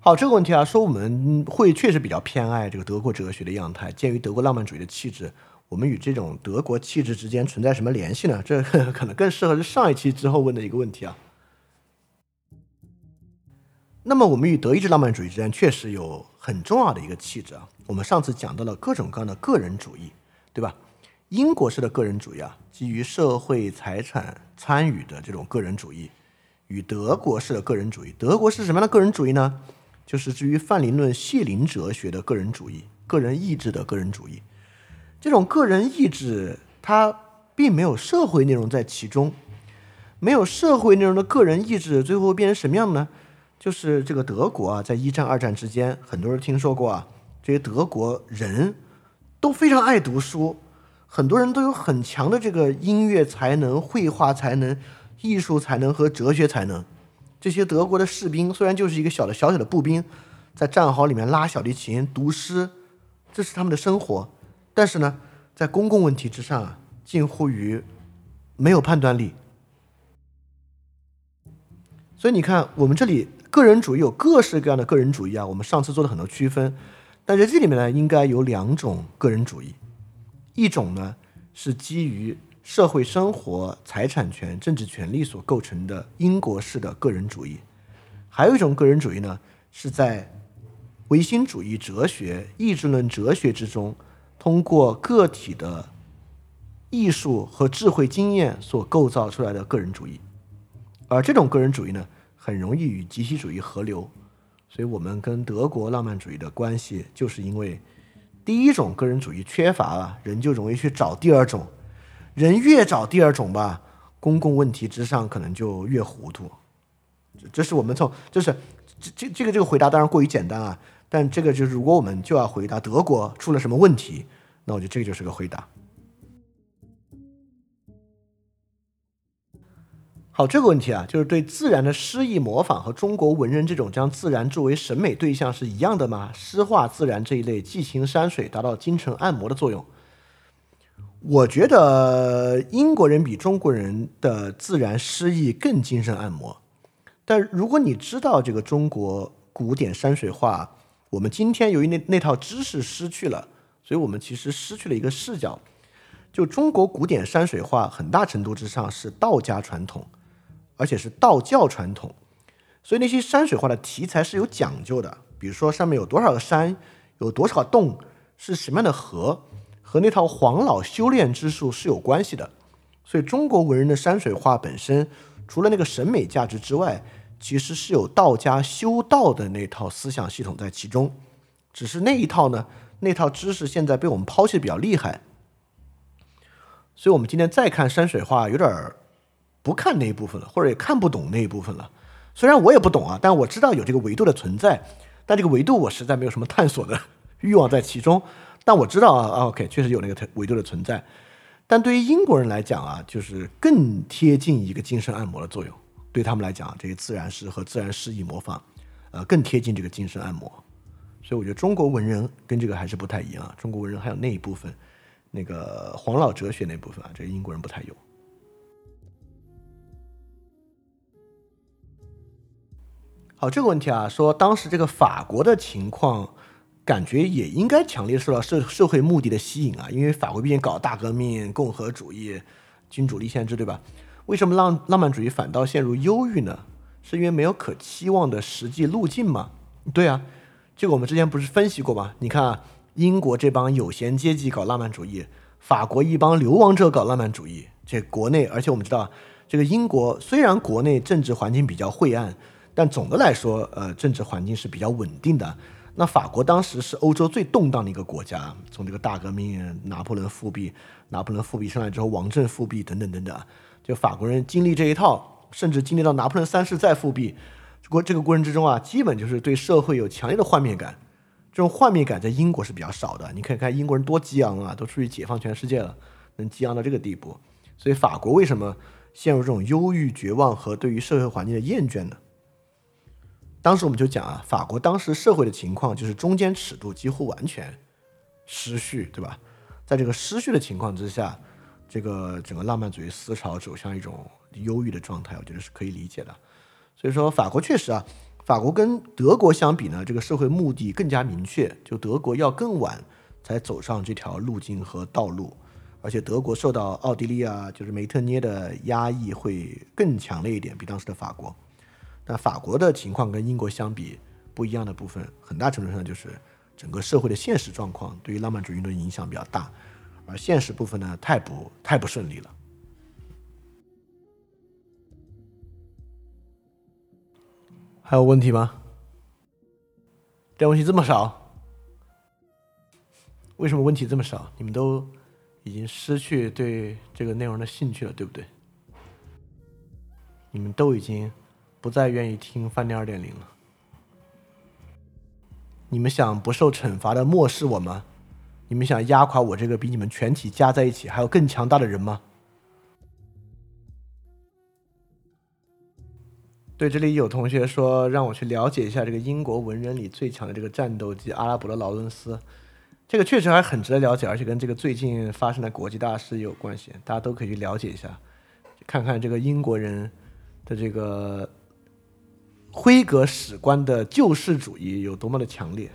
好，这个问题啊，说我们会确实比较偏爱这个德国哲学的样态。鉴于德国浪漫主义的气质，我们与这种德国气质之间存在什么联系呢？这 可能更适合是上一期之后问的一个问题啊。那么，我们与德意志浪漫主义之间确实有很重要的一个气质啊。我们上次讲到了各种各样的个人主义，对吧？英国式的个人主义啊，基于社会财产参与的这种个人主义，与德国式的个人主义，德国是什么样的个人主义呢？就是至于范林论谢林哲学的个人主义、个人意志的个人主义，这种个人意志它并没有社会内容在其中，没有社会内容的个人意志，最后变成什么样呢？就是这个德国啊，在一战、二战之间，很多人听说过啊，这些德国人都非常爱读书，很多人都有很强的这个音乐才能、绘画才能、艺术才能和哲学才能。这些德国的士兵虽然就是一个小的小小的步兵，在战壕里面拉小提琴、读诗，这是他们的生活。但是呢，在公共问题之上啊，近乎于没有判断力。所以你看，我们这里个人主义有各式各样的个人主义啊。我们上次做了很多区分，但在这里面呢，应该有两种个人主义，一种呢是基于。社会生活、财产权、政治权利所构成的英国式的个人主义，还有一种个人主义呢，是在唯心主义哲学、意志论哲学之中，通过个体的艺术和智慧经验所构造出来的个人主义。而这种个人主义呢，很容易与集体主义合流。所以，我们跟德国浪漫主义的关系，就是因为第一种个人主义缺乏了，人就容易去找第二种。人越找第二种吧，公共问题之上可能就越糊涂。这是我们从就是这这这个这个回答当然过于简单啊，但这个就是如果我们就要回答德国出了什么问题，那我觉得这个就是个回答。好，这个问题啊，就是对自然的诗意模仿和中国文人这种将自然作为审美对象是一样的吗？诗化自然这一类寄情山水，达到精神按摩的作用。我觉得英国人比中国人的自然诗意更精神按摩，但如果你知道这个中国古典山水画我们今天由于那那套知识失去了，所以我们其实失去了一个视角。就中国古典山水画，很大程度之上是道家传统，而且是道教传统，所以那些山水画的题材是有讲究的。比如说上面有多少个山，有多少洞，是什么样的河，和那套黄老修炼之术是有关系的。所以中国文人的山水画本身，除了那个审美价值之外，其实是有道家修道的那套思想系统在其中，只是那一套呢，那套知识现在被我们抛弃的比较厉害，所以我们今天再看山水画，有点儿不看那一部分了，或者也看不懂那一部分了。虽然我也不懂啊，但我知道有这个维度的存在，但这个维度我实在没有什么探索的欲望在其中。但我知道啊，OK，确实有那个维度的存在。但对于英国人来讲啊，就是更贴近一个精神按摩的作用。对他们来讲，这些自然诗和自然诗意模仿，呃，更贴近这个精神按摩。所以我觉得中国文人跟这个还是不太一样。中国文人还有那一部分，那个黄老哲学那部分啊，这个英国人不太有。好，这个问题啊，说当时这个法国的情况，感觉也应该强烈受到社社会目的的吸引啊，因为法国毕竟搞大革命、共和主义、君主立宪制，对吧？为什么浪浪漫主义反倒陷入忧郁呢？是因为没有可期望的实际路径吗？对啊，这个我们之前不是分析过吗？你看啊，英国这帮有闲阶级搞浪漫主义，法国一帮流亡者搞浪漫主义。这国内，而且我们知道，这个英国虽然国内政治环境比较晦暗，但总的来说，呃，政治环境是比较稳定的。那法国当时是欧洲最动荡的一个国家，从这个大革命、拿破仑复辟、拿破仑复辟上来之后，王政复辟等等等等。就法国人经历这一套，甚至经历到拿破仑三世再复辟，过这个过程之中啊，基本就是对社会有强烈的幻灭感。这种幻灭感在英国是比较少的。你可以看英国人多激昂啊，都出去解放全世界了，能激昂到这个地步。所以法国为什么陷入这种忧郁、绝望和对于社会环境的厌倦呢？当时我们就讲啊，法国当时社会的情况就是中间尺度几乎完全失序，对吧？在这个失序的情况之下。这个整个浪漫主义思潮走向一种忧郁的状态，我觉得是可以理解的。所以说，法国确实啊，法国跟德国相比呢，这个社会目的更加明确。就德国要更晚才走上这条路径和道路，而且德国受到奥地利啊，就是梅特涅的压抑会更强烈一点，比当时的法国。但法国的情况跟英国相比不一样的部分，很大程度上就是整个社会的现实状况对于浪漫主义运动影响比较大。而现实部分呢，太不太不顺利了。还有问题吗？这问题这么少，为什么问题这么少？你们都已经失去对这个内容的兴趣了，对不对？你们都已经不再愿意听饭店二点零了。你们想不受惩罚的漠视我吗？你们想压垮我这个比你们全体加在一起还有更强大的人吗？对，这里有同学说让我去了解一下这个英国文人里最强的这个战斗机——阿拉伯的劳伦斯。这个确实还很值得了解，而且跟这个最近发生的国际大事有关系，大家都可以去了解一下，看看这个英国人的这个辉格史观的救世主义有多么的强烈。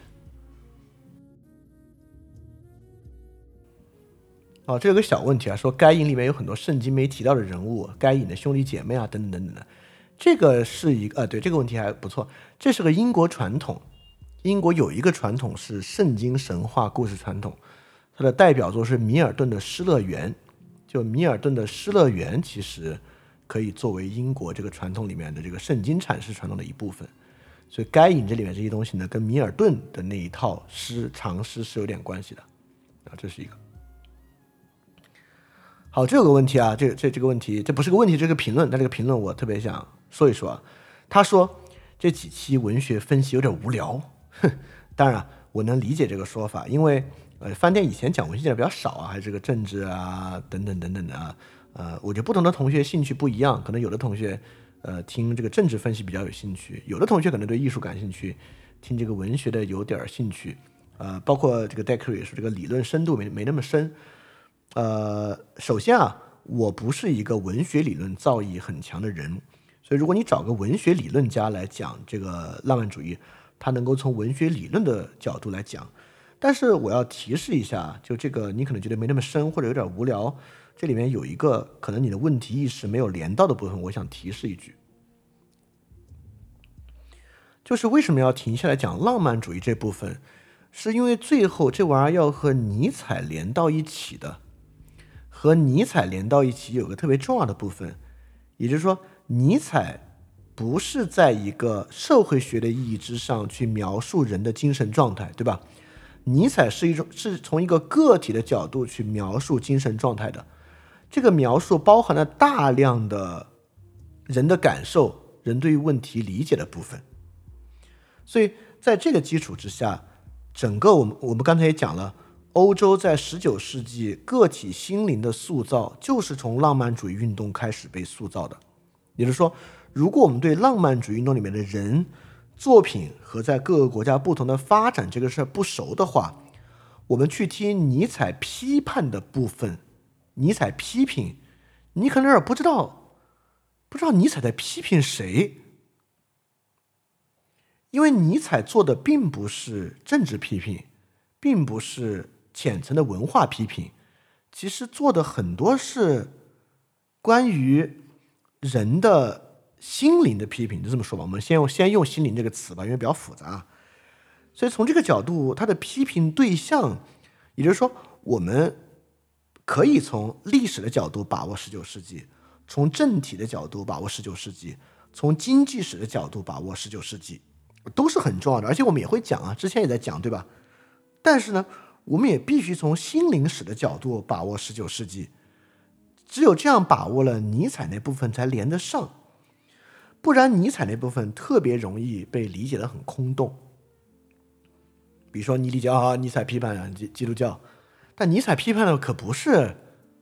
哦，这有个小问题啊，说该隐里面有很多圣经没提到的人物，该隐的兄弟姐妹啊，等等等等的，这个是一个呃，对这个问题还不错，这是个英国传统，英国有一个传统是圣经神话故事传统，它的代表作是米尔顿的《失乐园》，就米尔顿的《失乐园》其实可以作为英国这个传统里面的这个圣经阐释传统的一部分，所以该隐这里面这些东西呢，跟米尔顿的那一套诗长诗是有点关系的，啊，这是一个。好，这有个问题啊，这这这个问题，这不是个问题，这个评论。但这个评论我特别想说一说。他说这几期文学分析有点无聊。哼，当然我能理解这个说法，因为呃，饭店以前讲文学讲的比较少啊，还是这个政治啊等等等等的啊。呃，我觉得不同的同学兴趣不一样，可能有的同学呃听这个政治分析比较有兴趣，有的同学可能对艺术感兴趣，听这个文学的有点兴趣。呃，包括这个戴克瑞说这个理论深度没没那么深。呃，首先啊，我不是一个文学理论造诣很强的人，所以如果你找个文学理论家来讲这个浪漫主义，他能够从文学理论的角度来讲。但是我要提示一下，就这个你可能觉得没那么深或者有点无聊，这里面有一个可能你的问题意识没有连到的部分，我想提示一句，就是为什么要停下来讲浪漫主义这部分，是因为最后这玩意儿要和尼采连到一起的，和尼采连到一起有个特别重要的部分，也就是说，尼采不是在一个社会学的意义之上去描述人的精神状态，对吧？尼采是一种是从一个个体的角度去描述精神状态的，这个描述包含了大量的人的感受、人对于问题理解的部分。所以在这个基础之下，整个我们我们刚才也讲了，欧洲在十九世纪个体心灵的塑造，就是从浪漫主义运动开始被塑造的。也就是说，如果我们对浪漫主义运动里面的人，作品和在各个国家不同的发展这个事儿不熟的话，我们去听尼采批判的部分，尼采批评，你可能有点不知道，不知道尼采在批评谁，因为尼采做的并不是政治批评，并不是浅层的文化批评，其实做的很多是关于人的。心灵的批评就这么说吧，我们先用先用心灵这个词吧，因为比较复杂。所以从这个角度，他的批评对象，也就是说，我们可以从历史的角度把握十九世纪，从政体的角度把握十九世纪，从经济史的角度把握十九世纪，都是很重要的。而且我们也会讲啊，之前也在讲，对吧？但是呢，我们也必须从心灵史的角度把握十九世纪，只有这样把握了尼采那部分，才连得上。不然，尼采那部分特别容易被理解的很空洞。比如说，你理解啊，尼采批判基基督教，但尼采批判的可不是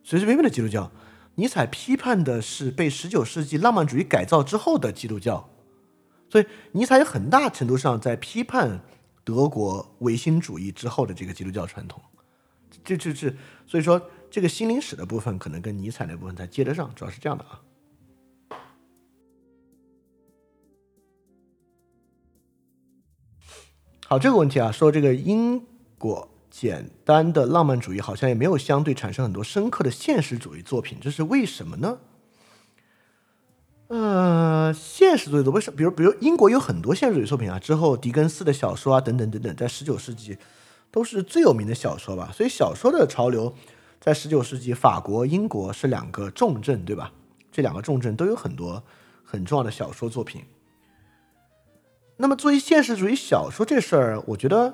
随随便便的基督教，尼采批判的是被十九世纪浪漫主义改造之后的基督教。所以，尼采有很大程度上在批判德国唯心主义之后的这个基督教传统。这、这、这，所以说，这个心灵史的部分可能跟尼采那部分才接得上，主要是这样的啊。好，这个问题啊，说这个因果简单的浪漫主义好像也没有相对产生很多深刻的现实主义作品，这是为什么呢？呃，现实主义的为什么？比如，比如英国有很多现实主义作品啊，之后狄更斯的小说啊，等等等等，在十九世纪都是最有名的小说吧。所以小说的潮流在十九世纪，法国、英国是两个重镇，对吧？这两个重镇都有很多很重要的小说作品。那么，作为现实主义小说这事儿，我觉得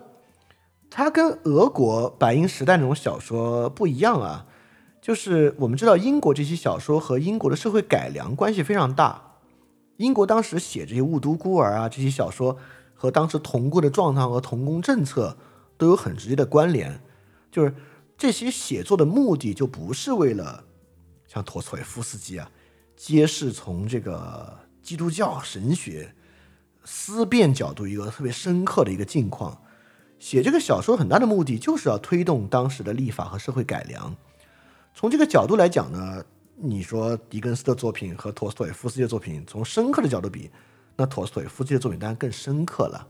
它跟俄国白银时代那种小说不一样啊。就是我们知道，英国这些小说和英国的社会改良关系非常大。英国当时写这些雾都孤儿啊这些小说，和当时童工的状态和童工政策都有很直接的关联。就是这些写作的目的，就不是为了像陀思妥耶夫斯基啊，揭示从这个基督教神学。思辨角度一个特别深刻的一个境况，写这个小说很大的目的就是要推动当时的立法和社会改良。从这个角度来讲呢，你说狄更斯的作品和陀思妥耶夫斯基的作品，从深刻的角度比，那陀思妥耶夫斯基的作品当然更深刻了。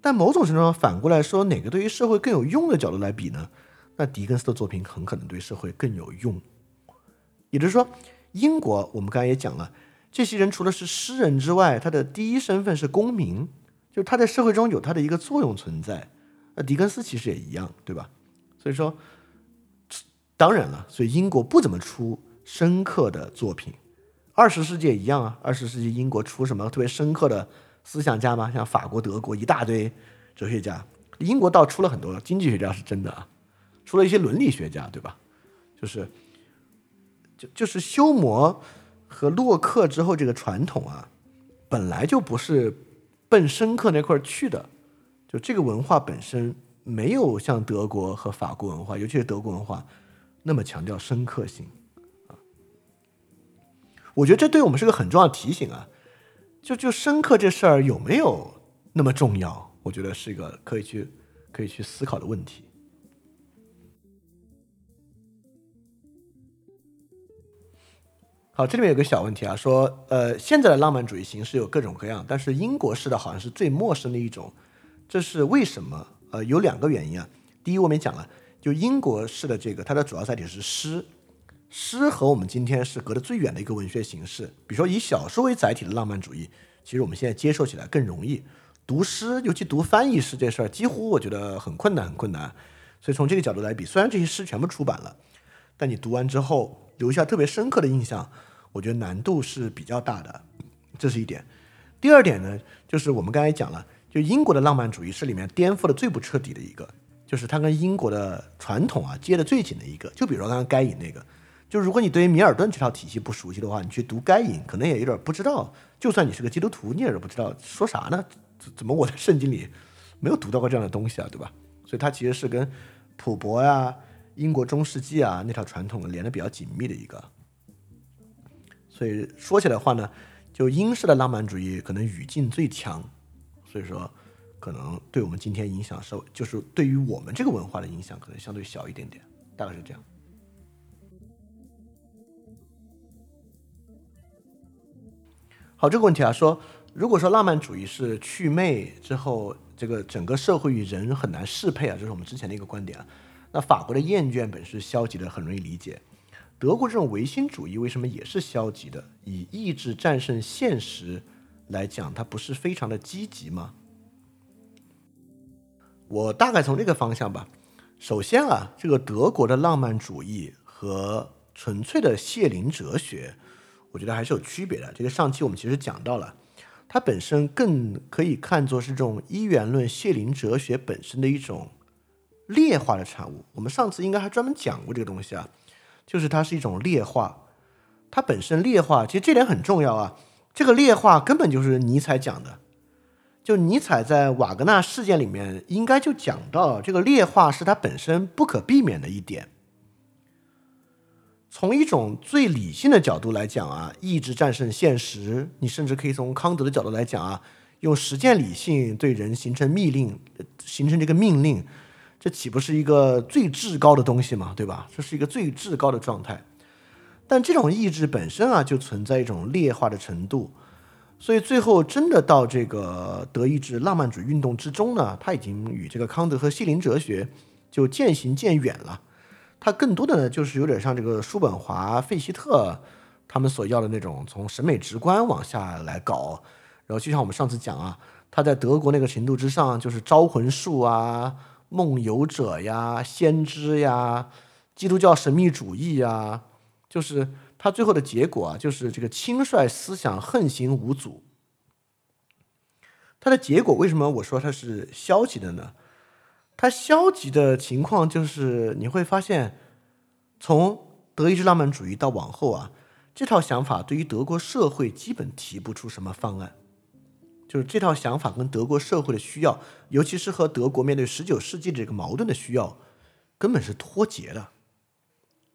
但某种程度上反过来说，哪个对于社会更有用的角度来比呢？那狄更斯的作品很可能对社会更有用。也就是说，英国我们刚才也讲了。这些人除了是诗人之外，他的第一身份是公民，就是他在社会中有他的一个作用存在。那狄更斯其实也一样，对吧？所以说，当然了，所以英国不怎么出深刻的作品。二十世纪也一样啊，二十世纪英国出什么特别深刻的思想家吗？像法国、德国一大堆哲学家，英国倒出了很多经济学家，是真的啊，出了一些伦理学家，对吧？就是，就就是修谟。和洛克之后，这个传统啊，本来就不是奔深刻那块去的。就这个文化本身没有像德国和法国文化，尤其是德国文化那么强调深刻性啊。我觉得这对我们是个很重要的提醒啊。就就深刻这事儿有没有那么重要？我觉得是一个可以去可以去思考的问题。好，这里面有个小问题啊，说呃，现在的浪漫主义形式有各种各样，但是英国式的好像是最陌生的一种，这是为什么？呃，有两个原因啊。第一，我们也讲了，就英国式的这个，它的主要载体是诗，诗和我们今天是隔得最远的一个文学形式。比如说以小说为载体的浪漫主义，其实我们现在接受起来更容易。读诗，尤其读翻译诗这事儿，几乎我觉得很困难，很困难。所以从这个角度来比，虽然这些诗全部出版了，但你读完之后。留下特别深刻的印象，我觉得难度是比较大的，这是一点。第二点呢，就是我们刚才讲了，就英国的浪漫主义是里面颠覆的最不彻底的一个，就是它跟英国的传统啊接的最紧的一个。就比如刚刚该隐那个，就如果你对于米尔顿这套体系不熟悉的话，你去读该隐，可能也有点不知道。就算你是个基督徒，你也是不知道说啥呢？怎么我在圣经里没有读到过这样的东西啊，对吧？所以它其实是跟普伯呀。英国中世纪啊，那套传统连的比较紧密的一个，所以说起来话呢，就英式的浪漫主义可能语境最强，所以说可能对我们今天影响稍就是对于我们这个文化的影响可能相对小一点点，大概是这样。好，这个问题啊，说如果说浪漫主义是祛魅之后，这个整个社会与人很难适配啊，这是我们之前的一个观点啊。那法国的厌倦本是消极的，很容易理解。德国这种唯心主义为什么也是消极的？以意志战胜现实来讲，它不是非常的积极吗？我大概从这个方向吧。首先啊，这个德国的浪漫主义和纯粹的谢林哲学，我觉得还是有区别的。这个上期我们其实讲到了，它本身更可以看作是这种一元论谢林哲学本身的一种。劣化的产物，我们上次应该还专门讲过这个东西啊，就是它是一种劣化，它本身劣化，其实这点很重要啊。这个劣化根本就是尼采讲的，就尼采在瓦格纳事件里面应该就讲到，这个劣化是它本身不可避免的一点。从一种最理性的角度来讲啊，意志战胜现实，你甚至可以从康德的角度来讲啊，用实践理性对人形成命令，形成这个命令。这岂不是一个最至高的东西嘛？对吧？这是一个最至高的状态。但这种意志本身啊，就存在一种劣化的程度。所以最后真的到这个德意志浪漫主义运动之中呢，它已经与这个康德和西林哲学就渐行渐远了。它更多的呢，就是有点像这个叔本华、费希特他们所要的那种从审美直观往下来搞。然后就像我们上次讲啊，他在德国那个程度之上，就是招魂术啊。梦游者呀，先知呀，基督教神秘主义呀，就是他最后的结果啊，就是这个轻率思想横行无阻。它的结果为什么我说它是消极的呢？它消极的情况就是你会发现，从德意志浪漫主义到往后啊，这套想法对于德国社会基本提不出什么方案。就是这套想法跟德国社会的需要，尤其是和德国面对十九世纪的这个矛盾的需要，根本是脱节的。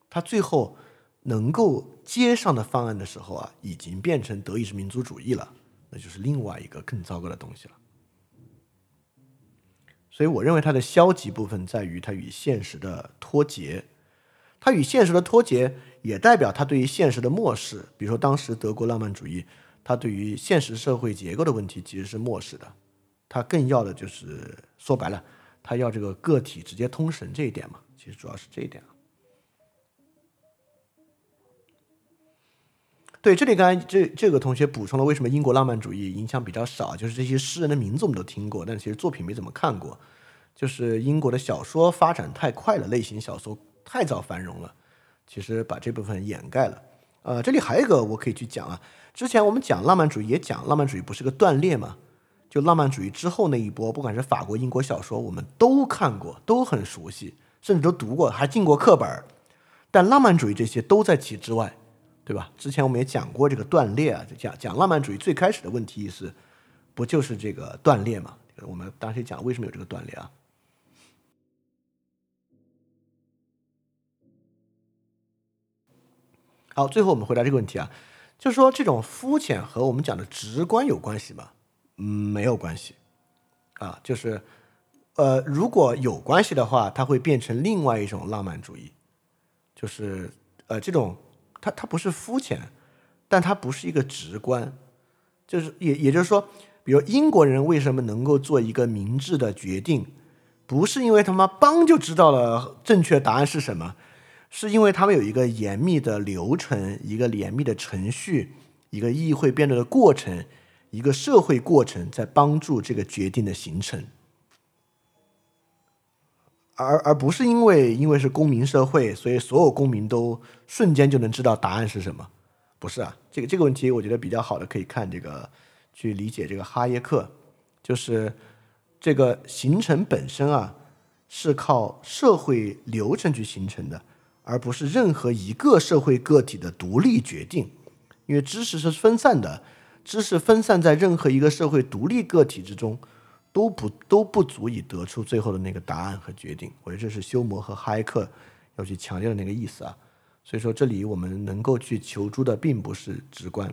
他最后能够接上的方案的时候啊，已经变成德意志民族主义了，那就是另外一个更糟糕的东西了。所以，我认为它的消极部分在于它与现实的脱节，它与现实的脱节也代表它对于现实的漠视。比如说，当时德国浪漫主义。他对于现实社会结构的问题其实是漠视的，他更要的就是说白了，他要这个个体直接通神这一点嘛，其实主要是这一点啊。对，这里刚才这这个同学补充了为什么英国浪漫主义影响比较少，就是这些诗人的名字我们都听过，但其实作品没怎么看过，就是英国的小说发展太快了，类型小说太早繁荣了，其实把这部分掩盖了。呃，这里还有一个我可以去讲啊。之前我们讲浪漫主义，也讲浪漫主义不是个断裂吗？就浪漫主义之后那一波，不管是法国、英国小说，我们都看过，都很熟悉，甚至都读过，还进过课本儿。但浪漫主义这些都在其之外，对吧？之前我们也讲过这个断裂啊，就讲讲浪漫主义最开始的问题意识，不就是这个断裂吗？我们当时讲为什么有这个断裂啊？好，最后我们回答这个问题啊。就是说，这种肤浅和我们讲的直观有关系吗？嗯，没有关系，啊，就是，呃，如果有关系的话，它会变成另外一种浪漫主义，就是，呃，这种它它不是肤浅，但它不是一个直观，就是也也就是说，比如英国人为什么能够做一个明智的决定，不是因为他妈邦就知道了正确答案是什么，是因为他们有一个严密的流程，一个严密的程序，一个议会辩论的过程，一个社会过程在帮助这个决定的形成。而而不是因为因为是公民社会，所以所有公民都瞬间就能知道答案是什么？不是啊，这个这个问题我觉得比较好的可以看这个去理解这个哈耶克，就是这个形成本身啊是靠社会流程去形成的，而不是任何一个社会个体的独立决定，因为知识是分散的，知识分散在任何一个社会独立个体之中。都不都不足以得出最后的那个答案和决定，我觉得这是修谟和哈耶克要去强调的那个意思啊。所以说，这里我们能够去求助的并不是直观。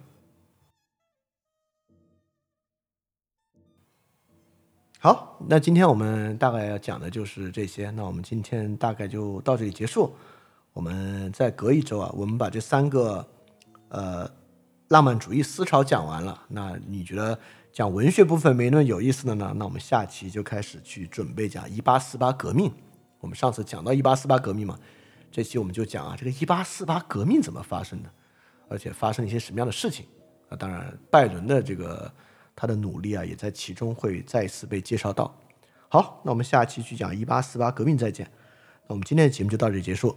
好，那今天我们大概要讲的就是这些。那我们今天大概就到这里结束。我们再隔一周啊，我们把这三个呃浪漫主义思潮讲完了。那你觉得？讲文学部分没那么有意思的呢，那我们下期就开始去准备讲一八四八革命。我们上次讲到一八四八革命嘛，这期我们就讲啊，这个一八四八革命怎么发生的，而且发生了一些什么样的事情啊？当然，拜伦的这个他的努力啊，也在其中会再次被介绍到。好，那我们下期去讲一八四八革命再见。那我们今天的节目就到这里结束，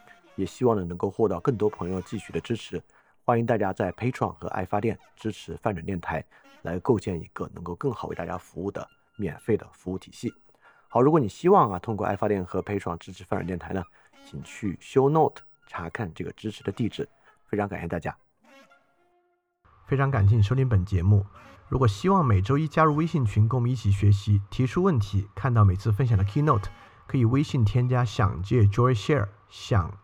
也希望呢能够获得更多朋友继续的支持。欢迎大家在 Patreon 和爱发电支持泛转电台，来构建一个能够更好为大家服务的免费的服务体系。好，如果你希望啊通过爱发电和 Patreon 支持泛转电台呢，请去 Show Note 查看这个支持的地址。非常感谢大家，非常感谢你收听本节目。如果希望每周一加入微信群，跟我们一起学习、提出问题、看到每次分享的 Keynote，可以微信添加想借 Joy Share，想